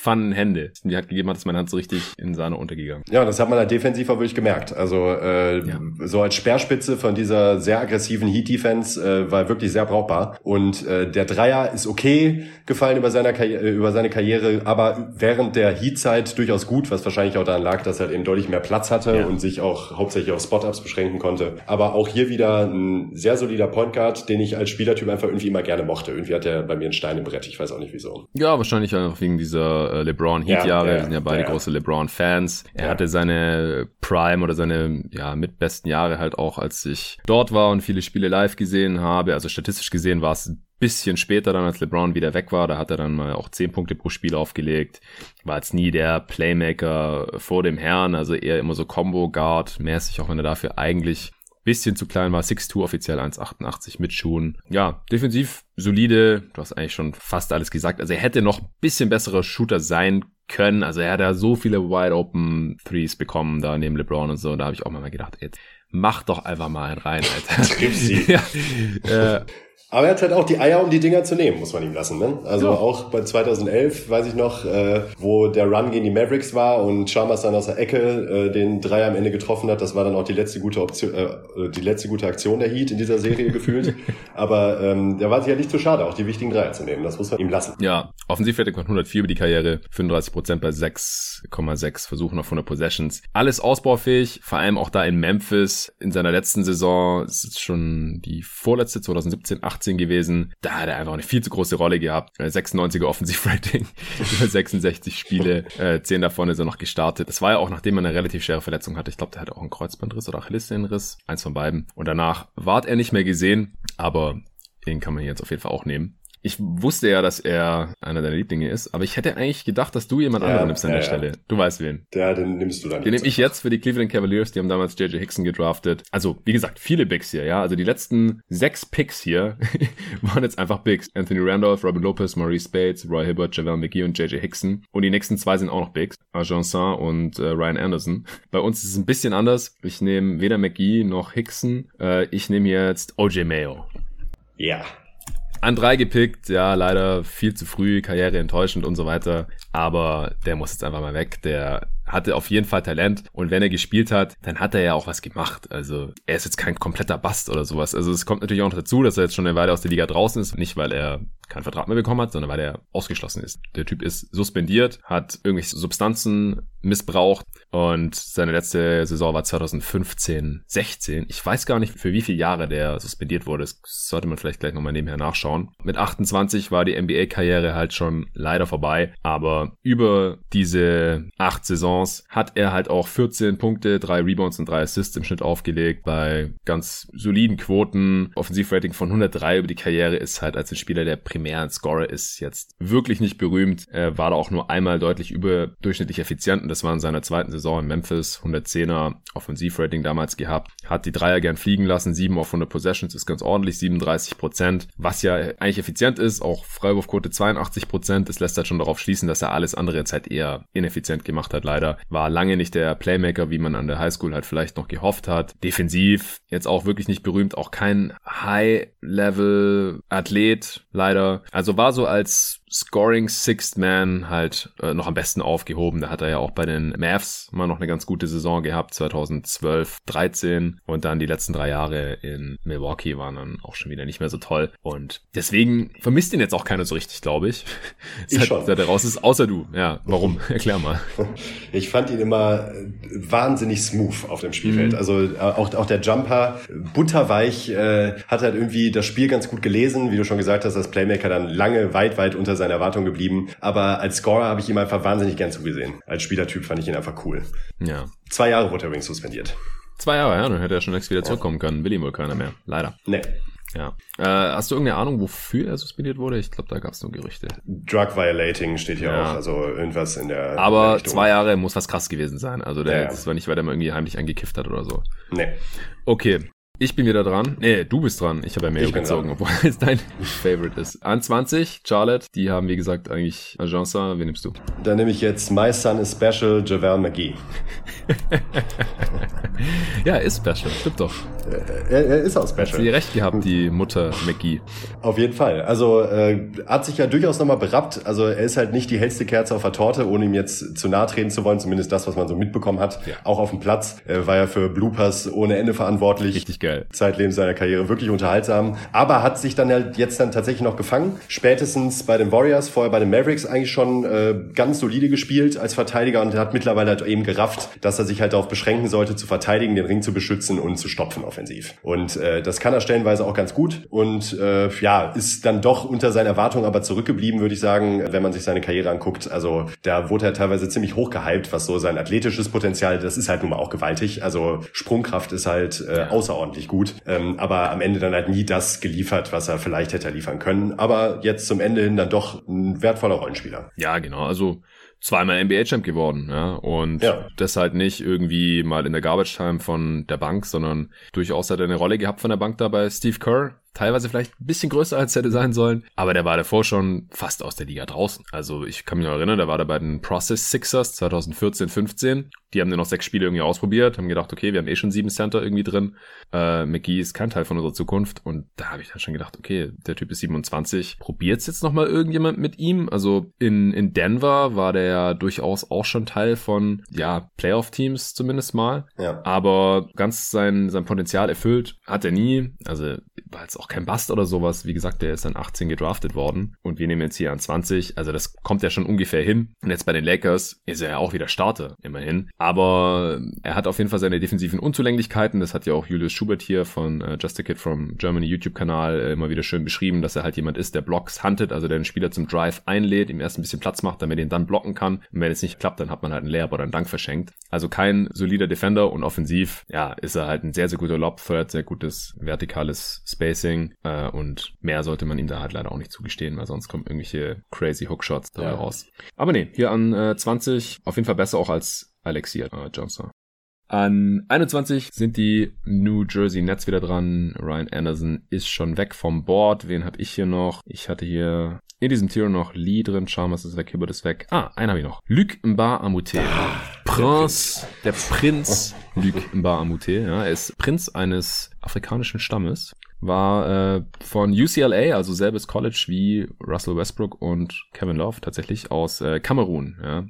Bratpfannenhände. Die hat gegeben hat, dass meine Hand so richtig in Sahne untergegangen. Ja, das hat man halt defensiv auch wirklich gemerkt. Also äh, Ja. so als Speerspitze von dieser sehr aggressiven Heat-Defense äh, war wirklich sehr brauchbar. Und äh, der Dreier ist okay gefallen über, seiner Karri äh, über seine Karriere, aber während der Heat-Zeit durchaus gut, was wahrscheinlich auch daran lag, dass er eben deutlich mehr Platz hatte Ja. und sich auch hauptsächlich auf Spot-Ups beschränken konnte. Aber auch hier wieder ein sehr solider Point Guard, den ich als Spielertyp einfach irgendwie immer gerne mochte. Irgendwie hat er bei mir einen Stein im Brett, ich weiß auch nicht wieso. Ja, wahrscheinlich einfach wegen dieser äh, LeBron-Heat-Jahre. Ja, ja, Wir sind ja beide ja. große LeBron-Fans. Er Ja. hatte seine Prime oder seine ja mitbesten Jahre halt auch, als ich dort war und viele Spiele live gesehen habe. Also statistisch gesehen war es ein bisschen später dann, als LeBron wieder weg war. Da hat er dann mal auch 10 Punkte pro Spiel aufgelegt. War jetzt nie der Playmaker vor dem Herrn, also eher immer so Combo-Guard-mäßig, auch wenn er dafür eigentlich bisschen zu klein war, 6'2 offiziell 1,88 mit Schuhen. Ja, defensiv solide, du hast eigentlich schon fast alles gesagt. Also er hätte noch ein bisschen besserer Shooter sein können. Also er hat ja so viele wide open Threes bekommen da neben LeBron und so. Da habe ich auch mal gedacht, jetzt mach doch einfach mal einen rein, Alter. [laughs] Triff sie. [laughs] ja, äh, Aber er hat halt auch die Eier, um die Dinger zu nehmen, muss man ihm lassen. Ne? Also Ja. auch bei 2011, weiß ich noch, äh, wo der Run gegen die Mavericks war und Chalmers dann aus der Ecke äh, den Dreier am Ende getroffen hat. Das war dann auch die letzte gute Option, äh, die letzte gute Aktion der Heat in dieser Serie [laughs] gefühlt. Aber ähm, der war sich ja nicht zu schade, auch die wichtigen Dreier zu nehmen. Das muss man ihm lassen. Ja, Offensivrating von 104 über die Karriere, 35% bei 6,6 Versuchen auf 100 Possessions. Alles ausbaufähig, vor allem auch da in Memphis in seiner letzten Saison, es ist schon die vorletzte 2017, 18 gewesen. Da hat er einfach eine viel zu große Rolle gehabt. Äh, 96er Offensivrating [laughs] über 66 Spiele, äh, 10 davon ist er noch gestartet. Das war ja auch, nachdem er eine relativ schwere Verletzung hatte. Ich glaube, der hatte auch einen Kreuzbandriss oder Achillessehnenriss, eins von beiden. Und danach ward er nicht mehr gesehen, aber den kann man jetzt auf jeden Fall auch nehmen. Ich wusste ja, dass er einer deiner Lieblinge ist, aber ich hätte eigentlich gedacht, dass du jemand Ja, anderen nimmst an ja, der ja. Stelle. Du weißt wen. Ja, den nimmst du dann. Den nehme ich jetzt für die Cleveland Cavaliers, die haben damals JJ Hickson gedraftet. Also, wie gesagt, viele Bigs hier, ja. Also die letzten sechs Picks hier [laughs] waren jetzt einfach Bigs. Anthony Randolph, Robin Lopez, Maurice Bates, Roy Hibbert, JaVale McGee und JJ Hickson. Und die nächsten zwei sind auch noch Bigs. Argentin und äh, Ryan Anderson. Bei uns ist es ein bisschen anders. Ich nehme weder McGee noch Hickson. Äh, ich nehme jetzt OJ Mayo. Ja. An drei gepickt, ja, leider viel zu früh, Karriere enttäuschend und so weiter. Aber der muss jetzt einfach mal weg. Der hatte auf jeden Fall Talent und wenn er gespielt hat, dann hat er ja auch was gemacht. Also er ist jetzt kein kompletter Bast oder sowas. Also es kommt natürlich auch noch dazu, dass er jetzt schon eine Weile aus der Liga draußen ist. Nicht, weil er keinen Vertrag mehr bekommen hat, sondern weil er ausgeschlossen ist. Der Typ ist suspendiert, hat irgendwelche Substanzen missbraucht und seine letzte Saison war 2015, 16. Ich weiß gar nicht, für wie viele Jahre der suspendiert wurde. Das sollte man vielleicht gleich nochmal nebenher nachschauen. Mit 28 war die NBA-Karriere halt schon leider vorbei, aber über diese acht Saisons hat er halt auch 14 Punkte, drei Rebounds und drei Assists im Schnitt aufgelegt bei ganz soliden Quoten. Offensivrating von 103 über die Karriere ist halt als ein Spieler, der primär ein Scorer ist, jetzt wirklich nicht berühmt. Er war da auch nur einmal deutlich überdurchschnittlich effizient das war in seiner zweiten Saison in Memphis. 110er Offensivrating damals gehabt. Hat die Dreier gern fliegen lassen. 7 auf 100 Possessions ist ganz ordentlich. 37 Prozent. Was ja eigentlich effizient ist. Auch Freiwurfquote 82 Prozent. Das lässt halt schon darauf schließen, dass er alles andere jetzt halt eher ineffizient gemacht hat, leider. War lange nicht der Playmaker, wie man an der Highschool halt vielleicht noch gehofft hat. Defensiv jetzt auch wirklich nicht berühmt. Auch kein High-Level-Athlet, leider. Also war so als Scoring Sixth Man halt äh, noch am besten aufgehoben. Da hat er ja auch bei den Mavs mal noch eine ganz gute Saison gehabt, 2012, 13 und dann die letzten drei Jahre in Milwaukee waren dann auch schon wieder nicht mehr so toll und deswegen vermisst ihn jetzt auch keiner so richtig, glaube ich. [laughs] Ich seit, schon. seit er raus ist, außer du. Ja, warum? [laughs] Erklär mal. Ich fand ihn immer wahnsinnig smooth auf dem Spielfeld. Also äh, auch, auch der Jumper, butterweich, äh, hat halt irgendwie das Spiel ganz gut gelesen. Wie du schon gesagt hast, als Playmaker dann lange weit, weit unter seiner Erwartung geblieben. Aber als Scorer habe ich ihm einfach wahnsinnig gern zugesehen. Als Spielertyp fand ich ihn einfach cool. Ja. Zwei Jahre wurde er übrigens suspendiert. Zwei Jahre, ja, dann hätte er schon längst wieder zurückkommen können. Will ihm wohl keiner mehr. Leider. Nee. Ja. Äh, hast du irgendeine Ahnung, wofür er suspendiert wurde? Ich glaube, da gab es nur Gerüchte. Drug Violating steht hier Ja. auch. Also irgendwas in der Aber Richtung. zwei Jahre muss was krass gewesen sein. Also der, Ja, ja. das war nicht, weil der mal irgendwie heimlich angekifft hat oder so. Nee. Okay. Ich bin wieder dran. Nee, du bist dran. Ich habe ja Mayo gezogen, obwohl [laughs] es dein Favorite ist. An 20, Charlotte. Die haben, wie gesagt, eigentlich Agenza. Wen nimmst du? Dann nehme ich jetzt My Son is Special, JaVale McGee. [laughs] Ja, ist Special. Stimmt doch. Er, er ist auch Hat sie Special. recht gehabt, die Mutter McGee. Auf jeden Fall. Also äh, hat sich ja durchaus nochmal berappt. Also er ist halt nicht die hellste Kerze auf der Torte, ohne ihm jetzt zu nahe treten zu wollen. Zumindest das, was man so mitbekommen hat. Ja. Auch auf dem Platz äh, war er für Bloopers ohne Ende verantwortlich. Richtig geil. Zeitleben seiner Karriere wirklich unterhaltsam. Aber hat sich dann halt jetzt dann tatsächlich noch gefangen. Spätestens bei den Warriors, vorher bei den Mavericks eigentlich schon äh, ganz solide gespielt als Verteidiger und hat mittlerweile halt eben gerafft, dass er sich halt darauf beschränken sollte, zu verteidigen, den Ring zu beschützen und zu stopfen offensiv. Und äh, das kann er stellenweise auch ganz gut und äh, ja, ist dann doch unter seinen Erwartungen aber zurückgeblieben, würde ich sagen, wenn man sich seine Karriere anguckt. Also da wurde er teilweise ziemlich hoch gehypt, was so sein athletisches Potenzial, das ist halt nun mal auch gewaltig. Also Sprungkraft ist halt äh, außerordentlich gut, ähm, aber am Ende dann halt nie das geliefert, was er vielleicht hätte liefern können. Aber jetzt zum Ende hin dann doch ein wertvoller Rollenspieler. Ja, genau. Also zweimal NBA-Champ geworden, ja. Und Ja. das halt nicht irgendwie mal in der Garbage Time von der Bank, sondern durchaus hat er eine Rolle gehabt von der Bank da bei Steve Kerr. Teilweise vielleicht ein bisschen größer als hätte sein sollen, aber der war davor schon fast aus der Liga draußen. Also ich kann mich noch erinnern, der war da bei den Process Sixers 2014, 15. Die haben dann noch sechs Spiele irgendwie ausprobiert, haben gedacht, okay, wir haben eh schon sieben Center irgendwie drin. Äh, McGee ist kein Teil von unserer Zukunft und da habe ich dann schon gedacht, okay, der Typ ist 27. Probiert's jetzt nochmal irgendjemand mit ihm? Also in, in Denver war der ja durchaus auch schon Teil von, ja, Playoff-Teams zumindest mal. Ja. Aber ganz sein, sein Potenzial erfüllt hat er nie. Also war jetzt auch kein Bast oder sowas. Wie gesagt, der ist dann 18 gedraftet worden. Und wir nehmen jetzt hier an 20. Also das kommt ja schon ungefähr hin. Und jetzt bei den Lakers ist er ja auch wieder Starter, immerhin. Aber er hat auf jeden Fall seine defensiven Unzulänglichkeiten. Das hat ja auch Julius Schubert hier von äh, Just a Kid from Germany YouTube-Kanal äh, immer wieder schön beschrieben, dass er halt jemand ist, der Blocks huntet, also der den Spieler zum Drive einlädt, ihm erst ein bisschen Platz macht, damit er ihn dann blocken kann. Und wenn es nicht klappt, dann hat man halt einen Layup oder einen Dank verschenkt. Also kein solider Defender und offensiv, ja, ist er halt ein sehr, sehr guter Lob-Third, sehr gutes vertikales Spacing äh, und mehr sollte man ihm da halt leider auch nicht zugestehen, weil sonst kommen irgendwelche crazy Hookshots dabei ja. raus. Aber nee, hier an äh, 20 auf jeden Fall besser auch als Alexia äh, Johnson. An 21 sind die New Jersey Nets wieder dran. Ryan Anderson ist schon weg vom Board. Wen habe ich hier noch? Ich hatte hier in diesem Tier noch Lee drin. Chalmers ist weg, Hibbert ist weg. Ah, einen habe ich noch. Luc Mba Amouté. Prinz, der Prinz Luc Mba Amouté. Ja, er ist Prinz eines afrikanischen Stammes war äh, von UCLA, also selbes College wie Russell Westbrook und Kevin Love tatsächlich aus äh, Kamerun. Ja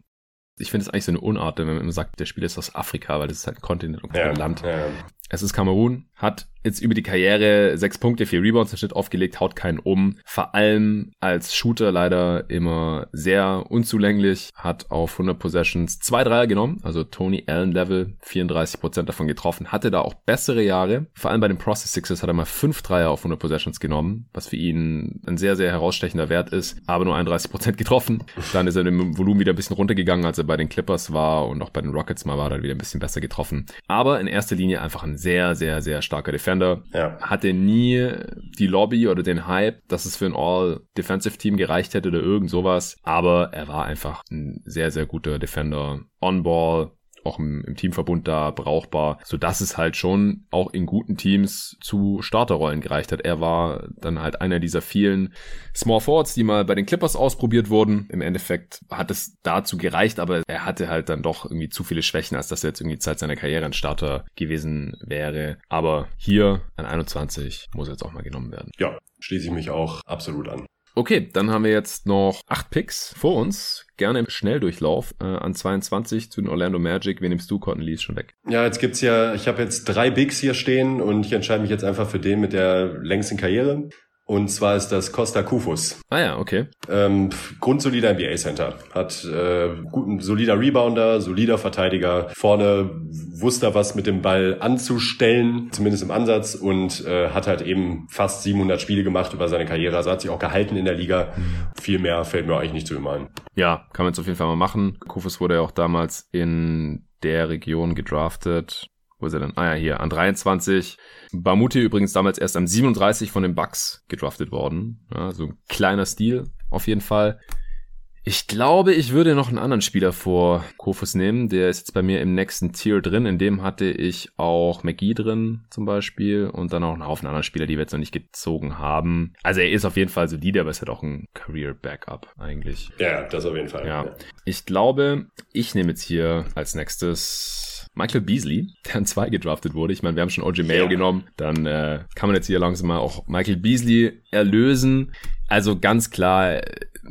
ich finde es eigentlich so eine Unart, wenn man immer sagt, der Spieler ist aus Afrika, weil das ist halt ein Kontinent und kein ja, Land. Ja. Es ist Kamerun, hat jetzt über die Karriere sechs Punkte, vier Rebounds im Schnitt aufgelegt, haut keinen um. Vor allem als Shooter leider immer sehr unzulänglich, hat auf 100 Possessions zwei Dreier genommen, also Tony Allen Level, 34 Prozent davon getroffen, hatte da auch bessere Jahre. Vor allem bei den Process Sixers hat er mal fünf Dreier auf 100 Possessions genommen, was für ihn ein sehr, sehr herausstechender Wert ist, aber nur 31 Prozent getroffen. Dann ist er im Volumen wieder ein bisschen runtergegangen, als er bei den Clippers war und auch bei den Rockets mal war er wieder ein bisschen besser getroffen. Aber in erster Linie einfach ein sehr, sehr, sehr starker Defender. Ja. Hatte nie die Lobby oder den Hype, dass es für ein All-Defensive-Team gereicht hätte oder irgend sowas. Aber er war einfach ein sehr, sehr guter Defender. On-Ball, auch im, im Teamverbund da brauchbar, so dass es halt schon auch in guten Teams zu Starterrollen gereicht hat. Er war dann halt einer dieser vielen Small Forwards, die mal bei den Clippers ausprobiert wurden. Im Endeffekt hat es dazu gereicht, aber er hatte halt dann doch irgendwie zu viele Schwächen, als dass er jetzt irgendwie Zeit seiner Karriere ein Starter gewesen wäre. Aber hier an 21 muss er jetzt auch mal genommen werden. Ja, schließe ich mich auch absolut an. Okay, dann haben wir jetzt noch acht Picks vor uns. Gerne im Schnelldurchlauf äh, an 22 zu den Orlando Magic. Wen nimmst du? Cotton Lee ist schon weg. Ja, jetzt gibt's ja, ich habe jetzt drei Bigs hier stehen und ich entscheide mich jetzt einfach für den mit der längsten Karriere. Und zwar ist das Costa Kufus. Ah ja, okay. Ähm, grundsolider NBA-Center. Hat äh, guten, solider Rebounder, solider Verteidiger. Vorne wusste er was mit dem Ball anzustellen, zumindest im Ansatz. Und äh, hat halt eben fast 700 Spiele gemacht über seine Karriere. Also hat sich auch gehalten in der Liga. Viel mehr fällt mir eigentlich nicht zu ihm ein. Ja, kann man jetzt auf jeden Fall mal machen. Kufus wurde ja auch damals in der Region gedraftet. Wo ist er denn? Ah ja, hier, an 23. Bamuti übrigens damals erst am 37 von den Bucks gedraftet worden. Ja, so ein kleiner Stil auf jeden Fall. Ich glaube, ich würde noch einen anderen Spieler vor Kofus nehmen. Der ist jetzt bei mir im nächsten Tier drin. In dem hatte ich auch McGee drin zum Beispiel und dann auch einen Haufen anderer Spieler, die wir jetzt noch nicht gezogen haben. Also er ist auf jeden Fall solide, aber es hat auch ein Career Backup eigentlich. Ja, das auf jeden Fall. Ja. Ich glaube, ich nehme jetzt hier als nächstes Michael Beasley, [laughs] der an zwei gedraftet wurde. Ich meine, wir haben schon OJ Mayo ja. genommen. Dann äh, kann man jetzt hier langsam mal auch Michael Beasley erlösen. Also ganz klar,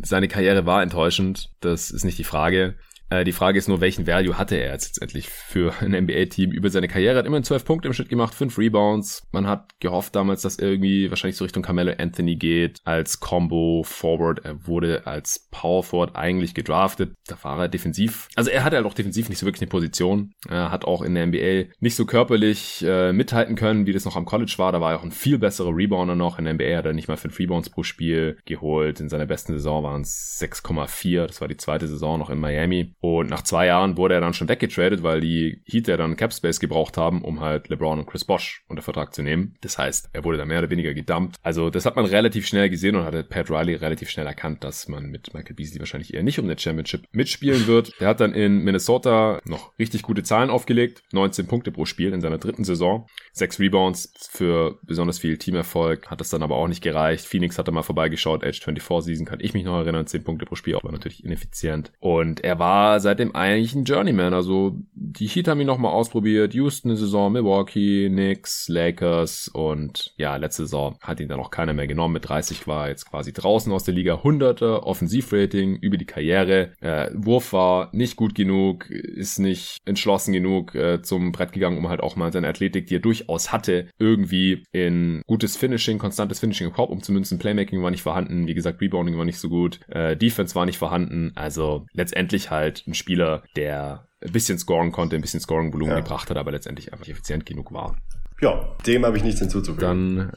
seine Karriere war enttäuschend. Das ist nicht die Frage. Äh, die Frage ist nur, welchen Value hatte er jetzt letztendlich für ein NBA-Team über seine Karriere? Hat immerhin 12 Punkte im Schnitt gemacht, 5 Rebounds. Man hat gehofft damals, dass er irgendwie wahrscheinlich so Richtung Carmelo Anthony geht als Combo Forward. Er wurde als Power Forward eigentlich gedraftet. Da war er defensiv. Also er hatte halt auch defensiv nicht so wirklich eine Position. Er hat auch in der NBA nicht so körperlich äh, mithalten können, wie das noch am College war. Da war er auch ein viel besserer Rebounder noch. In der NBA hat er nicht mal 5 Rebounds pro Spiel geholt. In seiner besten Saison waren es 6,4. Das war die zweite Saison noch in Miami. Und nach zwei Jahren wurde er dann schon weggetradet, weil die Heat ja dann Capspace gebraucht haben, um halt LeBron und Chris Bosch unter Vertrag zu nehmen. Das heißt, er wurde da mehr oder weniger gedumpt. Also das hat man relativ schnell gesehen und hatte Pat Riley relativ schnell erkannt, dass man mit Michael Beasley wahrscheinlich eher nicht um eine Championship mitspielen wird. Der hat dann in Minnesota noch richtig gute Zahlen aufgelegt. 19 Punkte pro Spiel in seiner dritten Saison. Sechs Rebounds für besonders viel Teamerfolg. Hat das dann aber auch nicht gereicht. Phoenix hatte mal vorbeigeschaut. Age 24 Season kann ich mich noch erinnern. 10 Punkte pro Spiel, aber natürlich ineffizient. Und er war seitdem eigentlich ein Journeyman. Also die Heat haben ihn nochmal ausprobiert. Houston eine Saison, Milwaukee, Knicks, Lakers und ja, letzte Saison hat ihn dann auch keiner mehr genommen. Mit 30 war er jetzt quasi draußen aus der Liga. 100er Offensivrating über die Karriere. Äh, Wurf war nicht gut genug, ist nicht entschlossen genug äh, zum Brett gegangen, um halt auch mal seine Athletik, die er durchaus hatte, irgendwie in gutes Finishing, konstantes Finishing im Korb umzumünzen. Playmaking war nicht vorhanden. Wie gesagt, Rebounding war nicht so gut. Äh, Defense war nicht vorhanden. Also letztendlich halt halt ein Spieler, der ein bisschen scoren konnte, ein bisschen Scoring-Volumen Ja. gebracht hat, aber letztendlich einfach nicht effizient genug war. Ja, dem habe ich nichts hinzuzufügen. Dann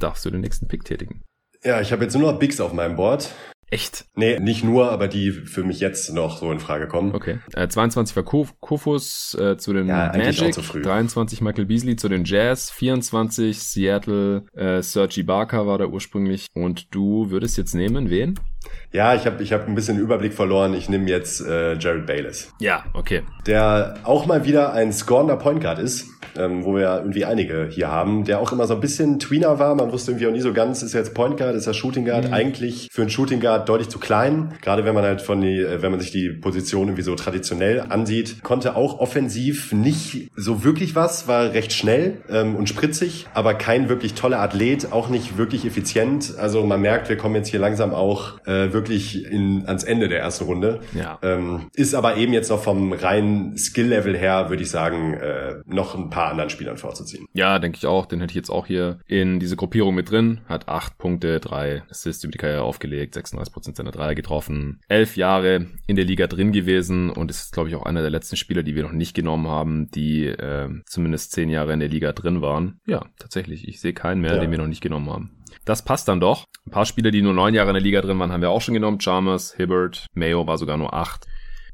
darfst du den nächsten Pick tätigen. ja, ich habe jetzt nur noch Bigs auf meinem Board. Echt? Nee, nicht nur, aber die für mich jetzt noch so in Frage kommen. Okay. Äh, 22 war Ko- Kofus äh, zu den Ja, Magic, auch zu früh. 23 Michael Beasley zu den Jazz, 24 Seattle, äh, Serge Ibaka war da ursprünglich. Und du würdest jetzt nehmen, wen? Ja, ich habe ich hab ein bisschen Überblick verloren. Ich nehme jetzt äh, Jared Bayless. Ja, okay. der auch mal wieder ein scorender Point Guard ist, ähm, wo wir ja irgendwie einige hier haben, der auch immer so ein bisschen Tweener war. Man wusste irgendwie auch nie so ganz, ist er jetzt Point Guard, ist er Shooting Guard? Eigentlich für einen Shooting Guard deutlich zu klein. Gerade wenn man halt von die, äh, wenn man sich die Position irgendwie so traditionell ansieht, konnte auch offensiv nicht so wirklich was, war recht schnell ähm, und spritzig, aber kein wirklich toller Athlet, auch nicht wirklich effizient. Also man merkt, wir kommen jetzt hier langsam auch äh, wirklich in, ans Ende der ersten Runde. Ja. Ähm, ist aber eben jetzt noch vom reinen Skill-Level her, würde ich sagen, äh, noch ein paar anderen Spielern vorzuziehen. Ja, denke ich auch. Den hätte ich jetzt auch hier in diese Gruppierung mit drin. Hat acht Punkte, drei Assists über die Karriere aufgelegt, 36% seiner Dreier getroffen. Elf Jahre in der Liga drin gewesen und ist, glaube ich, auch einer der letzten Spieler, die wir noch nicht genommen haben, die äh, zumindest zehn Jahre in der Liga drin waren. Ja, tatsächlich. Ich sehe keinen mehr, Ja. den wir noch nicht genommen haben. Das passt dann doch. Ein paar Spieler, die nur neun Jahre in der Liga drin waren, haben wir auch schon genommen. Chalmers, Hibbert, Mayo war sogar nur acht.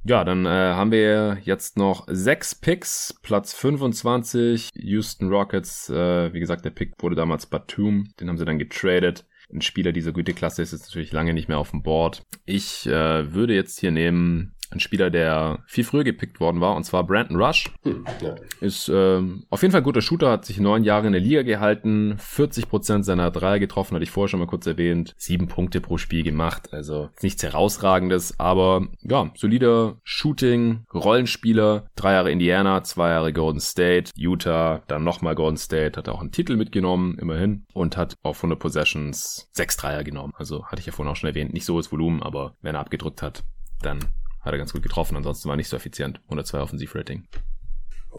Ja, dann äh, haben wir jetzt noch sechs Picks, Platz 25, Houston Rockets. Äh, wie gesagt, der Pick wurde damals Batum, den haben sie dann getradet. Ein Spieler dieser Güteklasse ist jetzt natürlich lange nicht mehr auf dem Board. Ich äh, würde jetzt hier nehmen einen Spieler, der viel früher gepickt worden war, und zwar Brandon Rush. Hm, ja. Ist ähm, auf jeden Fall ein guter Shooter, hat sich neun Jahre in der Liga gehalten, 40% seiner Dreier getroffen, hatte ich vorher schon mal kurz erwähnt, sieben Punkte pro Spiel gemacht, also nichts herausragendes, aber ja, solider Shooting, Rollenspieler, drei Jahre Indiana, zwei Jahre Golden State, Utah, dann nochmal Golden State, hat auch einen Titel mitgenommen, immerhin, und hat auf 100 Possessions sechs Dreier genommen, also hatte ich ja vorhin auch schon erwähnt, nicht so hohes Volumen, aber wenn er abgedrückt hat, dann hat er ganz gut getroffen, ansonsten war nicht so effizient, 102 Offensivrating.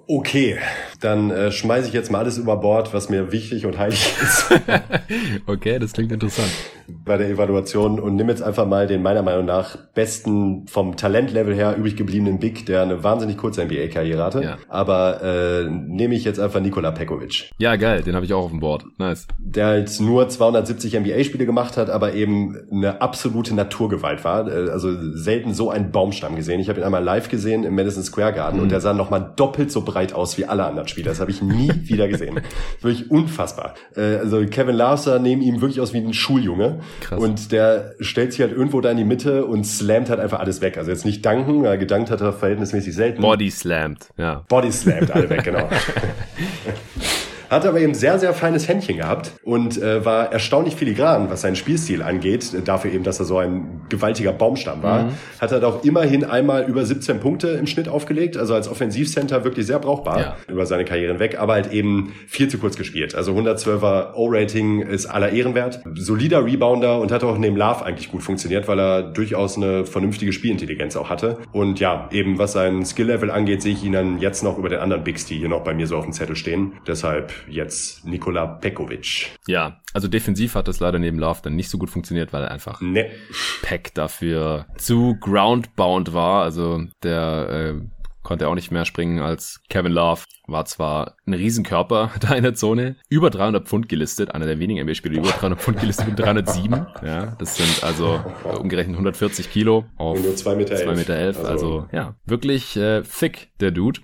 Okay, dann äh, schmeiße ich jetzt mal alles über Bord, was mir wichtig und heilig ist [laughs] Okay, das klingt interessant. Bei der Evaluation und nimm jetzt einfach mal den meiner Meinung nach besten vom Talentlevel her übrig gebliebenen Big, der eine wahnsinnig kurze NBA-Karriere hatte. Ja. Aber äh, nehme ich jetzt einfach Nikola Pekovic. Ja, geil, den habe ich auch auf dem Board. Nice. der halt nur 270 NBA-Spiele gemacht hat, aber eben eine absolute Naturgewalt war. Äh, Also selten so einen Baumstamm gesehen. Ich habe ihn einmal live gesehen im Madison Square Garden und der sah nochmal doppelt so breit aus wie alle anderen Spieler. Das habe ich nie [laughs] wieder gesehen. Wirklich unfassbar. Äh, Also Kevin sah neben ihm wirklich aus wie ein Schuljunge. Krass. Und der stellt sich halt irgendwo da in die Mitte und slammt halt einfach alles weg. Also jetzt nicht danken, weil gedankt hat er verhältnismäßig selten. Body slammed, ja. Body slammed alle weg, genau. [laughs] Hat aber eben sehr, sehr feines Händchen gehabt und äh, war erstaunlich filigran, was seinen Spielstil angeht. Äh, Dafür eben, dass er so ein gewaltiger Baumstamm war. Hat er doch immerhin einmal über 17 Punkte im Schnitt aufgelegt. Also als Offensivcenter wirklich sehr brauchbar Ja. über seine Karriere hinweg, aber halt eben viel zu kurz gespielt. Also 112er O-Rating ist aller Ehrenwert. Solider Rebounder und hat auch neben Love eigentlich gut funktioniert, weil er durchaus eine vernünftige Spielintelligenz auch hatte. Und ja, eben was sein Skill-Level angeht, sehe ich ihn dann jetzt noch über den anderen Bigs, die hier noch bei mir so auf dem Zettel stehen. Deshalb jetzt Nikola Pekovic. Ja, also defensiv hat das leider neben Love dann nicht so gut funktioniert, weil er einfach Ne. Pack dafür zu groundbound war. Also der äh, konnte auch nicht mehr springen als Kevin Love. War zwar ein Riesenkörper [laughs] da in der Zone, über 300 Pfund gelistet, einer der wenigen NBA-Spieler, über 300 Pfund gelistet sind, 307. Ja, das sind also umgerechnet 140 Kilo auf Und nur zwei Meter 2 elf. Meter elf. Also, Also- ja, wirklich äh, thick, der Dude.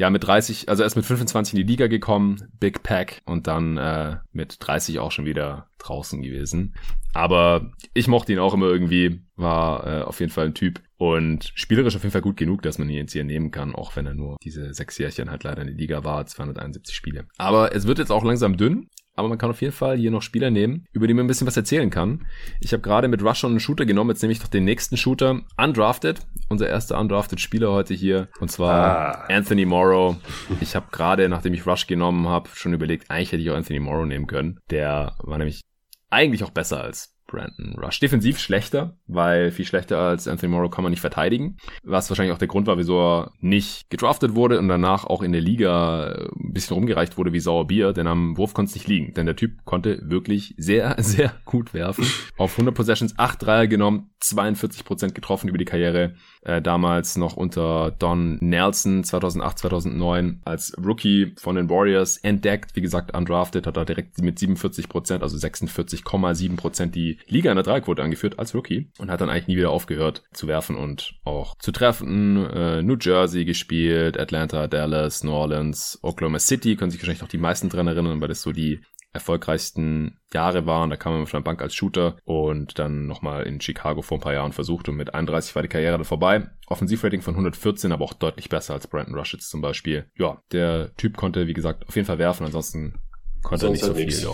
Ja, mit 30, also erst mit 25 in die Liga gekommen, Big Pack und dann äh, mit 30 auch schon wieder draußen gewesen. Aber ich mochte ihn auch immer irgendwie, war äh, auf jeden Fall ein Typ und spielerisch auf jeden Fall gut genug, dass man ihn jetzt hier nehmen kann, auch wenn er nur diese sechs Jährchen halt leider in der Liga war, 271 Spiele. Aber es wird jetzt auch langsam dünn. Aber man kann auf jeden Fall hier noch Spieler nehmen, über die man ein bisschen was erzählen kann. Ich habe gerade mit Rush schon einen Shooter genommen, jetzt nehme ich doch den nächsten Shooter. Undrafted, unser erster Undrafted Spieler heute hier. Und zwar Ah. Anthony Morrow. Ich habe gerade, nachdem ich Rush genommen habe, schon überlegt, eigentlich hätte ich auch Anthony Morrow nehmen können. Der war nämlich eigentlich auch besser als Brandon Rush. Defensiv schlechter, weil viel schlechter als Anthony Morrow kann man nicht verteidigen. Was wahrscheinlich auch der Grund war, wieso er nicht gedraftet wurde und danach auch in der Liga ein bisschen rumgereicht wurde wie sauer Bier, denn am Wurf konnte es nicht liegen. Denn der Typ konnte wirklich sehr, [laughs] sehr gut werfen. Auf 100 Possessions 8 Dreier genommen, 42% getroffen über die Karriere. Äh, damals noch unter Don Nelson 2008, 2009 als Rookie von den Warriors entdeckt. Wie gesagt, undrafted, hat er direkt mit 47%, also 46,7% die Liga in der Dreiquote angeführt als Rookie und hat dann eigentlich nie wieder aufgehört zu werfen und auch zu treffen. Äh, New Jersey gespielt, Atlanta, Dallas, New Orleans, Oklahoma City, können sich wahrscheinlich noch die meisten dran erinnern, weil das so die erfolgreichsten Jahre waren. Da kam er von der Bank als Shooter und dann nochmal in Chicago vor ein paar Jahren versucht und mit 31 war die Karriere dann vorbei. Offensivrating von 114, aber auch deutlich besser als Brandon Rush jetzt zum Beispiel. Ja, der Typ konnte, wie gesagt, auf jeden Fall werfen, ansonsten konnte er nicht so viel. Ja.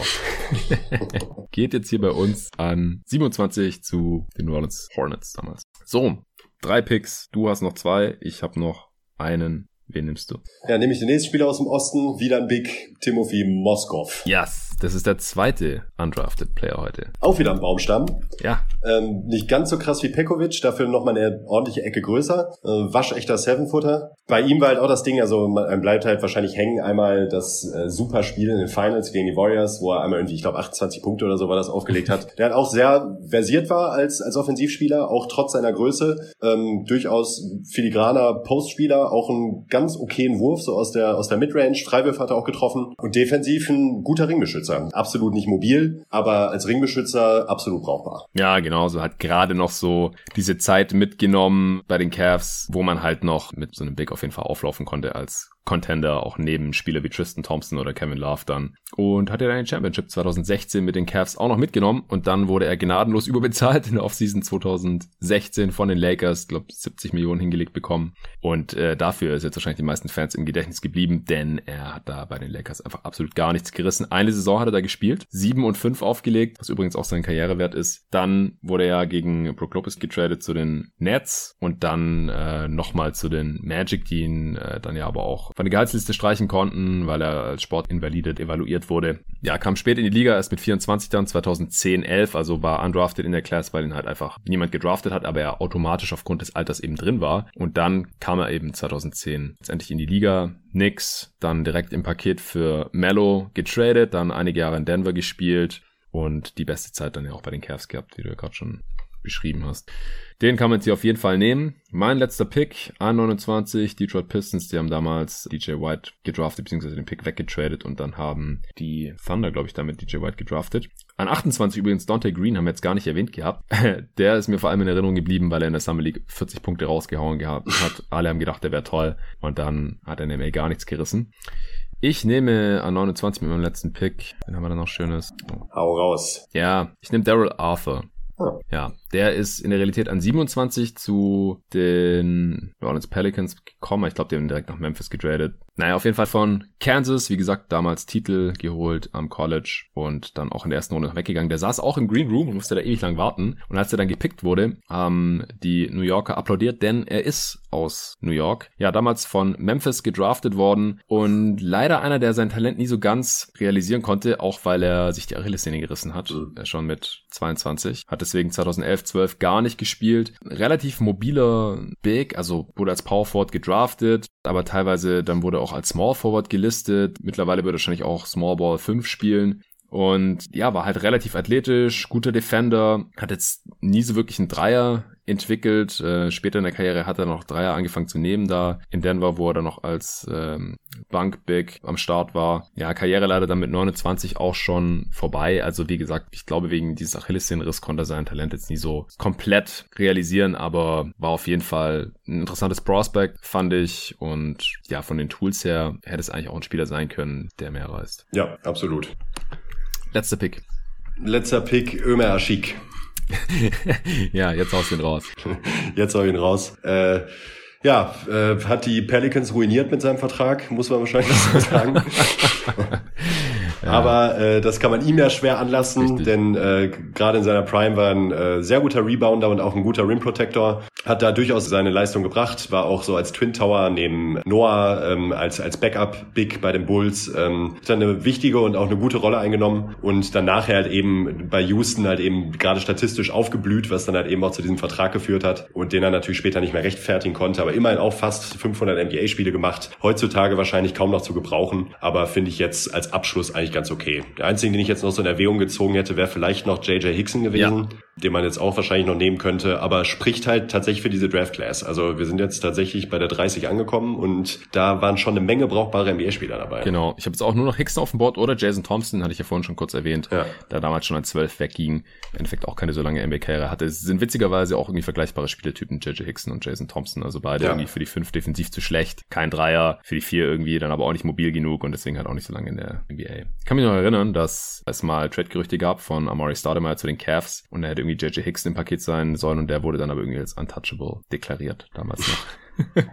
[laughs] Geht jetzt hier bei uns an 27 zu den New Orleans Hornets damals. So, drei Picks. Du hast noch zwei, ich habe noch einen. Wen nimmst du? Ja, nehme ich den nächsten Spieler aus dem Osten, wieder ein Big, Timothy Moskov. Yes, das ist der zweite undrafted Player heute. Auch wieder ein Baumstamm. Ja. Ähm, nicht ganz so krass wie Pekovic, dafür nochmal eine ordentliche Ecke größer. Äh, waschechter Seven-Footer. Bei ihm war halt auch das Ding, also man bleibt halt wahrscheinlich hängen. Einmal das äh, super Spiel in den Finals gegen die Warriors, wo er einmal irgendwie, ich glaube, 28 Punkte oder so war das aufgelegt hat. Der halt auch sehr versiert war als, als Offensivspieler, auch trotz seiner Größe. Ähm, durchaus filigraner Postspieler, auch ein ganz okayen Wurf, so aus der, aus der Midrange. Freiwürfe hat er auch getroffen. Und defensiv ein guter Ringbeschützer. Absolut nicht mobil, aber als Ringbeschützer absolut brauchbar. Ja, genau. So hat gerade noch so diese Zeit mitgenommen bei den Cavs, wo man halt noch mit so einem Big auf jeden Fall auflaufen konnte als Contender, auch neben Spieler wie Tristan Thompson oder Kevin Love dann. Und hat er dann den Championship 2016 mit den Cavs auch noch mitgenommen und dann wurde er gnadenlos [laughs] überbezahlt in der Offseason 2016 von den Lakers, glaube 70 Millionen hingelegt bekommen. Und äh, dafür ist jetzt wahrscheinlich die meisten Fans im Gedächtnis geblieben, denn er hat da bei den Lakers einfach absolut gar nichts gerissen. Eine Saison hat er da gespielt, 7 und 5 aufgelegt, was übrigens auch sein Karrierewert ist. Dann wurde er gegen Brook Lopez getradet zu den Nets und dann äh, nochmal zu den Magic, die ihn äh, dann ja aber auch von der Gehaltsliste streichen konnten, weil er als Sportinvalide evaluiert wurde. Ja, kam spät in die Liga, erst mit 24 dann, 2010, 11, also war undrafted in der Class, weil ihn halt einfach niemand gedraftet hat, aber er automatisch aufgrund des Alters eben drin war. Und dann kam er eben 2010 letztendlich in die Liga. Nix, dann direkt im Paket für Mello getradet, dann einige Jahre in Denver gespielt und die beste Zeit dann ja auch bei den Cavs gehabt, wie du ja gerade schon beschrieben hast. Den kann man sich auf jeden Fall nehmen. Mein letzter Pick, A29, Detroit Pistons, die haben damals DJ White gedraftet, beziehungsweise den Pick weggetradet und dann haben die Thunder, glaube ich, damit DJ White gedraftet. An 28 übrigens Dante Green haben wir jetzt gar nicht erwähnt gehabt. [laughs] Der ist mir vor allem in Erinnerung geblieben, weil er in der Summer League 40 Punkte rausgehauen gehabt hat. Alle haben gedacht, der wäre toll und dann hat er in MA gar nichts gerissen. Ich nehme an 29 mit meinem letzten Pick. Den haben wir dann noch schönes. Oh. Hau raus. Ja, ich nehme Daryl Arthur. Oh. Ja, der ist in der Realität an 27 zu den New Orleans Pelicans gekommen. Ich glaube, die haben direkt nach Memphis getradet. Naja, auf jeden Fall von Kansas, wie gesagt, damals Titel geholt am College und dann auch in der ersten Runde weggegangen. Der saß auch im Green Room und musste da ewig lang warten. Und als er dann gepickt wurde, haben die New Yorker applaudiert, denn er ist aus New York. Ja, damals von Memphis gedraftet worden und leider einer, der sein Talent nie so ganz realisieren konnte, auch weil er sich die Achillessehne gerissen hat, mhm. schon mit 22. Hat deswegen 2011, 12 gar nicht gespielt. Relativ mobiler Big, also wurde als Power Forward gedraftet, aber teilweise dann wurde auch als Small Forward gelistet. Mittlerweile wird er wahrscheinlich auch Small Ball 5 spielen. Und ja, war halt relativ athletisch, guter Defender, hat jetzt nie so wirklich einen Dreier entwickelt. Äh, später in der Karriere hat er noch Dreier angefangen zu nehmen, da in Denver, wo er dann noch als ähm, Bank-Big am Start war. Ja, Karriere leider dann mit 29 auch schon vorbei. Also wie gesagt, ich glaube, wegen dieses Achillessehnenriss konnte er sein Talent jetzt nie so komplett realisieren, aber war auf jeden Fall ein interessantes Prospect, fand ich. Und ja, von den Tools her hätte es eigentlich auch ein Spieler sein können, der mehr reißt. Ja, absolut. Letzter Pick. Letzter Pick, Ömer Aschik. [laughs] ja, jetzt haust du ihn raus. [laughs] Jetzt hau ich ihn raus. Äh, ja, äh, hat die Pelicans ruiniert mit seinem Vertrag, muss man wahrscheinlich so sagen. [laughs] Aber äh, das kann man ihm ja schwer anlassen, Richtig. denn äh, gerade in seiner Prime war ein äh, sehr guter Rebounder und auch ein guter Rim Protector. Hat da durchaus seine Leistung gebracht, war auch so als Twin Tower neben Noah ähm, als als Backup Big bei den Bulls. Ähm, hat dann eine wichtige und auch eine gute Rolle eingenommen und dann nachher halt eben bei Houston halt eben gerade statistisch aufgeblüht, was dann halt eben auch zu diesem Vertrag geführt hat und den er natürlich später nicht mehr rechtfertigen konnte, aber immerhin auch fast 500 NBA-Spiele gemacht. Heutzutage wahrscheinlich kaum noch zu gebrauchen, aber finde ich jetzt als Abschluss eigentlich ganz okay. Der einzige, den ich jetzt noch so in Erwägung gezogen hätte, wäre vielleicht noch JJ Hickson gewesen, den man jetzt auch wahrscheinlich noch nehmen könnte, aber spricht halt tatsächlich für diese Draft Class. Also wir sind jetzt tatsächlich bei der 30 angekommen und da waren schon eine Menge brauchbare NBA-Spieler dabei. Genau. Ich habe jetzt auch nur noch Hickson auf dem Board oder Jason Thompson, hatte ich ja vorhin schon kurz erwähnt, Ja. der damals schon an 12 wegging. Im Endeffekt auch keine so lange NBA-Karriere hatte. Es sind witzigerweise auch irgendwie vergleichbare Spielertypen, JJ Hickson und Jason Thompson. Also beide Ja. irgendwie für die 5 defensiv zu schlecht. Kein Dreier, für die 4 irgendwie dann aber auch nicht mobil genug und deswegen halt auch nicht so lange in der NBA. Ich kann mich noch erinnern, dass es mal Trade-Gerüchte gab von Amari Stoudemire zu den Cavs und er hätte irgendwie JJ Hickson im Paket sein sollen und der wurde dann aber irgendwie als untouchable deklariert, damals noch. [laughs] [laughs]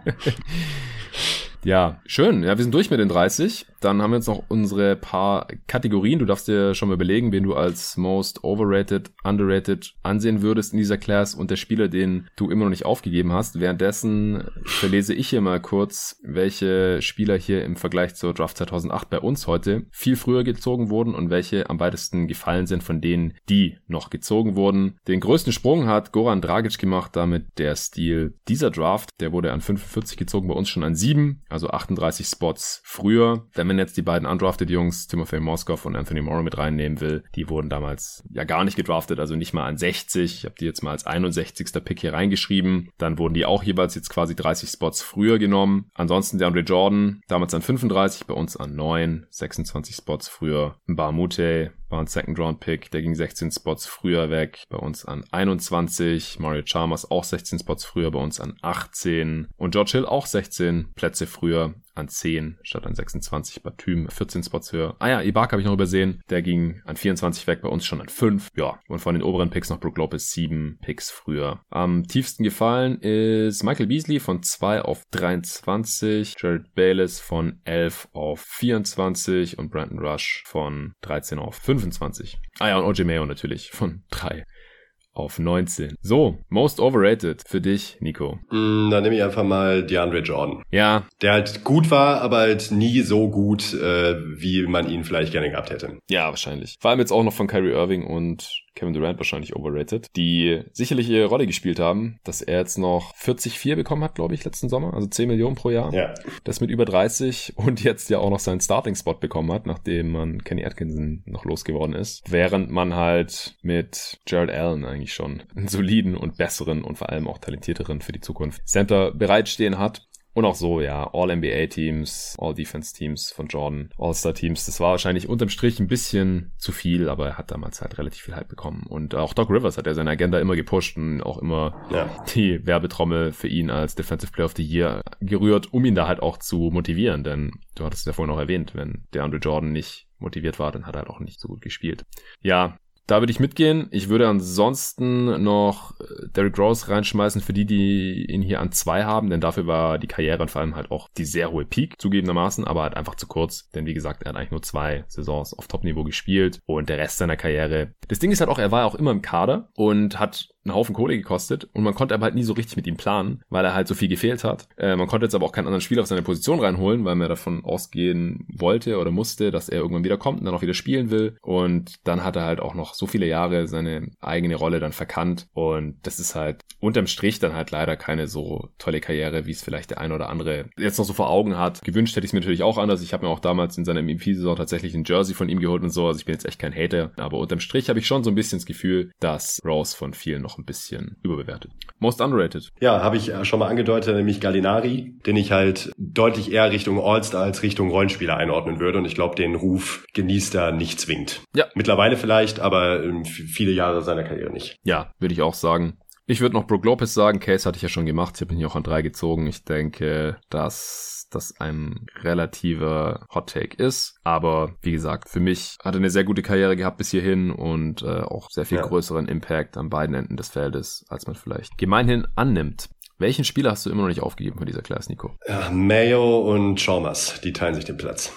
Ja, schön. Ja, wir sind durch mit den 30. Dann haben wir jetzt noch unsere paar Kategorien. Du darfst dir schon mal überlegen, wen du als most overrated, underrated ansehen würdest in dieser Class und der Spieler, den du immer noch nicht aufgegeben hast. Währenddessen verlese ich hier mal kurz, welche Spieler hier im Vergleich zur Draft 2008 bei uns heute viel früher gezogen wurden und welche am weitesten gefallen sind von denen, die noch gezogen wurden. Den größten Sprung hat Goran Dragic gemacht, damit der Stil dieser Draft. Der wurde an 45 gezogen, bei uns schon an 7 also 38 Spots früher. Wenn man jetzt die beiden undrafted Jungs, Timofey Moskov und Anthony Morrow mit reinnehmen will, die wurden damals ja gar nicht gedraftet, also nicht mal an 60. Ich habe die jetzt mal als 61. Pick hier reingeschrieben. Dann wurden die auch jeweils jetzt quasi 30 Spots früher genommen. Ansonsten der Andre Jordan, damals an 35, bei uns an 9, 26 Spots früher. Barmute war ein Second Round Pick, der ging 16 Spots früher weg, bei uns an 21. Mario Chalmers auch 16 Spots früher, bei uns an 18. Und George Hill auch 16 Plätze früher an 10 statt an 26. Batum 14 Spots höher. Ah ja, Ibaka habe ich noch übersehen. Der ging an 24 weg, bei uns schon an 5. Ja, und von den oberen Picks noch Brook Lopez 7 Picks früher. Am tiefsten gefallen ist Michael Beasley von 2 auf 23, Jared Bayless von 11 auf 24 und Brandon Rush von 13 auf 25. Ah ja, und OJ Mayo natürlich von 3 auf 19. So, most overrated für dich, Nico. Mm, Dann nehme ich einfach mal DeAndre Jordan. Ja, Der halt gut war, aber halt nie so gut, äh, wie man ihn vielleicht gerne gehabt hätte. ja, wahrscheinlich. Vor allem jetzt auch noch von Kyrie Irving und Kevin Durant wahrscheinlich overrated, die sicherlich ihre Rolle gespielt haben, dass er jetzt noch 40,4 bekommen hat, glaube ich, letzten Sommer, also 10 Millionen pro Jahr. Ja. Das mit über 30 und jetzt ja auch noch seinen Starting-Spot bekommen hat, nachdem man Kenny Atkinson noch losgeworden ist. Während man halt mit Jared Allen eigentlich schon einen soliden und besseren und vor allem auch talentierteren für die Zukunft Center bereitstehen hat. Und auch so, ja, All-NBA-Teams, All-Defense-Teams von Jordan, All-Star-Teams. Das war wahrscheinlich unterm Strich ein bisschen zu viel, aber er hat damals halt relativ viel Hype bekommen. Und auch Doc Rivers hat ja seine Agenda immer gepusht und auch immer Ja. die Werbetrommel für ihn als Defensive Player of the Year gerührt, um ihn da halt auch zu motivieren. Denn du hattest ja vorhin auch erwähnt, wenn der Andre Jordan nicht motiviert war, dann hat er halt auch nicht so gut gespielt. Ja, da würde ich mitgehen. Ich würde ansonsten noch äh, Derrick Rose reinschmeißen für die, die ihn hier an zwei haben, denn dafür war die Karriere und vor allem halt auch die sehr hohe Peak zugegebenermaßen, aber halt einfach zu kurz, denn wie gesagt, er hat eigentlich nur zwei Saisons auf Top-Niveau gespielt und der Rest seiner Karriere. Das Ding ist halt auch, er war auch immer im Kader und hat einen Haufen Kohle gekostet und man konnte aber halt nie so richtig mit ihm planen, weil er halt so viel gefehlt hat. Äh, man konnte jetzt aber auch keinen anderen Spieler auf seine Position reinholen, weil man davon ausgehen wollte oder musste, dass er irgendwann wieder kommt und dann auch wieder spielen will. Und dann hat er halt auch noch so viele Jahre seine eigene Rolle dann verkannt. Und das ist halt unterm Strich dann halt leider keine so tolle Karriere, wie es vielleicht der ein oder andere jetzt noch so vor Augen hat. Gewünscht hätte ich es mir natürlich auch anders. Ich habe mir auch damals in seiner MVP-Saison tatsächlich ein Jersey von ihm geholt und so. Also ich bin jetzt echt kein Hater. Aber unterm Strich habe ich schon so ein bisschen das Gefühl, dass Rose von vielen noch ein bisschen überbewertet. Most underrated. Ja, habe ich schon mal angedeutet, nämlich Gallinari, den ich halt deutlich eher Richtung All-Star als Richtung Rollenspieler einordnen würde. Und ich glaube, den Ruf genießt er nicht zwingend. Ja. Mittlerweile vielleicht, aber ähm, viele Jahre seiner Karriere nicht. Ja, würde ich auch sagen. Ich würde noch Brook Lopez sagen. Case hatte ich ja schon gemacht. Ich habe ihn hier auch an drei gezogen. Ich denke, dass das ein relativer Hot Take ist. Aber wie gesagt, für mich hat er eine sehr gute Karriere gehabt bis hierhin und äh, auch sehr viel Ja. größeren Impact an beiden Enden des Feldes, als man vielleicht gemeinhin annimmt. Welchen Spieler hast du immer noch nicht aufgegeben von dieser Class, Nico? Ja, Mayo und Chalmers, die teilen sich den Platz.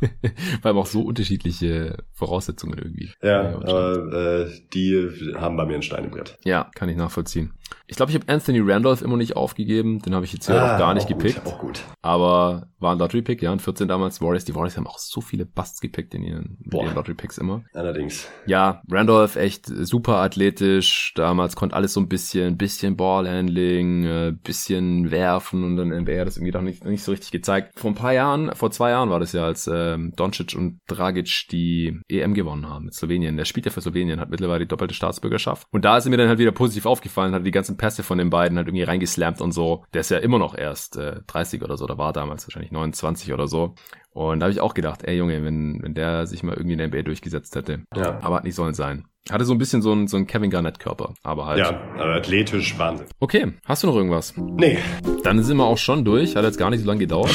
[laughs] Weil auch so unterschiedliche Voraussetzungen irgendwie. Ja, aber äh, die haben bei mir einen Stein im Brett. Ja, kann ich nachvollziehen. Ich glaube, ich habe Anthony Randolph immer nicht aufgegeben. Den habe ich jetzt hier ah, auch gar nicht auch gepickt. Gut, auch gut. Aber war ein Lottery-Pick, ja, ein 14 damals. Warriors, die Warriors haben auch so viele Busts gepickt in ihren, ihren Lottery-Picks immer. Allerdings. Ja, Randolph echt super athletisch. Damals konnte alles so ein bisschen, bisschen Ballhandling, äh, bisschen werfen und dann NBA hat das irgendwie doch nicht, nicht so richtig gezeigt. Vor ein paar Jahren, vor zwei Jahren war das ja, als ähm, Doncic und Dragic die EM gewonnen haben mit Slowenien. Der spielt ja für Slowenien, hat mittlerweile die doppelte Staatsbürgerschaft. Und da ist mir dann halt wieder positiv aufgefallen, hat die ganzen Pässe von den beiden halt irgendwie reingeslampt und so. Der ist ja immer noch erst äh, 30 oder so, da war damals wahrscheinlich 29 oder so. Und da habe ich auch gedacht, ey Junge, wenn, wenn der sich mal irgendwie in der NBA durchgesetzt hätte. Ja. Aber hat nicht sollen sein. Hatte so ein bisschen so ein, so ein Kevin Garnett-Körper, aber halt. Ja, aber athletisch Wahnsinn. Okay, hast du noch irgendwas? Nee. Dann sind wir auch schon durch. Hat jetzt gar nicht so lange gedauert.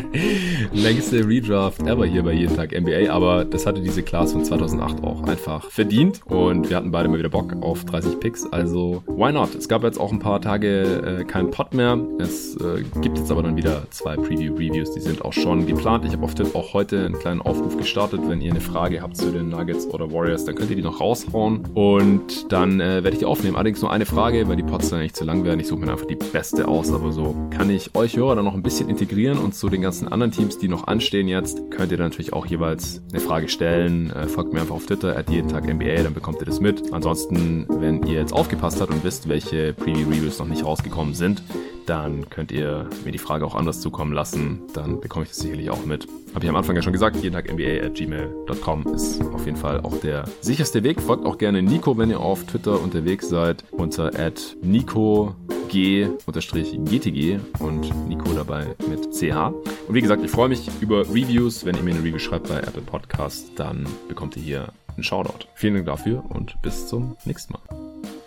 [laughs] Längste Redraft ever hier bei Jeden Tag NBA, aber das hatte diese Class von 2008 auch einfach verdient. Und wir hatten beide mal wieder Bock auf 30 Picks, also why not? Es gab jetzt auch ein paar Tage äh, keinen Pod mehr. Es äh, gibt jetzt aber dann wieder zwei Preview-Reviews, die sind auch schon geplant. Ich habe auf Twitter auch heute einen kleinen Aufruf gestartet. Wenn ihr eine Frage habt zu den Nuggets oder Warriors, dann könnt ihr die noch noch raushauen und dann äh, werde ich die aufnehmen. Allerdings nur eine Frage, weil die Pods dann nicht zu lang werden. Ich suche mir einfach die beste aus, aber so kann ich euch Hörer dann noch ein bisschen integrieren und zu den ganzen anderen Teams, die noch anstehen jetzt, könnt ihr dann natürlich auch jeweils eine Frage stellen. Äh, folgt mir einfach auf Twitter, at jeden Tag NBA, dann bekommt ihr das mit. Ansonsten, wenn ihr jetzt aufgepasst habt und wisst, welche Preview-Reviews noch nicht rausgekommen sind, dann könnt ihr mir die Frage auch anders zukommen lassen. Dann bekomme ich das sicherlich auch mit. Habe ich am Anfang ja schon gesagt, jeden Tag NBA at gmail.com ist auf jeden Fall auch der sicherste Weg. Folgt auch gerne Nico, wenn ihr auf Twitter unterwegs seid, unter at Nico G-GTG und Nico dabei mit CH. Und wie gesagt, ich freue mich über Reviews. Wenn ihr mir eine Review schreibt bei Apple Podcast, dann bekommt ihr hier einen Shoutout. Vielen Dank dafür und bis zum nächsten Mal.